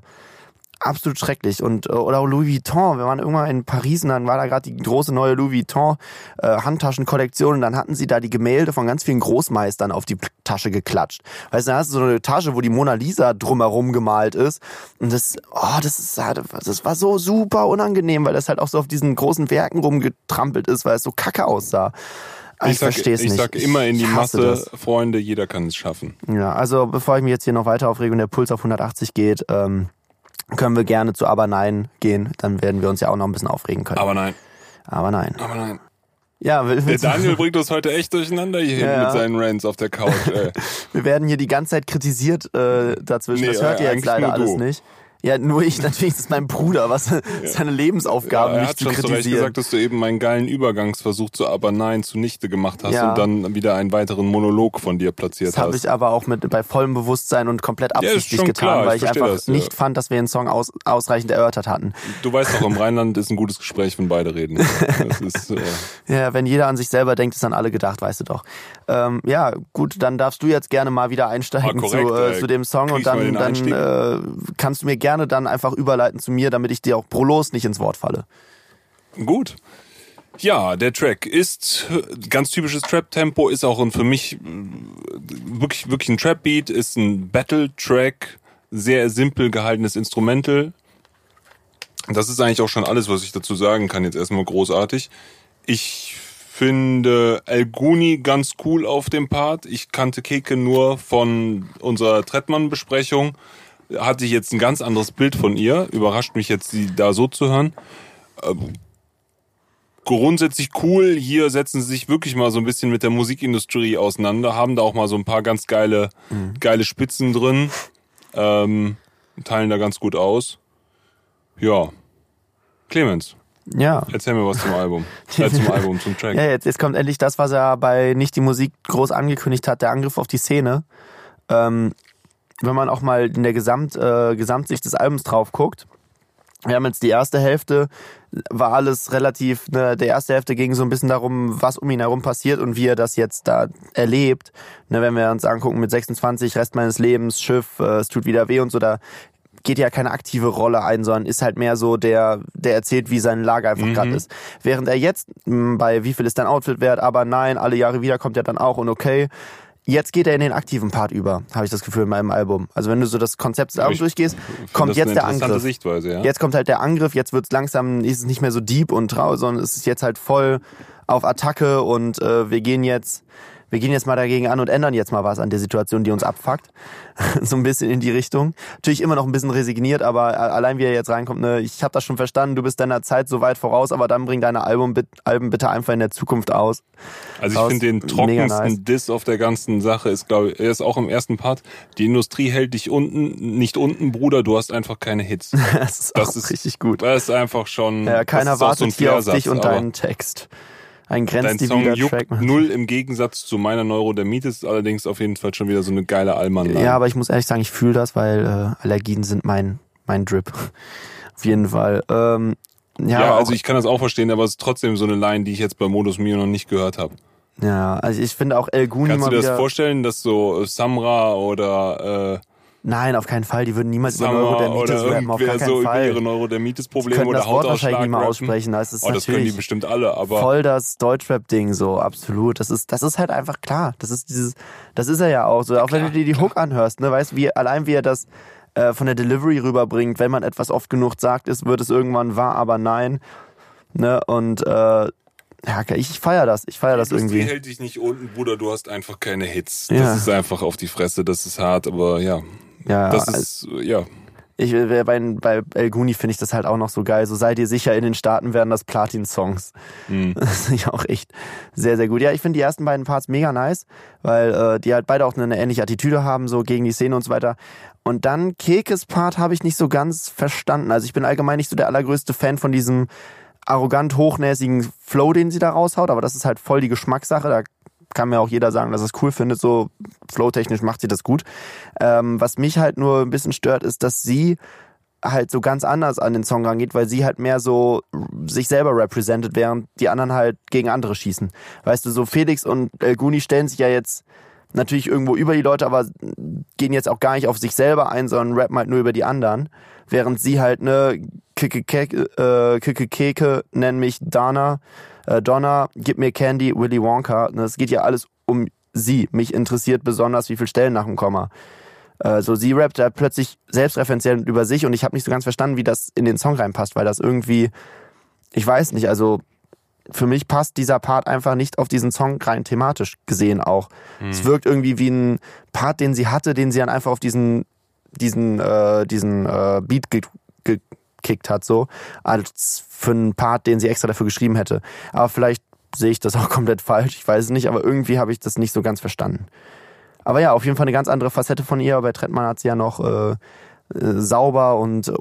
absolut schrecklich. Und äh, oder Louis Vuitton, wir waren irgendwann in Paris und dann war da gerade die große neue Louis Vuitton äh, Handtaschenkollektion und dann hatten sie da die Gemälde von ganz vielen Großmeistern auf die Tasche geklatscht. Weißt du, da hast du so eine Tasche, wo die Mona Lisa drumherum gemalt ist und das oh, das ist halt- das war so super unangenehm, weil das halt auch so auf diesen großen Werken rumgetrampelt ist, weil es so kacke aussah. Ah, Ich, sag, verstehe es ich nicht. sag immer in die ich Masse, das. Freunde, jeder kann es schaffen. Ja, also bevor ich mich jetzt hier noch weiter aufrege und der Puls auf 180 geht, ähm, können wir gerne zu Aber Nein gehen. Dann werden wir uns ja auch noch ein bisschen aufregen können. Aber nein, Aber nein. aber nein. Ja, wir, Der Daniel bringt uns heute echt durcheinander hier Ja, ja. mit seinen Rants auf der Couch. Ey. (laughs) wir werden hier die ganze Zeit kritisiert äh, dazwischen. Nee, das hört ihr äh, jetzt eigentlich leider alles nicht. Ja, nur ich, natürlich, das ist mein Bruder, was seine Lebensaufgabe, er mich hat zu schon zu Recht kritisieren. gesagt, dass du eben meinen geilen Übergangsversuch zu Aber Nein zunichte gemacht hast Ja. und dann wieder einen weiteren Monolog von dir platziert Das habe hast. ich aber auch mit bei vollem Bewusstsein und komplett absichtlich schon getan, klar, ich weil ich verstehe einfach das, ja. nicht fand, dass wir den Song aus, ausreichend erörtert hatten. Du weißt doch, im Rheinland ist ein gutes Gespräch, wenn beide reden. Das (laughs) ist, äh, Ja, wenn jeder an sich selber denkt, ist an alle gedacht, weißt du doch. Ähm, ja, gut, dann darfst du jetzt gerne mal wieder einsteigen Ah, korrekt, zu, äh, ey. zu dem Song und ich dann, dann äh, kannst du mir gerne dann einfach überleiten zu mir, damit ich dir auch prolos nicht ins Wort falle. Gut. Ja, der Track ist ganz typisches Trap-Tempo, ist auch ein, für mich äh, wirklich, wirklich ein Trap-Beat, ist ein Battle-Track, sehr simpel gehaltenes Instrumental. Das ist eigentlich auch schon alles, was ich dazu sagen kann, jetzt erstmal großartig. Ich finde El Guni ganz cool auf dem Part. Ich kannte Keke nur von unserer Trettmann-Besprechung. Hatte ich jetzt ein ganz anderes Bild von ihr. Überrascht mich jetzt, sie da so zu hören grundsätzlich cool. Hier setzen sie sich wirklich mal so ein bisschen mit der Musikindustrie auseinander, haben da auch mal so ein paar ganz geile, geile Spitzen drin, ähm, teilen da ganz gut aus. Ja. Clemens, Ja. erzähl mir was zum Album. (laughs) Äh, zum Album, zum Track. Ja, jetzt, jetzt kommt endlich das, was er bei Nicht die Musik groß angekündigt hat, der Angriff auf die Szene. Ähm, wenn man auch mal in der Gesamt, äh, Gesamtsicht des Albums drauf guckt, wir haben jetzt die erste Hälfte, war alles relativ, ne, der erste Hälfte ging so ein bisschen darum, was um ihn herum passiert und wie er das jetzt da erlebt. Ne, wenn wir uns angucken mit 26, Rest meines Lebens, Schiff, äh, es tut wieder weh und so, da geht ja keine aktive Rolle ein, sondern ist halt mehr so der, der erzählt, wie seine Lage einfach gerade ist. Während er jetzt mh, bei wie viel ist dein Outfit wert, aber nein, alle Jahre wieder kommt er dann auch und okay. Jetzt geht er in den aktiven Part über, habe ich das Gefühl in meinem Album. Also wenn du so das Konzept des Albums durchgehst, kommt jetzt der Angriff. Sichtweise, ja. Jetzt kommt halt der Angriff, jetzt wird's langsam, ist es nicht mehr so deep und trau, sondern es ist jetzt halt voll auf Attacke und äh, wir gehen jetzt, wir gehen jetzt mal dagegen an und ändern jetzt mal was an der Situation, die uns abfuckt. (laughs) so ein bisschen in die Richtung. Natürlich immer noch ein bisschen resigniert, aber allein wie er jetzt reinkommt, ne, ich habe das schon verstanden, du bist deiner Zeit so weit voraus, aber dann bring deine Album, Alben bitte einfach in der Zukunft aus. Also ich finde den trockensten nice. Diss auf der ganzen Sache ist, glaube ich, er ist auch im ersten Part. Die Industrie hält dich unten, nicht unten, Bruder, du hast einfach keine Hits. (laughs) Das ist Das auch ist richtig gut. Das ist einfach schon. Ja, keiner auch so wartet hier auf dich und deinen Text. Ein juckt Track. Mann. null im Gegensatz zu meiner Neurodermitis, ist allerdings auf jeden Fall schon wieder so eine geile Allmann. Ja, aber ich muss ehrlich sagen, ich fühle das, weil äh, Allergien sind mein, mein Drip. (laughs) Auf jeden Fall. Ähm, ja, ja, also ich kann das auch verstehen, aber es ist trotzdem so eine Line, die ich jetzt bei Modus Mio noch nicht gehört habe. ja, also ich finde auch El Guni Kannst du dir das vorstellen, dass so Samra oder Nein, auf keinen Fall. Die würden niemals über Summer Neurodermitis oder rappen, auf gar so keinen irgendwie Fall. ihre Die Neurodermitis-Probleme können oder das Wort wahrscheinlich nicht mal aussprechen. Das ist Oh, das können die bestimmt alle, aber voll das Deutschrap-Ding, so absolut. Das ist, das ist halt einfach klar. Das ist dieses, das ist er ja auch so. Auch wenn du dir die Hook anhörst, ne, weißt wie allein wie er das äh, von der Delivery rüberbringt, wenn man etwas oft genug sagt, ist, wird es irgendwann wahr, aber nein. Ne, und äh, ja, ich, feier das. Ich feier das die irgendwie. hält dich nicht unten, Bruder, du hast einfach keine Hits. Ja. Das ist einfach auf die Fresse, das ist hart, aber ja, Ja, das also- ist, ja. Ich, äh, bei, bei El Guni finde ich das halt auch noch so geil. So seid ihr sicher, in den Staaten werden das Platin-Songs. Hm. (laughs) Das finde ich auch echt sehr, sehr gut. Ja, ich finde die ersten beiden Parts mega nice, weil äh, die halt beide auch eine ähnliche Attitüde haben, so gegen die Szene und so weiter. Und dann Kekes Part habe ich nicht so ganz verstanden. Also ich bin allgemein nicht so der allergrößte Fan von diesem arrogant hochnäsigen Flow, den sie da raushaut, aber das ist halt voll die Geschmackssache. Da kann mir auch jeder sagen, dass es cool findet. So flowtechnisch macht sie das gut. Ähm, was mich halt nur ein bisschen stört, ist, dass sie halt so ganz anders an den Song rangeht, weil sie halt mehr so sich selber representet, während die anderen halt gegen andere schießen. Weißt du, so Felix und El Guni stellen sich ja jetzt natürlich irgendwo über die Leute, aber gehen jetzt auch gar nicht auf sich selber ein, sondern rappen halt nur über die anderen. Während sie halt, ne, Kike Keke, äh, nennen mich Dana, äh, Donna, gib mir Candy, Willy Wonka. Es geht ja alles um sie. Mich interessiert besonders, wie viele Stellen nach dem Komma. Äh, so, sie rappt da plötzlich selbstreferenziell über sich und ich habe nicht so ganz verstanden, wie das in den Song reinpasst, weil das irgendwie, ich weiß nicht, also für mich passt dieser Part einfach nicht auf diesen Song rein thematisch gesehen auch. Es wirkt irgendwie wie ein Part, den sie hatte, den sie dann einfach auf diesen diesen äh, diesen äh, Beat ge gekickt hat so als für einen Part, den sie extra dafür geschrieben hätte. Aber vielleicht sehe ich das auch (laughs) komplett falsch, ich weiß es nicht, aber irgendwie habe ich das nicht so ganz verstanden. Aber ja, auf jeden Fall eine ganz andere Facette von ihr. Bei Trettmann hat sie ja noch äh, äh, sauber und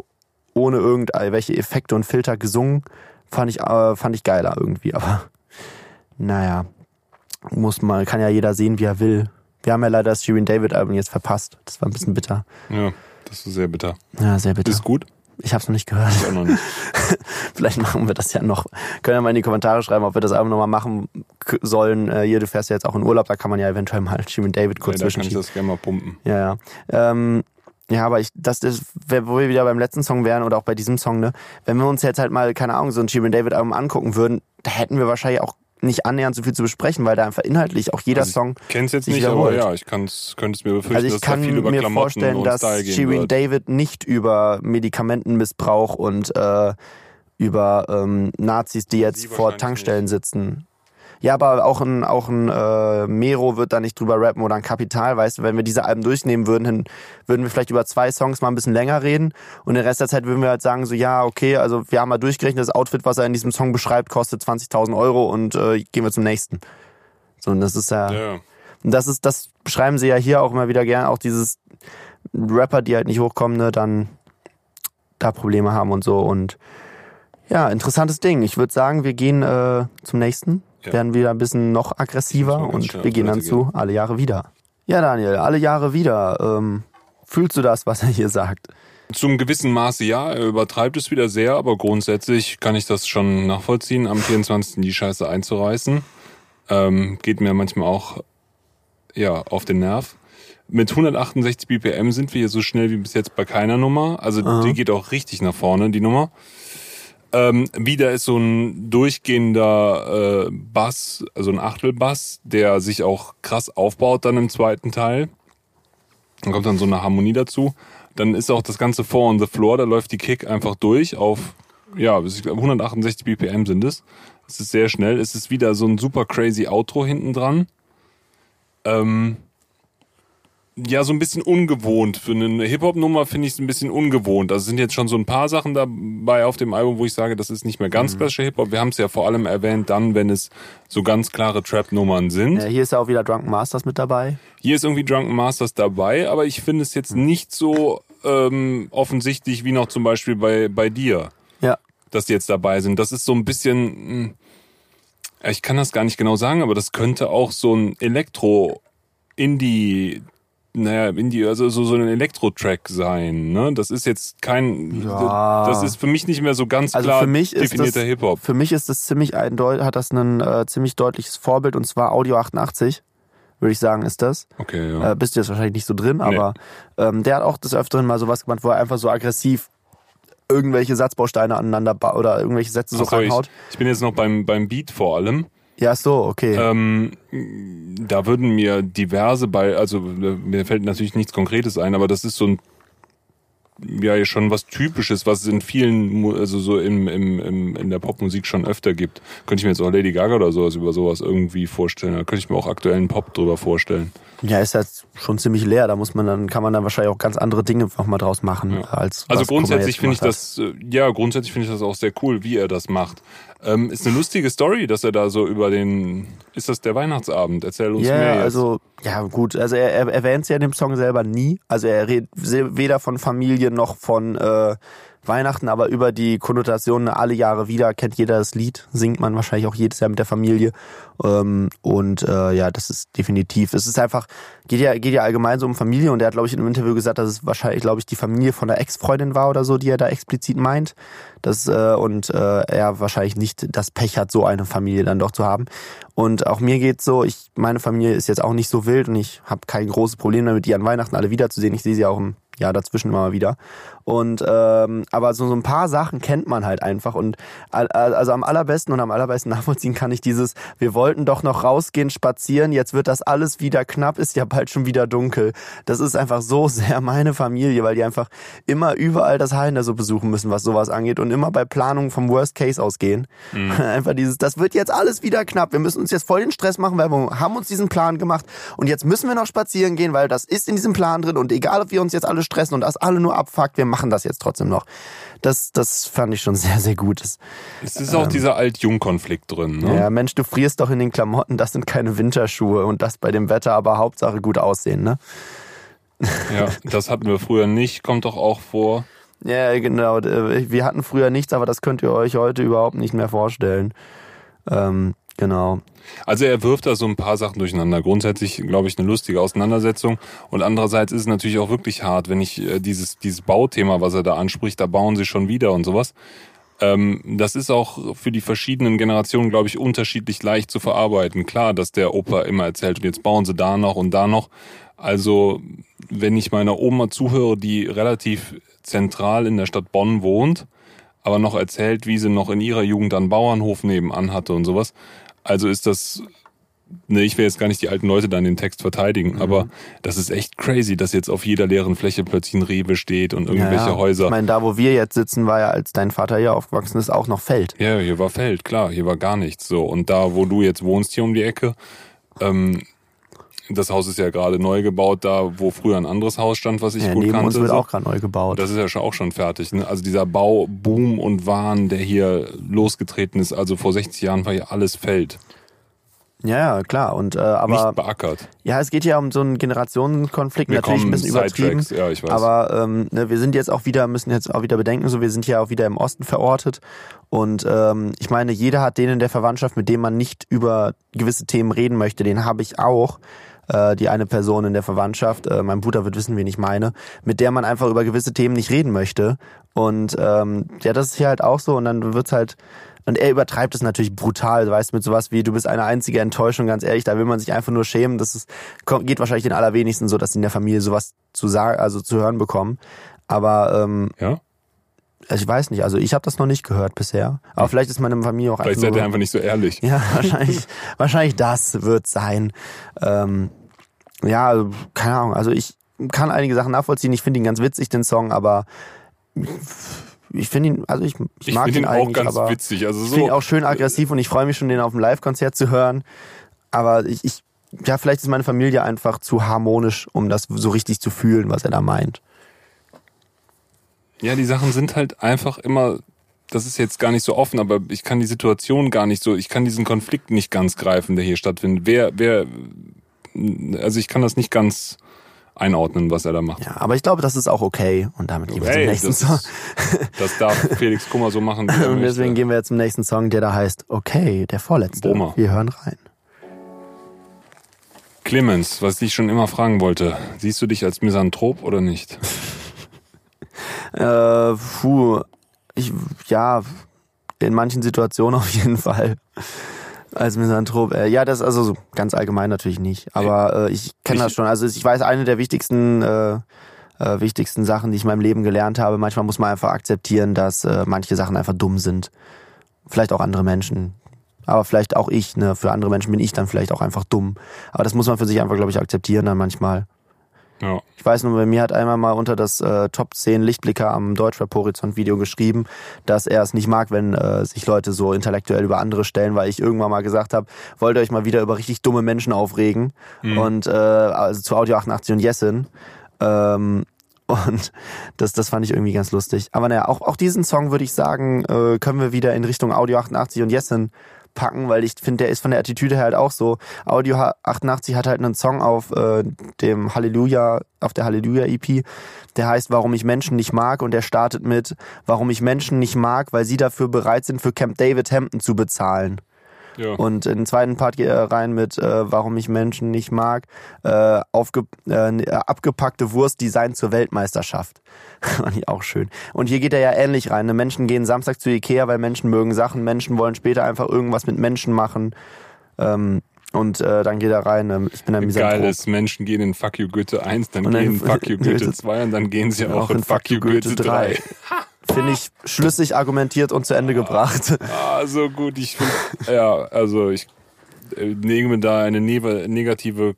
ohne irgendwelche Effekte und Filter gesungen. Fand ich, äh, fand ich geiler irgendwie. Aber (laughs) naja, muss mal, kann ja jeder sehen, wie er will. Wir haben ja leider das Shirin David Album jetzt verpasst. Das war ein bisschen bitter. Ja, das ist sehr bitter. Ja, sehr bitter. Ist gut? Ich habe es noch nicht gehört. Ich auch noch nicht. (laughs) Vielleicht machen wir das ja noch. Können ja mal in die Kommentare schreiben, ob wir das Album nochmal machen sollen. Äh, hier, du fährst ja jetzt auch in Urlaub, da kann man ja eventuell mal Shirin David kurz Ja, da kann ich das gerne mal pumpen. Ja, ja. Ähm, ja, aber ich, das ist, wo wir wieder beim letzten Song wären oder auch bei diesem Song, ne, wenn wir uns jetzt halt mal, keine Ahnung, so ein Shirin David Album angucken würden, da hätten wir wahrscheinlich auch nicht annähernd so viel zu besprechen, weil da einfach inhaltlich auch jeder Also ich Song. Kenn's jetzt sich nicht, aber wiederholt. ja, ich kann's, könnte es mir befürchten, Also ich dass kann da viel über mir Klamotten vorstellen, und dass Shirin. David nicht über Medikamentenmissbrauch und äh, über ähm, Nazis, die jetzt vor Tankstellen sitzen. Ja, aber auch ein, auch ein äh, Mero wird da nicht drüber rappen oder ein Kapital, weißt du, wenn wir diese Alben durchnehmen würden, dann würden wir vielleicht über zwei Songs mal ein bisschen länger reden und den Rest der Zeit würden wir halt sagen, so ja, okay, also wir haben mal durchgerechnet, das Outfit, was er in diesem Song beschreibt, kostet 20.000 Euro und äh, gehen wir zum nächsten. So, und das ist ja, Ja. und das ist, das beschreiben sie ja hier auch immer wieder gern, auch dieses Rapper, die halt nicht hochkommen, ne, dann da Probleme haben und so und ja, interessantes Ding. Ich würde sagen, wir gehen äh, zum nächsten, Ja. werden wieder ein bisschen noch aggressiver und wir gehen dann zu alle Jahre wieder. Ja, Daniel, alle Jahre wieder. Ähm, fühlst du das, was er hier sagt? Zum gewissen Maße ja, er übertreibt es wieder sehr, aber grundsätzlich kann ich das schon nachvollziehen, am 24. die Scheiße einzureißen. Ähm, geht mir manchmal auch ja, auf den Nerv. Mit 168 BPM sind wir hier so schnell wie bis jetzt bei keiner Nummer. Also die geht auch richtig nach vorne, die Nummer. Ähm, wieder ist so ein durchgehender äh, Bass, also ein Achtelbass, der sich auch krass aufbaut dann im zweiten Teil. Dann kommt dann so eine Harmonie dazu. Dann ist auch das ganze Four on the Floor, da läuft die Kick einfach durch auf, ja, ich glaube 168 BPM sind es. Es ist sehr schnell. Es ist wieder so ein super crazy Outro hinten dran. Ähm, ja, so ein bisschen ungewohnt. Für eine Hip-Hop-Nummer finde ich es ein bisschen ungewohnt. Also sind jetzt schon so ein paar Sachen dabei auf dem Album, wo ich sage, das ist nicht mehr ganz klassischer Hip-Hop. Wir haben es ja vor allem erwähnt dann, wenn es so ganz klare Trap-Nummern sind. Ja, hier ist ja auch wieder Drunken Masters mit dabei. Hier ist irgendwie Drunken Masters dabei, aber ich finde es jetzt nicht so ähm, offensichtlich wie noch zum Beispiel bei, bei dir, Ja. dass die jetzt dabei sind. Das ist so ein bisschen, mh, ich kann das gar nicht genau sagen, aber das könnte auch so ein Elektro-Indie, naja, Indie, also so, so ein Elektro-Track sein. Ne? Das ist jetzt kein, Ja. das ist für mich nicht mehr so ganz Also klar für mich das, definierter Hip-Hop. für mich ist das ziemlich eindeutig, hat das ein äh, ziemlich deutliches Vorbild und zwar Audio 88. würde ich sagen, ist das. Okay, ja. Äh, bist du jetzt wahrscheinlich nicht so drin, aber ähm, der hat auch des Öfteren mal sowas gemacht, wo er einfach so aggressiv irgendwelche Satzbausteine aneinander ba oder irgendwelche Sätze so so, ich, reinhaut. ich bin jetzt noch beim, beim Beat vor allem. Ja, so, okay. Ähm, da würden mir diverse bei, also äh, mir fällt natürlich nichts Konkretes ein, aber das ist so ein ja schon was Typisches, was es in vielen, also so im, im, im, in der Popmusik schon öfter gibt. Könnte ich mir jetzt auch Lady Gaga oder sowas über sowas irgendwie vorstellen. Da könnte ich mir auch aktuellen Pop drüber vorstellen. Ja, ist jetzt schon ziemlich leer. Da muss man dann, kann man dann wahrscheinlich auch ganz andere Dinge noch mal draus machen, als Also grundsätzlich finde ich das, äh, ja, grundsätzlich finde ich das auch sehr cool, wie er das macht. Ähm, ist eine lustige Story, dass er da so über den, ist das der Weihnachtsabend? Erzähl uns Ja, mehr jetzt. also, ja, gut. Also, er, er erwähnt es ja in dem Song selber nie. Also, er redet weder von Familie noch von äh, Weihnachten, aber über die Konnotationen alle Jahre wieder kennt jeder das Lied, singt man wahrscheinlich auch jedes Jahr mit der Familie. Ähm, und äh, ja, das ist definitiv. Es ist einfach, geht ja, geht ja allgemein so um Familie und er hat, glaube ich, in einem Interview gesagt, dass es wahrscheinlich, glaube ich, die Familie von der Ex-Freundin war oder so, die er da explizit meint. Das, äh, und äh, er wahrscheinlich nicht das Pech hat, so eine Familie dann doch zu haben. Und auch mir geht's so, ich, meine Familie ist jetzt auch nicht so wild und ich habe kein großes Problem damit, die an Weihnachten alle wiederzusehen. Ich sehe sie auch im Jahr dazwischen immer mal wieder. Und ähm, aber so, so ein paar Sachen kennt man halt einfach. Und al- al- also am allerbesten und am allerbesten (laughs) nachvollziehen kann ich dieses, wir wollten doch noch rausgehen, spazieren, jetzt wird das alles wieder knapp, ist ja bald schon wieder dunkel. Das ist einfach so sehr meine Familie, weil die einfach immer überall das in der Suppe besuchen müssen, was sowas angeht und immer bei Planung vom Worst Case ausgehen. (laughs) Einfach dieses, das wird jetzt alles wieder knapp. Wir müssen uns jetzt voll den Stress machen, weil wir haben uns diesen Plan gemacht und jetzt müssen wir noch spazieren gehen, weil das ist in diesem Plan drin und egal, ob wir uns jetzt alle stressen und das alle nur abfuckt, wir machen das jetzt trotzdem noch. Das, das fand ich schon sehr, sehr gut. Es ist auch dieser Alt-Jung-Konflikt drin, ne? ähm, ja, Mensch, du frierst doch in den Klamotten, das sind keine Winterschuhe und das bei dem Wetter, aber Hauptsache gut aussehen, ne? Ja, das hatten wir früher nicht, kommt doch auch vor. Ja, genau. Wir hatten früher nichts, aber das könnt ihr euch heute überhaupt nicht mehr vorstellen. Ähm, genau. Also er wirft da so ein paar Sachen durcheinander. Grundsätzlich, glaube ich, eine lustige Auseinandersetzung. Und andererseits ist es natürlich auch wirklich hart, wenn ich äh, dieses, dieses Bauthema, was er da anspricht, da bauen sie schon wieder und sowas. Ähm, das ist auch für die verschiedenen Generationen, glaube ich, unterschiedlich leicht zu verarbeiten. Klar, dass der Opa immer erzählt, und jetzt bauen sie da noch und da noch. Also, wenn ich meiner Oma zuhöre, die relativ zentral in der Stadt Bonn wohnt, aber noch erzählt, wie sie noch in ihrer Jugend einen Bauernhof nebenan hatte und sowas. Also ist das, ne, ich will jetzt gar nicht die alten Leute da in dem Text verteidigen, Mhm. aber das ist echt crazy, dass jetzt auf jeder leeren Fläche plötzlich ein Rewe steht und irgendwelche ja, ja. Häuser. Ich meine, da wo wir jetzt sitzen, war ja, als dein Vater hier aufgewachsen ist, auch noch Feld. Ja, hier war Feld, klar, hier war gar nichts. So und da, wo du jetzt wohnst, hier um die Ecke, ähm, das Haus ist ja gerade neu gebaut, da wo früher ein anderes Haus stand, was ich Ja, gut neben kannte. uns wird auch gerade neu gebaut. Das ist ja schon auch schon fertig. Ne? Also dieser Bauboom und Wahn, der hier losgetreten ist, also vor 60 Jahren war hier alles Feld, Ja, ja, klar. Und äh, aber nicht beackert. ja, es geht ja um so einen Generationenkonflikt, Wir natürlich ein bisschen übertrieben. Ja, ich weiß. Aber ähm, ne, wir sind jetzt auch wieder, müssen jetzt auch wieder bedenken, so wir sind ja auch wieder im Osten verortet. Und ähm, ich meine, jeder hat den in der Verwandtschaft, mit dem man nicht über gewisse Themen reden möchte. Den habe ich auch. Äh, die eine Person in der Verwandtschaft, äh, mein Bruder wird wissen, wen ich meine, mit der man einfach über gewisse Themen nicht reden möchte. Und ähm, ja, das ist hier halt auch so. Und dann wird's halt und er übertreibt es natürlich brutal, weißt mit sowas wie, du bist eine einzige Enttäuschung, ganz ehrlich, da will man sich einfach nur schämen. Das ist, kommt, geht wahrscheinlich den allerwenigsten so, dass sie in der Familie sowas zu sagen, also zu hören bekommen. Aber ähm, Ja? also ich weiß nicht, also ich habe das noch nicht gehört bisher. Aber vielleicht ist meine Familie auch Vielleicht einfach seid nur, ihr einfach nicht so ehrlich. ja, (laughs) wahrscheinlich, wahrscheinlich das wird sein. Ähm, ja, also, keine Ahnung. Also ich kann einige Sachen nachvollziehen. Ich finde ihn ganz witzig, den Song, aber ich finde ihn, also ich, ich, Ich mag ihn ihn auch eigentlich, ganz aber witzig. Also ich finde ihn so, auch schön aggressiv und ich freue mich schon, den auf dem Live-Konzert zu hören. Aber ich, ich, ja, vielleicht ist meine Familie einfach zu harmonisch, um das so richtig zu fühlen, was er da meint. ja, die Sachen sind halt einfach immer, das ist jetzt gar nicht so offen, aber ich kann die Situation gar nicht so, ich kann diesen Konflikt nicht ganz greifen, der hier stattfindet. Wer, wer, also ich kann das nicht ganz einordnen, was er da macht. Ja, aber ich glaube, das ist auch okay. Und damit gehen wir zum nächsten das, Song. ist, das darf (laughs) Felix Kummer so machen, wie er Und deswegen möchte. gehen wir jetzt zum nächsten Song, der da heißt Okay, der vorletzte. Boma. Wir hören rein. Clemens, was ich schon immer fragen wollte, siehst du dich als Misanthrop oder nicht? (laughs) Äh, puh, ich, ja, in manchen Situationen (laughs) auf jeden Fall. Als Misanthrop, äh, ja, das also so ganz allgemein natürlich nicht, aber äh, ich kenne das schon. Also ich weiß, eine der wichtigsten äh, äh, wichtigsten Sachen, die ich in meinem Leben gelernt habe. Manchmal muss man einfach akzeptieren, dass äh, manche Sachen einfach dumm sind. Vielleicht auch andere Menschen. Aber vielleicht auch ich, ne? Für andere Menschen bin ich dann vielleicht auch einfach dumm. Aber das muss man für sich einfach, glaube ich, akzeptieren dann manchmal. Ja. Ich weiß nur, bei mir hat einmal mal unter das äh, Top 10 Lichtblicker am Deutschrap-Horizont-Video geschrieben, dass er es nicht mag, wenn äh, sich Leute so intellektuell über andere stellen, weil ich irgendwann mal gesagt habe, wollt ihr euch mal wieder über richtig dumme Menschen aufregen? Mhm. Und äh, also zu Audio 88 und Jessin. Ähm, und (laughs) das, das fand ich irgendwie ganz lustig. Aber naja, auch, auch diesen Song würde ich sagen, äh, können wir wieder in Richtung Audio 88 und Jessin packen, weil ich finde, der ist von der Attitüde her halt auch so. Audio 88 hat halt einen Song auf äh, dem Halleluja, auf der Halleluja EP, der heißt Warum ich Menschen nicht mag und der startet mit Warum ich Menschen nicht mag, weil sie dafür bereit sind, für Camp David Hampton zu bezahlen. Ja. Und in den zweiten Part geht er rein mit äh, Warum ich Menschen nicht mag, äh, aufge, äh, abgepackte Wurst Design zur Weltmeisterschaft. (laughs) Fand ich auch schön. Und hier geht er ja ähnlich rein. Ne? Menschen gehen Samstag zu Ikea, weil Menschen mögen Sachen. Menschen wollen später einfach irgendwas mit Menschen machen. Ähm, und äh, dann geht er rein. ähm, Ich bin ein Geil Misanthrop. ist, Menschen gehen in Fuck You Goethe 1, dann dann gehen in (laughs) Fuck You Goethe Goethe 2 und dann gehen sie auch, in Fuck You Goethe 3. (laughs) Finde ich schlüssig argumentiert und zu Ende gebracht. Ah, so gut. Ich finde, ja, also ich äh, nehme da eine negative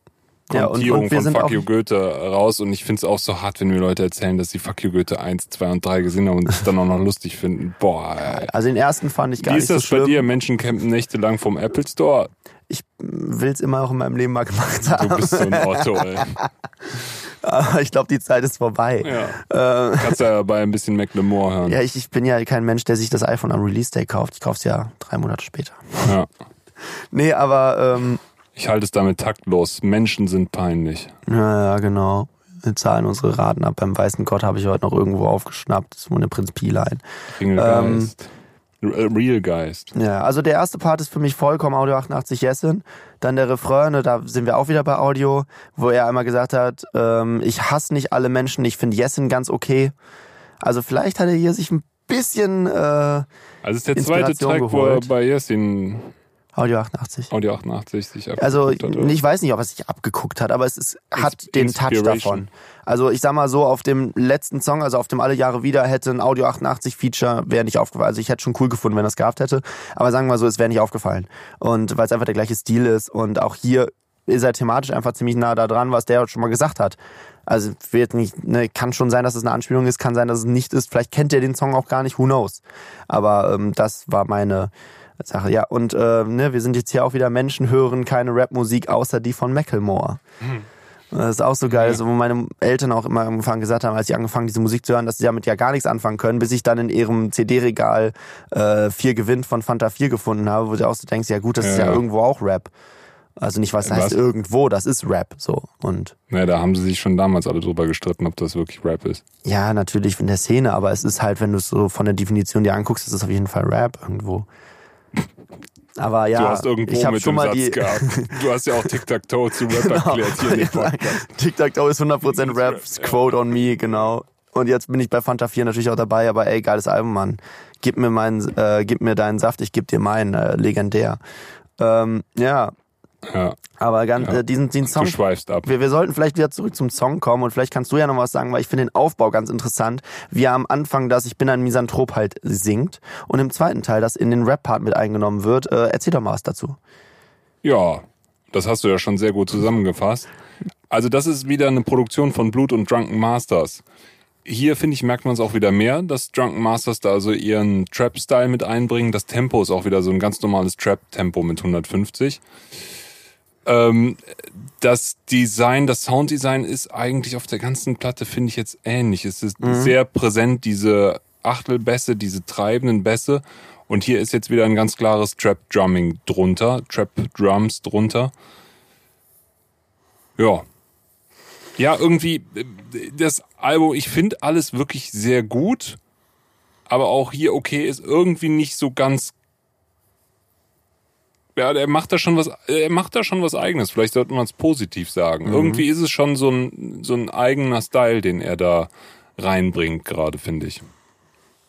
Ja, Kontierung wir von Fuck You Goethe raus und ich finde es auch so hart, wenn mir Leute erzählen, dass sie Fuck You Goethe 1, 2 und 3 gesehen haben und es dann auch noch lustig finden. Boah, ey. Also den ersten fand ich gar Wie nicht ist das so schlimm. bei dir? Menschen campen nächtelang vom Apple Store. Ich will es immer noch in meinem Leben mal gemacht haben. Du bist so ein Otto, ey. (laughs) Aber ich glaube, die Zeit ist vorbei. Ja. Äh, Kannst ja bei ein bisschen Macklemore hören. ja, ich, ich bin ja kein Mensch, der sich das iPhone am Release Day kauft. Ich kaufe es ja drei Monate später. Ja. (laughs) Nee, aber ähm, Ich halte es damit taktlos. Menschen sind peinlich. ja, ja, genau. Wir zahlen unsere Raten ab. Beim Weißen Gott habe ich heute noch irgendwo aufgeschnappt. Das ist wohl eine Prinz Pi-Line. Äh, Real Geist. Ja, also der erste Part ist für mich vollkommen Audio 88 Jessin. Dann der Refrain, ne, da sind wir auch wieder bei Audio, wo er einmal gesagt hat, ähm, ich hasse nicht alle Menschen, ich finde Jessin ganz okay. Also vielleicht hat er hier sich ein bisschen äh, Also ist der zweite Track, wo er geholt. bei Yesin Audio 88. Audio 88 sich Also hat, ich weiß nicht, ob er sich abgeguckt hat, aber es ist, hat den Touch davon. Also ich sag mal so, auf dem letzten Song, also auf dem Alle Jahre wieder, hätte ein Audio 88 Feature, wäre nicht aufgefallen. Also ich hätte schon cool gefunden, wenn er es gehabt hätte. Aber sagen wir mal so, es wäre nicht aufgefallen. Und weil es einfach der gleiche Stil ist und auch hier ist er thematisch einfach ziemlich nah da dran, was der schon mal gesagt hat. Also wird nicht, ne, kann schon sein, dass es eine Anspielung ist, kann sein, dass es nicht ist. Vielleicht kennt er den Song auch gar nicht, who knows. Aber ähm, das war meine Sache. Ja, und äh, ne, wir sind jetzt hier auch wieder Menschen hören keine Rapmusik außer die von Macklemore. Das ist auch so geil, Ja. so, wo meine Eltern auch immer angefangen gesagt haben, als sie angefangen diese Musik zu hören, dass sie damit ja gar nichts anfangen können, bis ich dann in ihrem CD-Regal äh, vier Gewinn von Fanta 4 gefunden habe, wo du auch so denkst, ja gut, das ist Ja. ja irgendwo auch Rap. Also nicht was Was? heißt irgendwo, das ist Rap so. Und Ja, da haben sie sich schon damals alle drüber gestritten, ob das wirklich Rap ist. ja, natürlich in der Szene, aber es ist halt, wenn du es so von der Definition dir anguckst, ist es auf jeden Fall Rap irgendwo. Aber ja, du hast irgendwo ich habe mit schon dem mal Satz die gehabt. (laughs) Du hast ja auch Tic-Tac-Toe zu Rap erklärt hier in dem (laughs) Podcast. TikTok ist 100% Rap, Rap, ja. Quote on me, genau. Und jetzt bin ich bei Fanta 4 natürlich auch dabei, aber ey, geiles Album, Mann. Gib mir meinen, äh, gib mir deinen Saft, ich geb dir meinen, äh, legendär. Ähm, ja, Ja, aber ganz, Ja. äh, diesen, diesen Song, du schweifst ab. wir, wir sollten vielleicht wieder zurück zum Song kommen und vielleicht kannst du ja noch was sagen, weil ich finde den Aufbau ganz interessant, wie er am Anfang das Ich bin ein Misanthrop halt singt und im zweiten Teil das in den Rap-Part mit eingenommen wird. Äh, erzähl doch mal was dazu. Ja, das hast du ja schon sehr gut zusammengefasst. Also das ist wieder eine Produktion von Blut und Drunken Masters. Hier, finde ich, merkt man es auch wieder mehr, dass Drunken Masters da also ihren Trap-Style mit einbringen. Das Tempo ist auch wieder so ein ganz normales Trap-Tempo mit 150. Ähm, das Design, das Sounddesign ist eigentlich auf der ganzen Platte, finde ich jetzt ähnlich. Es ist sehr präsent, diese Achtelbässe, diese treibenden Bässe. Und hier ist jetzt wieder ein ganz klares Trap-Drumming drunter, Trap-Drums drunter. Ja. Ja, irgendwie, das Album, ich finde alles wirklich sehr gut, aber auch hier, okay, ist irgendwie nicht so ganz. Ja, der macht da schon was, er macht da schon was eigenes. Vielleicht sollte man es positiv sagen. Irgendwie ist es schon so ein, so ein eigener Style, den er da reinbringt, gerade, finde ich.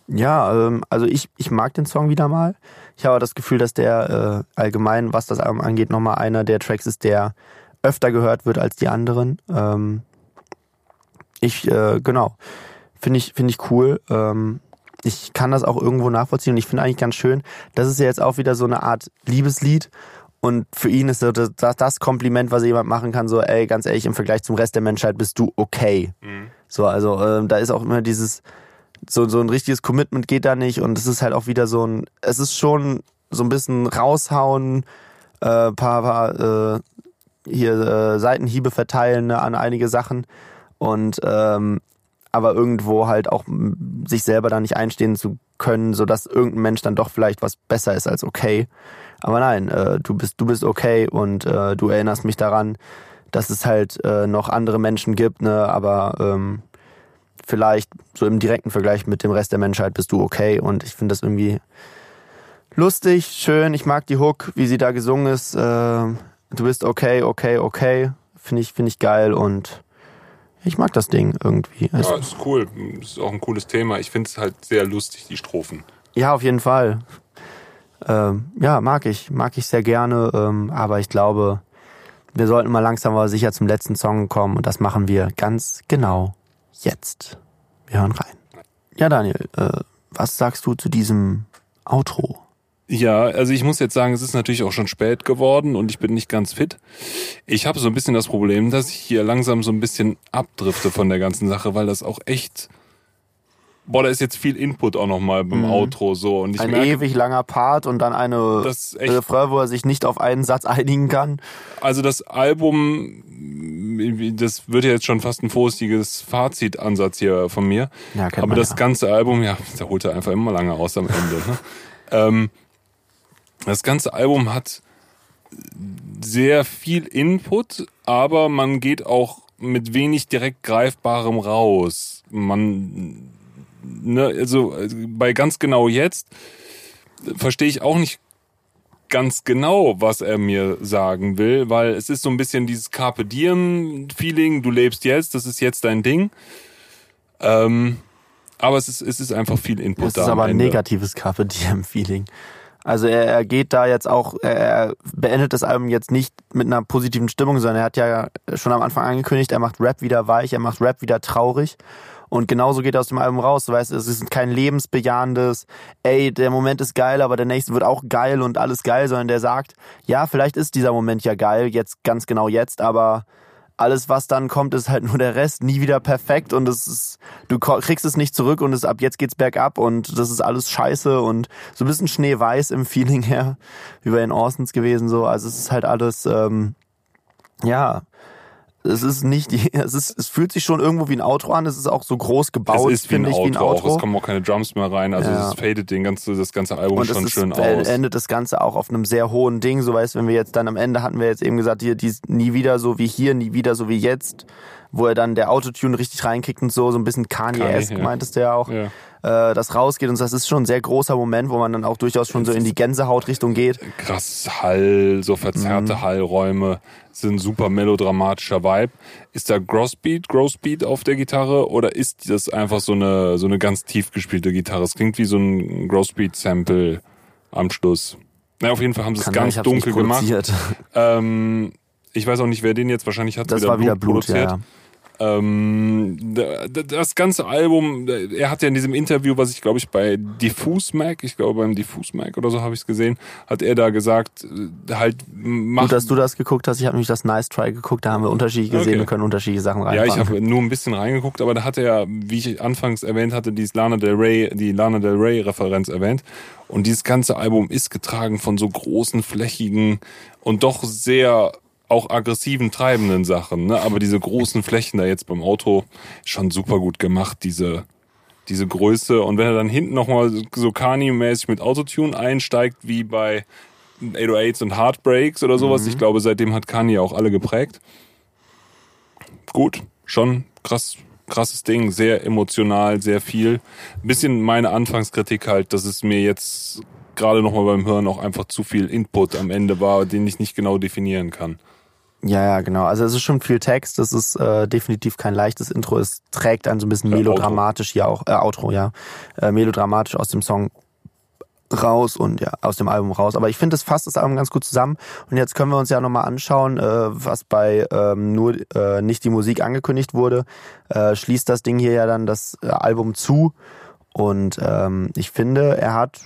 Ja, ähm, also ich, ich mag den Song wieder mal. Ich habe das Gefühl, dass der äh, allgemein, was das Album angeht, nochmal einer der Tracks ist, der öfter gehört wird als die anderen. Ähm, ich, äh, genau, finde ich, finde ich cool. Ähm, ich kann das auch irgendwo nachvollziehen und ich finde eigentlich ganz schön, das ist ja jetzt auch wieder so eine Art Liebeslied und für ihn ist so das, das Kompliment, was jemand machen kann, so, ey, ganz ehrlich, im Vergleich zum Rest der Menschheit bist du okay. Mhm. So, also äh, da ist auch immer dieses, so, so ein richtiges Commitment geht da nicht und es ist halt auch wieder so ein, es ist schon so ein bisschen raushauen, äh, paar, paar äh, hier äh, Seitenhiebe verteilen ne, an einige Sachen und ähm, aber irgendwo halt auch sich selber da nicht einstehen zu können, so dass irgendein Mensch dann doch vielleicht was besser ist als okay. Aber nein, äh, du bist du bist okay und äh, du erinnerst mich daran, dass es halt äh, noch andere Menschen gibt, ne, aber ähm, vielleicht so im direkten Vergleich mit dem Rest der Menschheit bist du okay und ich finde das irgendwie lustig, schön. Ich mag die Hook, wie sie da gesungen ist. Äh, du bist okay, okay, okay. Finde ich, finde ich geil und ich mag das Ding irgendwie. Ja, ist cool. Ist auch ein cooles Thema. Ich finde es halt sehr lustig, die Strophen. Ja, auf jeden Fall. Ähm, ja, mag ich. Mag ich sehr gerne. Ähm, aber ich glaube, wir sollten mal langsam aber sicher zum letzten Song kommen und das machen wir ganz genau jetzt. Wir hören rein. Ja, Daniel, äh, was sagst du zu diesem Outro? Ja, also ich muss jetzt sagen, es ist natürlich auch schon spät geworden und ich bin nicht ganz fit. Ich habe so ein bisschen das Problem, dass ich hier langsam so ein bisschen abdrifte von der ganzen Sache, weil das auch echt boah, da ist jetzt viel Input auch nochmal beim mhm. Outro so. Und ich Ein merke, ewig langer Part und dann eine Refrain, wo er sich nicht auf einen Satz (laughs) einigen kann. Also das Album, das wird ja jetzt schon fast ein vorsichtiges Fazitansatz hier von mir. Ja, Aber das ja. ganze Album, ja, da holt er einfach immer lange aus am Ende. Ne? (laughs) ähm, das ganze Album hat sehr viel Input, aber man geht auch mit wenig direkt greifbarem raus. Man ne, also bei ganz genau jetzt verstehe ich auch nicht ganz genau, was er mir sagen will, weil es ist so ein bisschen dieses Carpe Diem Feeling, du lebst jetzt, das ist jetzt dein Ding. Ähm, aber es ist, es ist einfach viel Input es da. Es ist aber ein negatives Carpe Diem Feeling. Also er, er geht da jetzt auch, er beendet das Album jetzt nicht mit einer positiven Stimmung, sondern er hat ja schon am Anfang angekündigt, er macht Rap wieder weich, er macht Rap wieder traurig. Und genauso geht er aus dem Album raus. Du weißt, es ist kein lebensbejahendes, ey, der Moment ist geil, aber der nächste wird auch geil und alles geil, sondern der sagt, ja, vielleicht ist dieser Moment ja geil, jetzt ganz genau jetzt, aber alles, was dann kommt, ist halt (laughs) nur der Rest, nie wieder perfekt und es ist, du kriegst es nicht zurück und es ab jetzt geht's bergab und das ist alles scheiße und so ein bisschen schneeweiß im Feeling her, wie bei den Orsons gewesen so. Also es ist halt alles, ähm, ja, es ist nicht, (laughs) es ist, es fühlt sich schon irgendwo wie ein Outro an. Es ist auch so groß gebaut, finde ich, wie ein Outro. Auch. Es kommen auch keine Drums mehr rein. Also ja. es fadet den ganzen, das ganze Album und schon ist, schön aus. endet das Ganze auch auf einem sehr hohen Ding. So weißt, wenn wir jetzt dann am Ende hatten wir jetzt eben gesagt, hier, die nie wieder so wie hier, nie wieder so wie jetzt, wo er dann der Autotune richtig reinkickt und so, so ein bisschen Kanye-esque, Kanye, ja. meintest du ja auch. Ja äh, das rausgeht und das ist schon ein sehr großer Moment, wo man dann auch durchaus schon so in die Gänsehautrichtung geht. Krass Hall, so verzerrte mhm. Hallräume, sind super melodramatischer Vibe. Ist da Grossbeat, Grossbeat auf der Gitarre oder ist das einfach so eine so eine ganz tief gespielte Gitarre? Es klingt wie so ein Grossbeat Sample am Schluss. Na, auf jeden Fall haben sie es ganz dunkel gemacht. Ähm, ich weiß auch nicht, wer den jetzt wahrscheinlich hat. Das wieder war Blut wieder Blut, produziert. ja. Ähm, das ganze Album, er hat ja in diesem Interview, was ich glaube ich bei Diffuse Mac, ich glaube beim Diffuse Mac oder so habe ich es gesehen, hat er da gesagt, äh, halt mach. Gut, dass du das geguckt hast, ich habe nämlich das Nice Try geguckt, da haben wir Unterschiede gesehen, okay. wir können unterschiedliche Sachen reinmachen. Ja, ich habe nur ein bisschen reingeguckt, aber da hat er, wie ich anfangs erwähnt hatte, die Lana Del Rey, die Lana Del Rey Referenz erwähnt. Und dieses ganze Album ist getragen von so großen, flächigen und doch sehr auch aggressiven, treibenden Sachen. Ne? Aber diese großen Flächen da jetzt beim Auto schon super gut gemacht, diese, diese Größe. Und wenn er dann hinten nochmal so Kanye-mäßig mit Autotune einsteigt, wie bei 808s und Heartbreaks oder sowas, mhm. ich glaube, seitdem hat Kanye auch alle geprägt. Gut, schon krass, krasses Ding, sehr emotional, sehr viel. Ein bisschen meine Anfangskritik halt, dass es mir jetzt gerade nochmal beim Hören auch einfach zu viel Input am Ende war, den ich nicht genau definieren kann. Ja, ja, genau. Also es ist schon viel Text. Es ist äh, definitiv kein leichtes Intro. Es trägt einen so ein bisschen Ja, melodramatisch hier auch, äh, Outro, ja, äh, melodramatisch aus dem Song raus und ja, aus dem Album raus. Aber ich finde, es fasst das Album ganz gut zusammen. Und jetzt können wir uns ja nochmal anschauen, äh, was bei ähm, nur äh, nicht die Musik angekündigt wurde. Äh, schließt das Ding hier ja dann das äh, Album zu. Und ähm, ich finde, er hat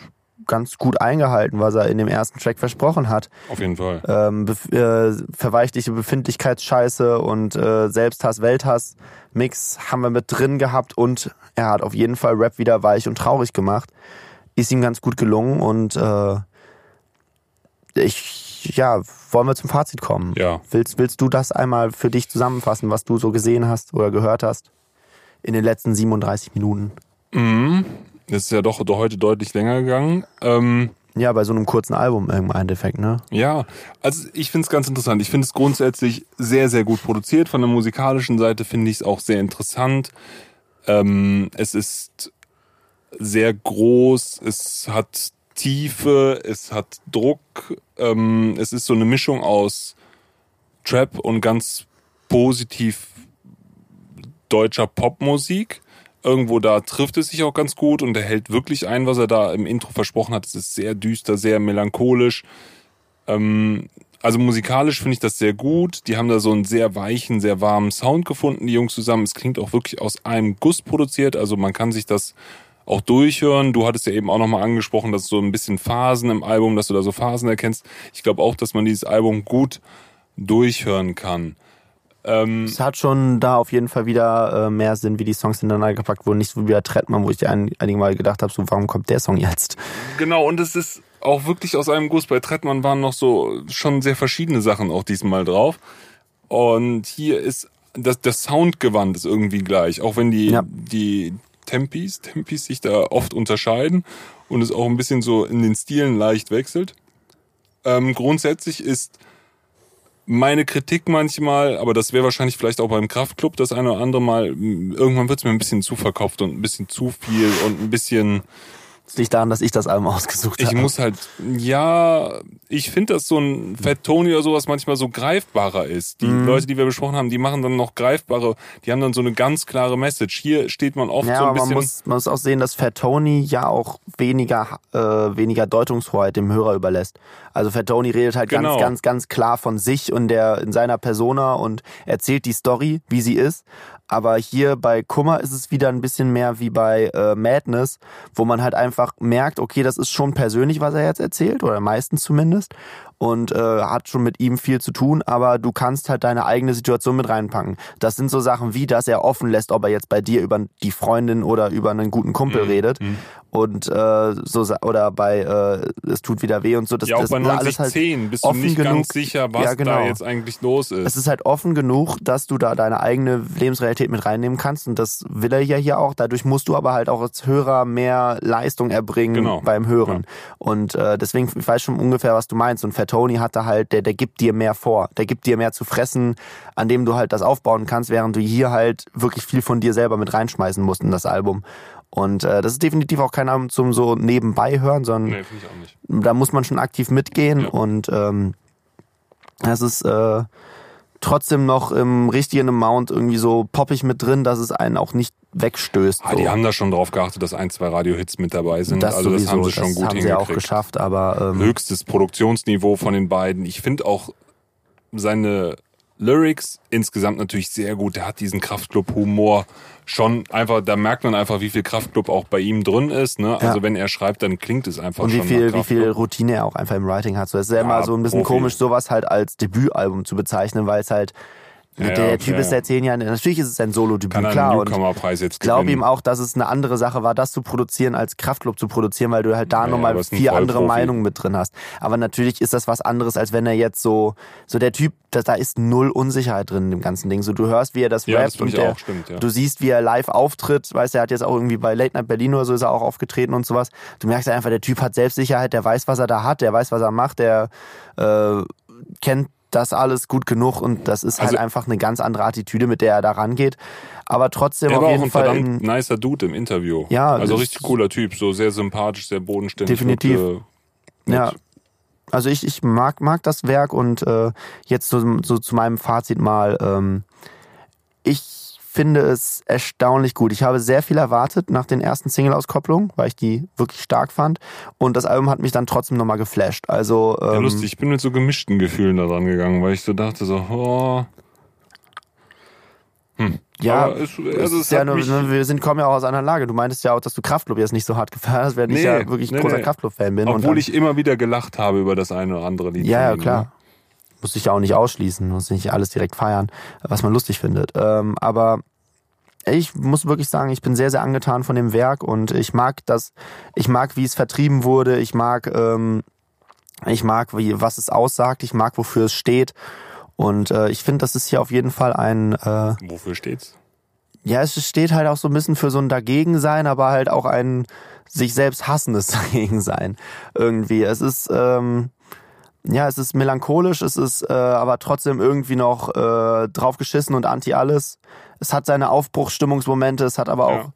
ganz gut eingehalten, was er in dem ersten Track versprochen hat. Auf jeden Fall. Ähm, äh, verweichliche Befindlichkeitsscheiße und äh, Selbsthass, Welthass Mix haben wir mit drin gehabt und er hat auf jeden Fall Rap wieder weich und traurig gemacht. Ist ihm ganz gut gelungen und äh, ich, ja, wollen wir zum Fazit kommen? Ja. Willst, willst du das einmal für dich zusammenfassen, was du so gesehen hast oder gehört hast in den letzten 37 Minuten? Mhm. Das ist ja doch heute deutlich länger gegangen. Ähm, Ja, bei so einem kurzen Album im Endeffekt, ne? Ja, also ich finde es ganz interessant. Ich finde es grundsätzlich sehr, sehr gut produziert. Von der musikalischen Seite finde ich es auch sehr interessant. Ähm, es ist sehr groß, es hat Tiefe, es hat Druck. Ähm, es ist so eine Mischung aus Trap und ganz positiv deutscher Popmusik. Irgendwo da trifft es sich auch ganz gut und er hält wirklich ein, was er da im Intro versprochen hat. Es ist sehr düster, sehr melancholisch. Ähm, also musikalisch finde ich das sehr gut. Die haben da so einen sehr weichen, sehr warmen Sound gefunden, die Jungs zusammen. Es klingt auch wirklich aus einem Guss produziert. Also man kann sich das auch durchhören. Du hattest ja eben auch nochmal angesprochen, dass so ein bisschen Phasen im Album, dass du da so Phasen erkennst. Ich glaube auch, dass man dieses Album gut durchhören kann. Ähm, Es hat schon da auf jeden Fall wieder äh, mehr Sinn, wie die Songs hintereinander gepackt wurden. Nicht so wie bei Trettmann, wo ich dir ein, einige Mal gedacht habe, so warum kommt der Song jetzt? Genau, und es ist auch wirklich aus einem Guss. Bei Trettmann waren noch so schon sehr verschiedene Sachen auch diesmal drauf. Und hier ist das, das Soundgewand ist irgendwie gleich, auch wenn die, Ja. die Tempis, Tempis sich da oft unterscheiden und es auch ein bisschen so in den Stilen leicht wechselt. Ähm, grundsätzlich ist meine Kritik manchmal, aber das wäre wahrscheinlich vielleicht auch beim Kraftclub das eine oder andere Mal, irgendwann wird es mir ein bisschen zu verkauft und ein bisschen zu viel und ein bisschen Das liegt daran, dass ich das Album ausgesucht ich habe. muss halt, ja, ich finde, dass so ein Fat Tony oder sowas manchmal so greifbarer ist. Die Mhm. Leute, die wir besprochen haben, die machen dann noch greifbare, die haben dann so eine ganz klare Message. Hier steht man oft ja, so ein aber man bisschen. muss, man muss auch sehen, dass Fat Tony ja auch weniger, äh, weniger Deutungshoheit dem Hörer überlässt. Also Fat Tony redet halt Genau. ganz, ganz, ganz klar von sich und der in seiner Persona und erzählt die Story, wie sie ist. Aber hier bei Kummer ist es wieder ein bisschen mehr wie bei äh, Madness, wo man halt einfach merkt, okay, das ist schon persönlich, was er jetzt erzählt, oder meistens zumindest. Und äh, hat schon mit ihm viel zu tun, aber du kannst halt deine eigene Situation mit reinpacken. Das sind so Sachen wie, dass er offen lässt, ob er jetzt bei dir über die Freundin oder über einen guten Kumpel Mhm. redet. Und äh, so oder bei äh, es tut wieder weh und so. Das, ja, auch das bei ist alles halt 9010 bist du nicht genug. ganz sicher, was Ja, genau. da jetzt eigentlich los ist. Es ist halt offen genug, dass du da deine eigene Lebensrealität mit reinnehmen kannst und das will er ja hier auch. Dadurch musst du aber halt auch als Hörer mehr Leistung erbringen Genau. beim Hören. Und äh, deswegen, ich weiß schon ungefähr, was du meinst. Und Fatoni hat da halt, der, der gibt dir mehr vor. Der gibt dir mehr zu fressen, an dem du halt das aufbauen kannst, während du hier halt wirklich viel von dir selber mit reinschmeißen musst in das Album. Und äh, das ist definitiv auch kein Album zum so nebenbei hören, sondern nee, ich auch nicht. da muss man schon aktiv mitgehen Ja. und ähm, das ist äh, trotzdem noch im richtigen Amount irgendwie so poppig mit drin, dass es einen auch nicht wegstößt. Ah, so. die haben da schon drauf geachtet, dass ein, zwei Radiohits mit dabei sind. das also das sowieso, haben sie schon das gut haben sie auch hingekriegt. geschafft, aber ähm, höchstes Produktionsniveau von den beiden. Ich finde auch seine Lyrics insgesamt natürlich sehr gut. Er hat diesen Kraftclub-Humor schon einfach, da merkt man einfach, wie viel Kraftclub auch bei ihm drin ist. Ne? Also Ja. wenn er schreibt, dann klingt es einfach und wie schon viel, wie viel. Routine er auch einfach im Writing hat. So, es ist ja Ja, immer so ein bisschen Profi. komisch, sowas halt als Debütalbum zu bezeichnen, weil es halt Ja, der ja, Typ ja, ist seit zehn Jahren, natürlich ist es ein Solo-Debüt, klar. Newcomer-Preis jetzt Ich glaube ihm auch, dass es eine andere Sache war, das zu produzieren, als Kraftclub zu produzieren, weil du halt da Ja, nochmal vier andere. Meinungen mit drin hast. Aber natürlich ist das was anderes, als wenn er jetzt so, so der Typ, da, da ist null Unsicherheit drin in dem ganzen Ding. So du hörst, wie er das Ja, das rappt finde und der, auch, stimmt, du siehst, wie er live auftritt. Weißt du, er hat jetzt auch irgendwie bei Late Night Berlin oder so ist er auch aufgetreten und sowas. Du merkst einfach, der Typ hat Selbstsicherheit, der weiß, was er da hat, der weiß, was er macht, der äh, kennt das alles gut genug und das ist halt Also- einfach eine ganz andere Attitüde, mit der er da rangeht. Aber trotzdem er auf war auch jeden ein Fall verdammt in, nicer Dude im Interview. Ja, also richtig cooler Typ, so sehr sympathisch, sehr bodenständig. Definitiv. wirkte nett. Ja. Also ich, ich mag, mag das Werk und äh, jetzt so, so zu meinem Fazit mal. Ähm, ich finde es erstaunlich gut. Ich habe sehr viel erwartet nach den ersten Single-Auskopplungen, weil ich die wirklich stark fand. Und das Album hat mich dann trotzdem nochmal geflasht. Also, ähm, Ja, lustig, ich bin mit so gemischten Gefühlen da dran gegangen, weil ich so dachte so, oh. Hm. Ja, es, also es ist ja nur, wir sind, kommen ja auch aus einer Lage. Du meintest ja auch, dass du Kraftclub jetzt nicht so hart gefeiert hast, während ich Nee, ja wirklich nee, großer nee. Kraftclub-Fan bin. obwohl dann, ich immer wieder gelacht habe über das eine oder andere Lied. Ja, ja, ihm, klar. Muss ich ja auch nicht ausschließen, muss nicht alles direkt feiern, was man lustig findet. Ähm, aber ich muss wirklich sagen, ich bin sehr, sehr angetan von dem Werk und ich mag das, ich mag, wie es vertrieben wurde, ich mag, ähm, ich mag, wie, was es aussagt, ich mag, wofür es steht. Und äh, ich finde, das ist hier auf jeden Fall ein, äh, Wofür steht's? ja, es steht halt auch so ein bisschen für so ein Dagegensein, aber halt auch ein sich selbst hassendes (laughs) Dagegensein irgendwie. Es ist, ähm, ja, es ist melancholisch, es ist äh, aber trotzdem irgendwie noch äh, draufgeschissen und anti alles. Es hat seine Aufbruchsstimmungsmomente, es hat aber auch,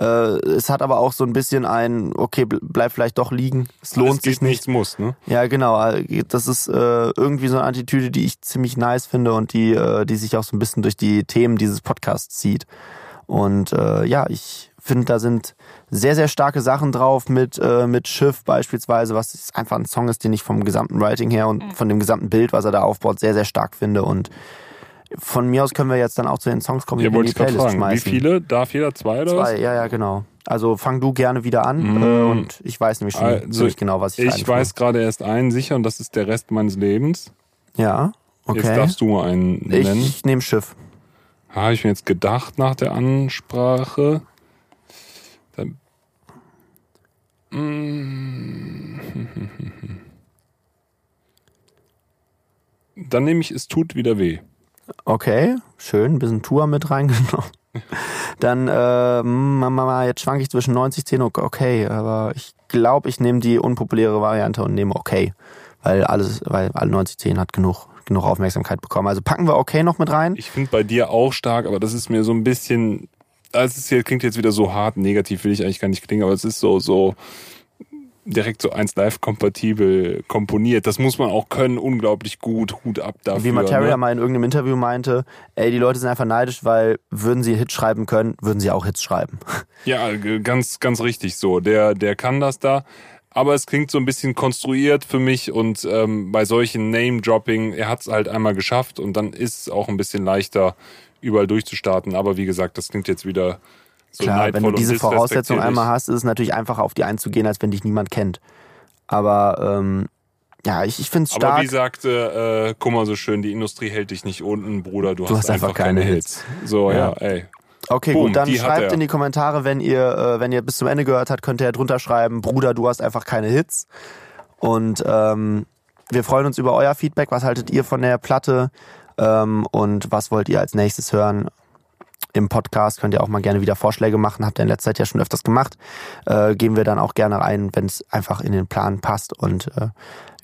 äh, es hat aber auch so ein bisschen ein, okay, ble- bleib vielleicht doch liegen. Es lohnt Alles sich nicht. nichts muss, ne? Ja, genau. äh, Das ist äh, irgendwie so eine Attitüde, die ich ziemlich nice finde und die, äh, die sich auch so ein bisschen durch die Themen dieses Podcasts zieht. Und äh, ja, ich finde, da sind sehr, sehr starke Sachen drauf mit, äh, mit Schiff beispielsweise, was einfach ein Song ist, den ich vom gesamten Writing her und von dem gesamten Bild, was er da aufbaut, sehr, sehr stark finde. Und von mir aus können wir jetzt dann auch zu den Songs kommen, Ja, die wir in die Playlist fragen. Wie schmeißen. viele? Darf jeder zwei oder was? Zwei, ja, ja, genau. Also fang du gerne wieder an Mm. und ich weiß nämlich schon Also, ziemlich genau, was ich Ich weiß gerade erst einen sicher und das ist der Rest meines Lebens. Ja, okay. Jetzt darfst du einen nennen. Ich nehme Schiff. Habe ich mir jetzt gedacht nach der Ansprache. Dann, Mm. Dann nehme ich, es tut wieder weh. Okay, schön, ein bisschen Tour mit reingenommen. (laughs) Dann, äh, Mama, jetzt schwank ich zwischen 90 10 okay, aber ich glaube, ich nehme die unpopuläre Variante und nehme okay. Weil alles, weil alle 90 10 hat genug, genug Aufmerksamkeit bekommen. Also packen wir okay noch mit rein. Ich finde bei dir auch stark, aber das ist mir so ein bisschen, also es ist hier, klingt jetzt wieder so hart, negativ will ich eigentlich gar nicht klingen, aber es ist so, so direkt so 1 Live kompatibel komponiert. Das muss man auch können, unglaublich gut, Hut ab dafür. Wie Materia ne? mal in irgendeinem Interview meinte, ey, die Leute sind einfach neidisch, weil würden sie Hits schreiben können, würden sie auch Hits schreiben. Ja, g- ganz, ganz richtig so. Der, der kann das da. Aber es klingt so ein bisschen konstruiert für mich und ähm, bei solchen Name-Dropping, er hat es halt einmal geschafft und dann ist es auch ein bisschen leichter, überall durchzustarten. Aber wie gesagt, das klingt jetzt wieder so Klar, wenn du diese Voraussetzung einmal hast, ist es natürlich einfacher, auf die einzugehen, als wenn dich niemand kennt. Aber ähm, ja, ich, ich finde es Aber stark. wie sagte äh, Kummer so schön, die Industrie hält dich nicht unten, Bruder, du, Du hast einfach keine Hits. So, ja, Ja. ey. Okay, Boom, gut, dann schreibt in die Kommentare, wenn ihr, äh, wenn ihr bis zum Ende gehört habt, könnt ihr ja drunter schreiben, Bruder, du hast einfach keine Hits. Und ähm, wir freuen uns über euer Feedback. Was haltet ihr von der Platte? Ähm, und was wollt ihr als nächstes hören? Im Podcast könnt ihr auch mal gerne wieder Vorschläge machen. Habt ihr in letzter Zeit ja schon öfters gemacht. Äh, gehen wir dann auch gerne rein, wenn es einfach in den Plan passt. Und äh,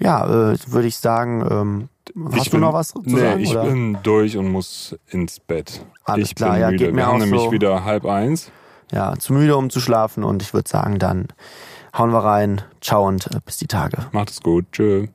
ja, äh, würde ich sagen, ähm, hast Ich du bin- noch was zu nee, sagen? ich oder? bin durch und muss ins Bett. Alles ich klar, bin ja, müde. geht mir Wir haben nämlich so. wieder halb eins. ja, zu müde, um zu schlafen. Und ich würde sagen, dann hauen wir rein. Ciao und äh, bis die Tage. Macht es gut. Tschö.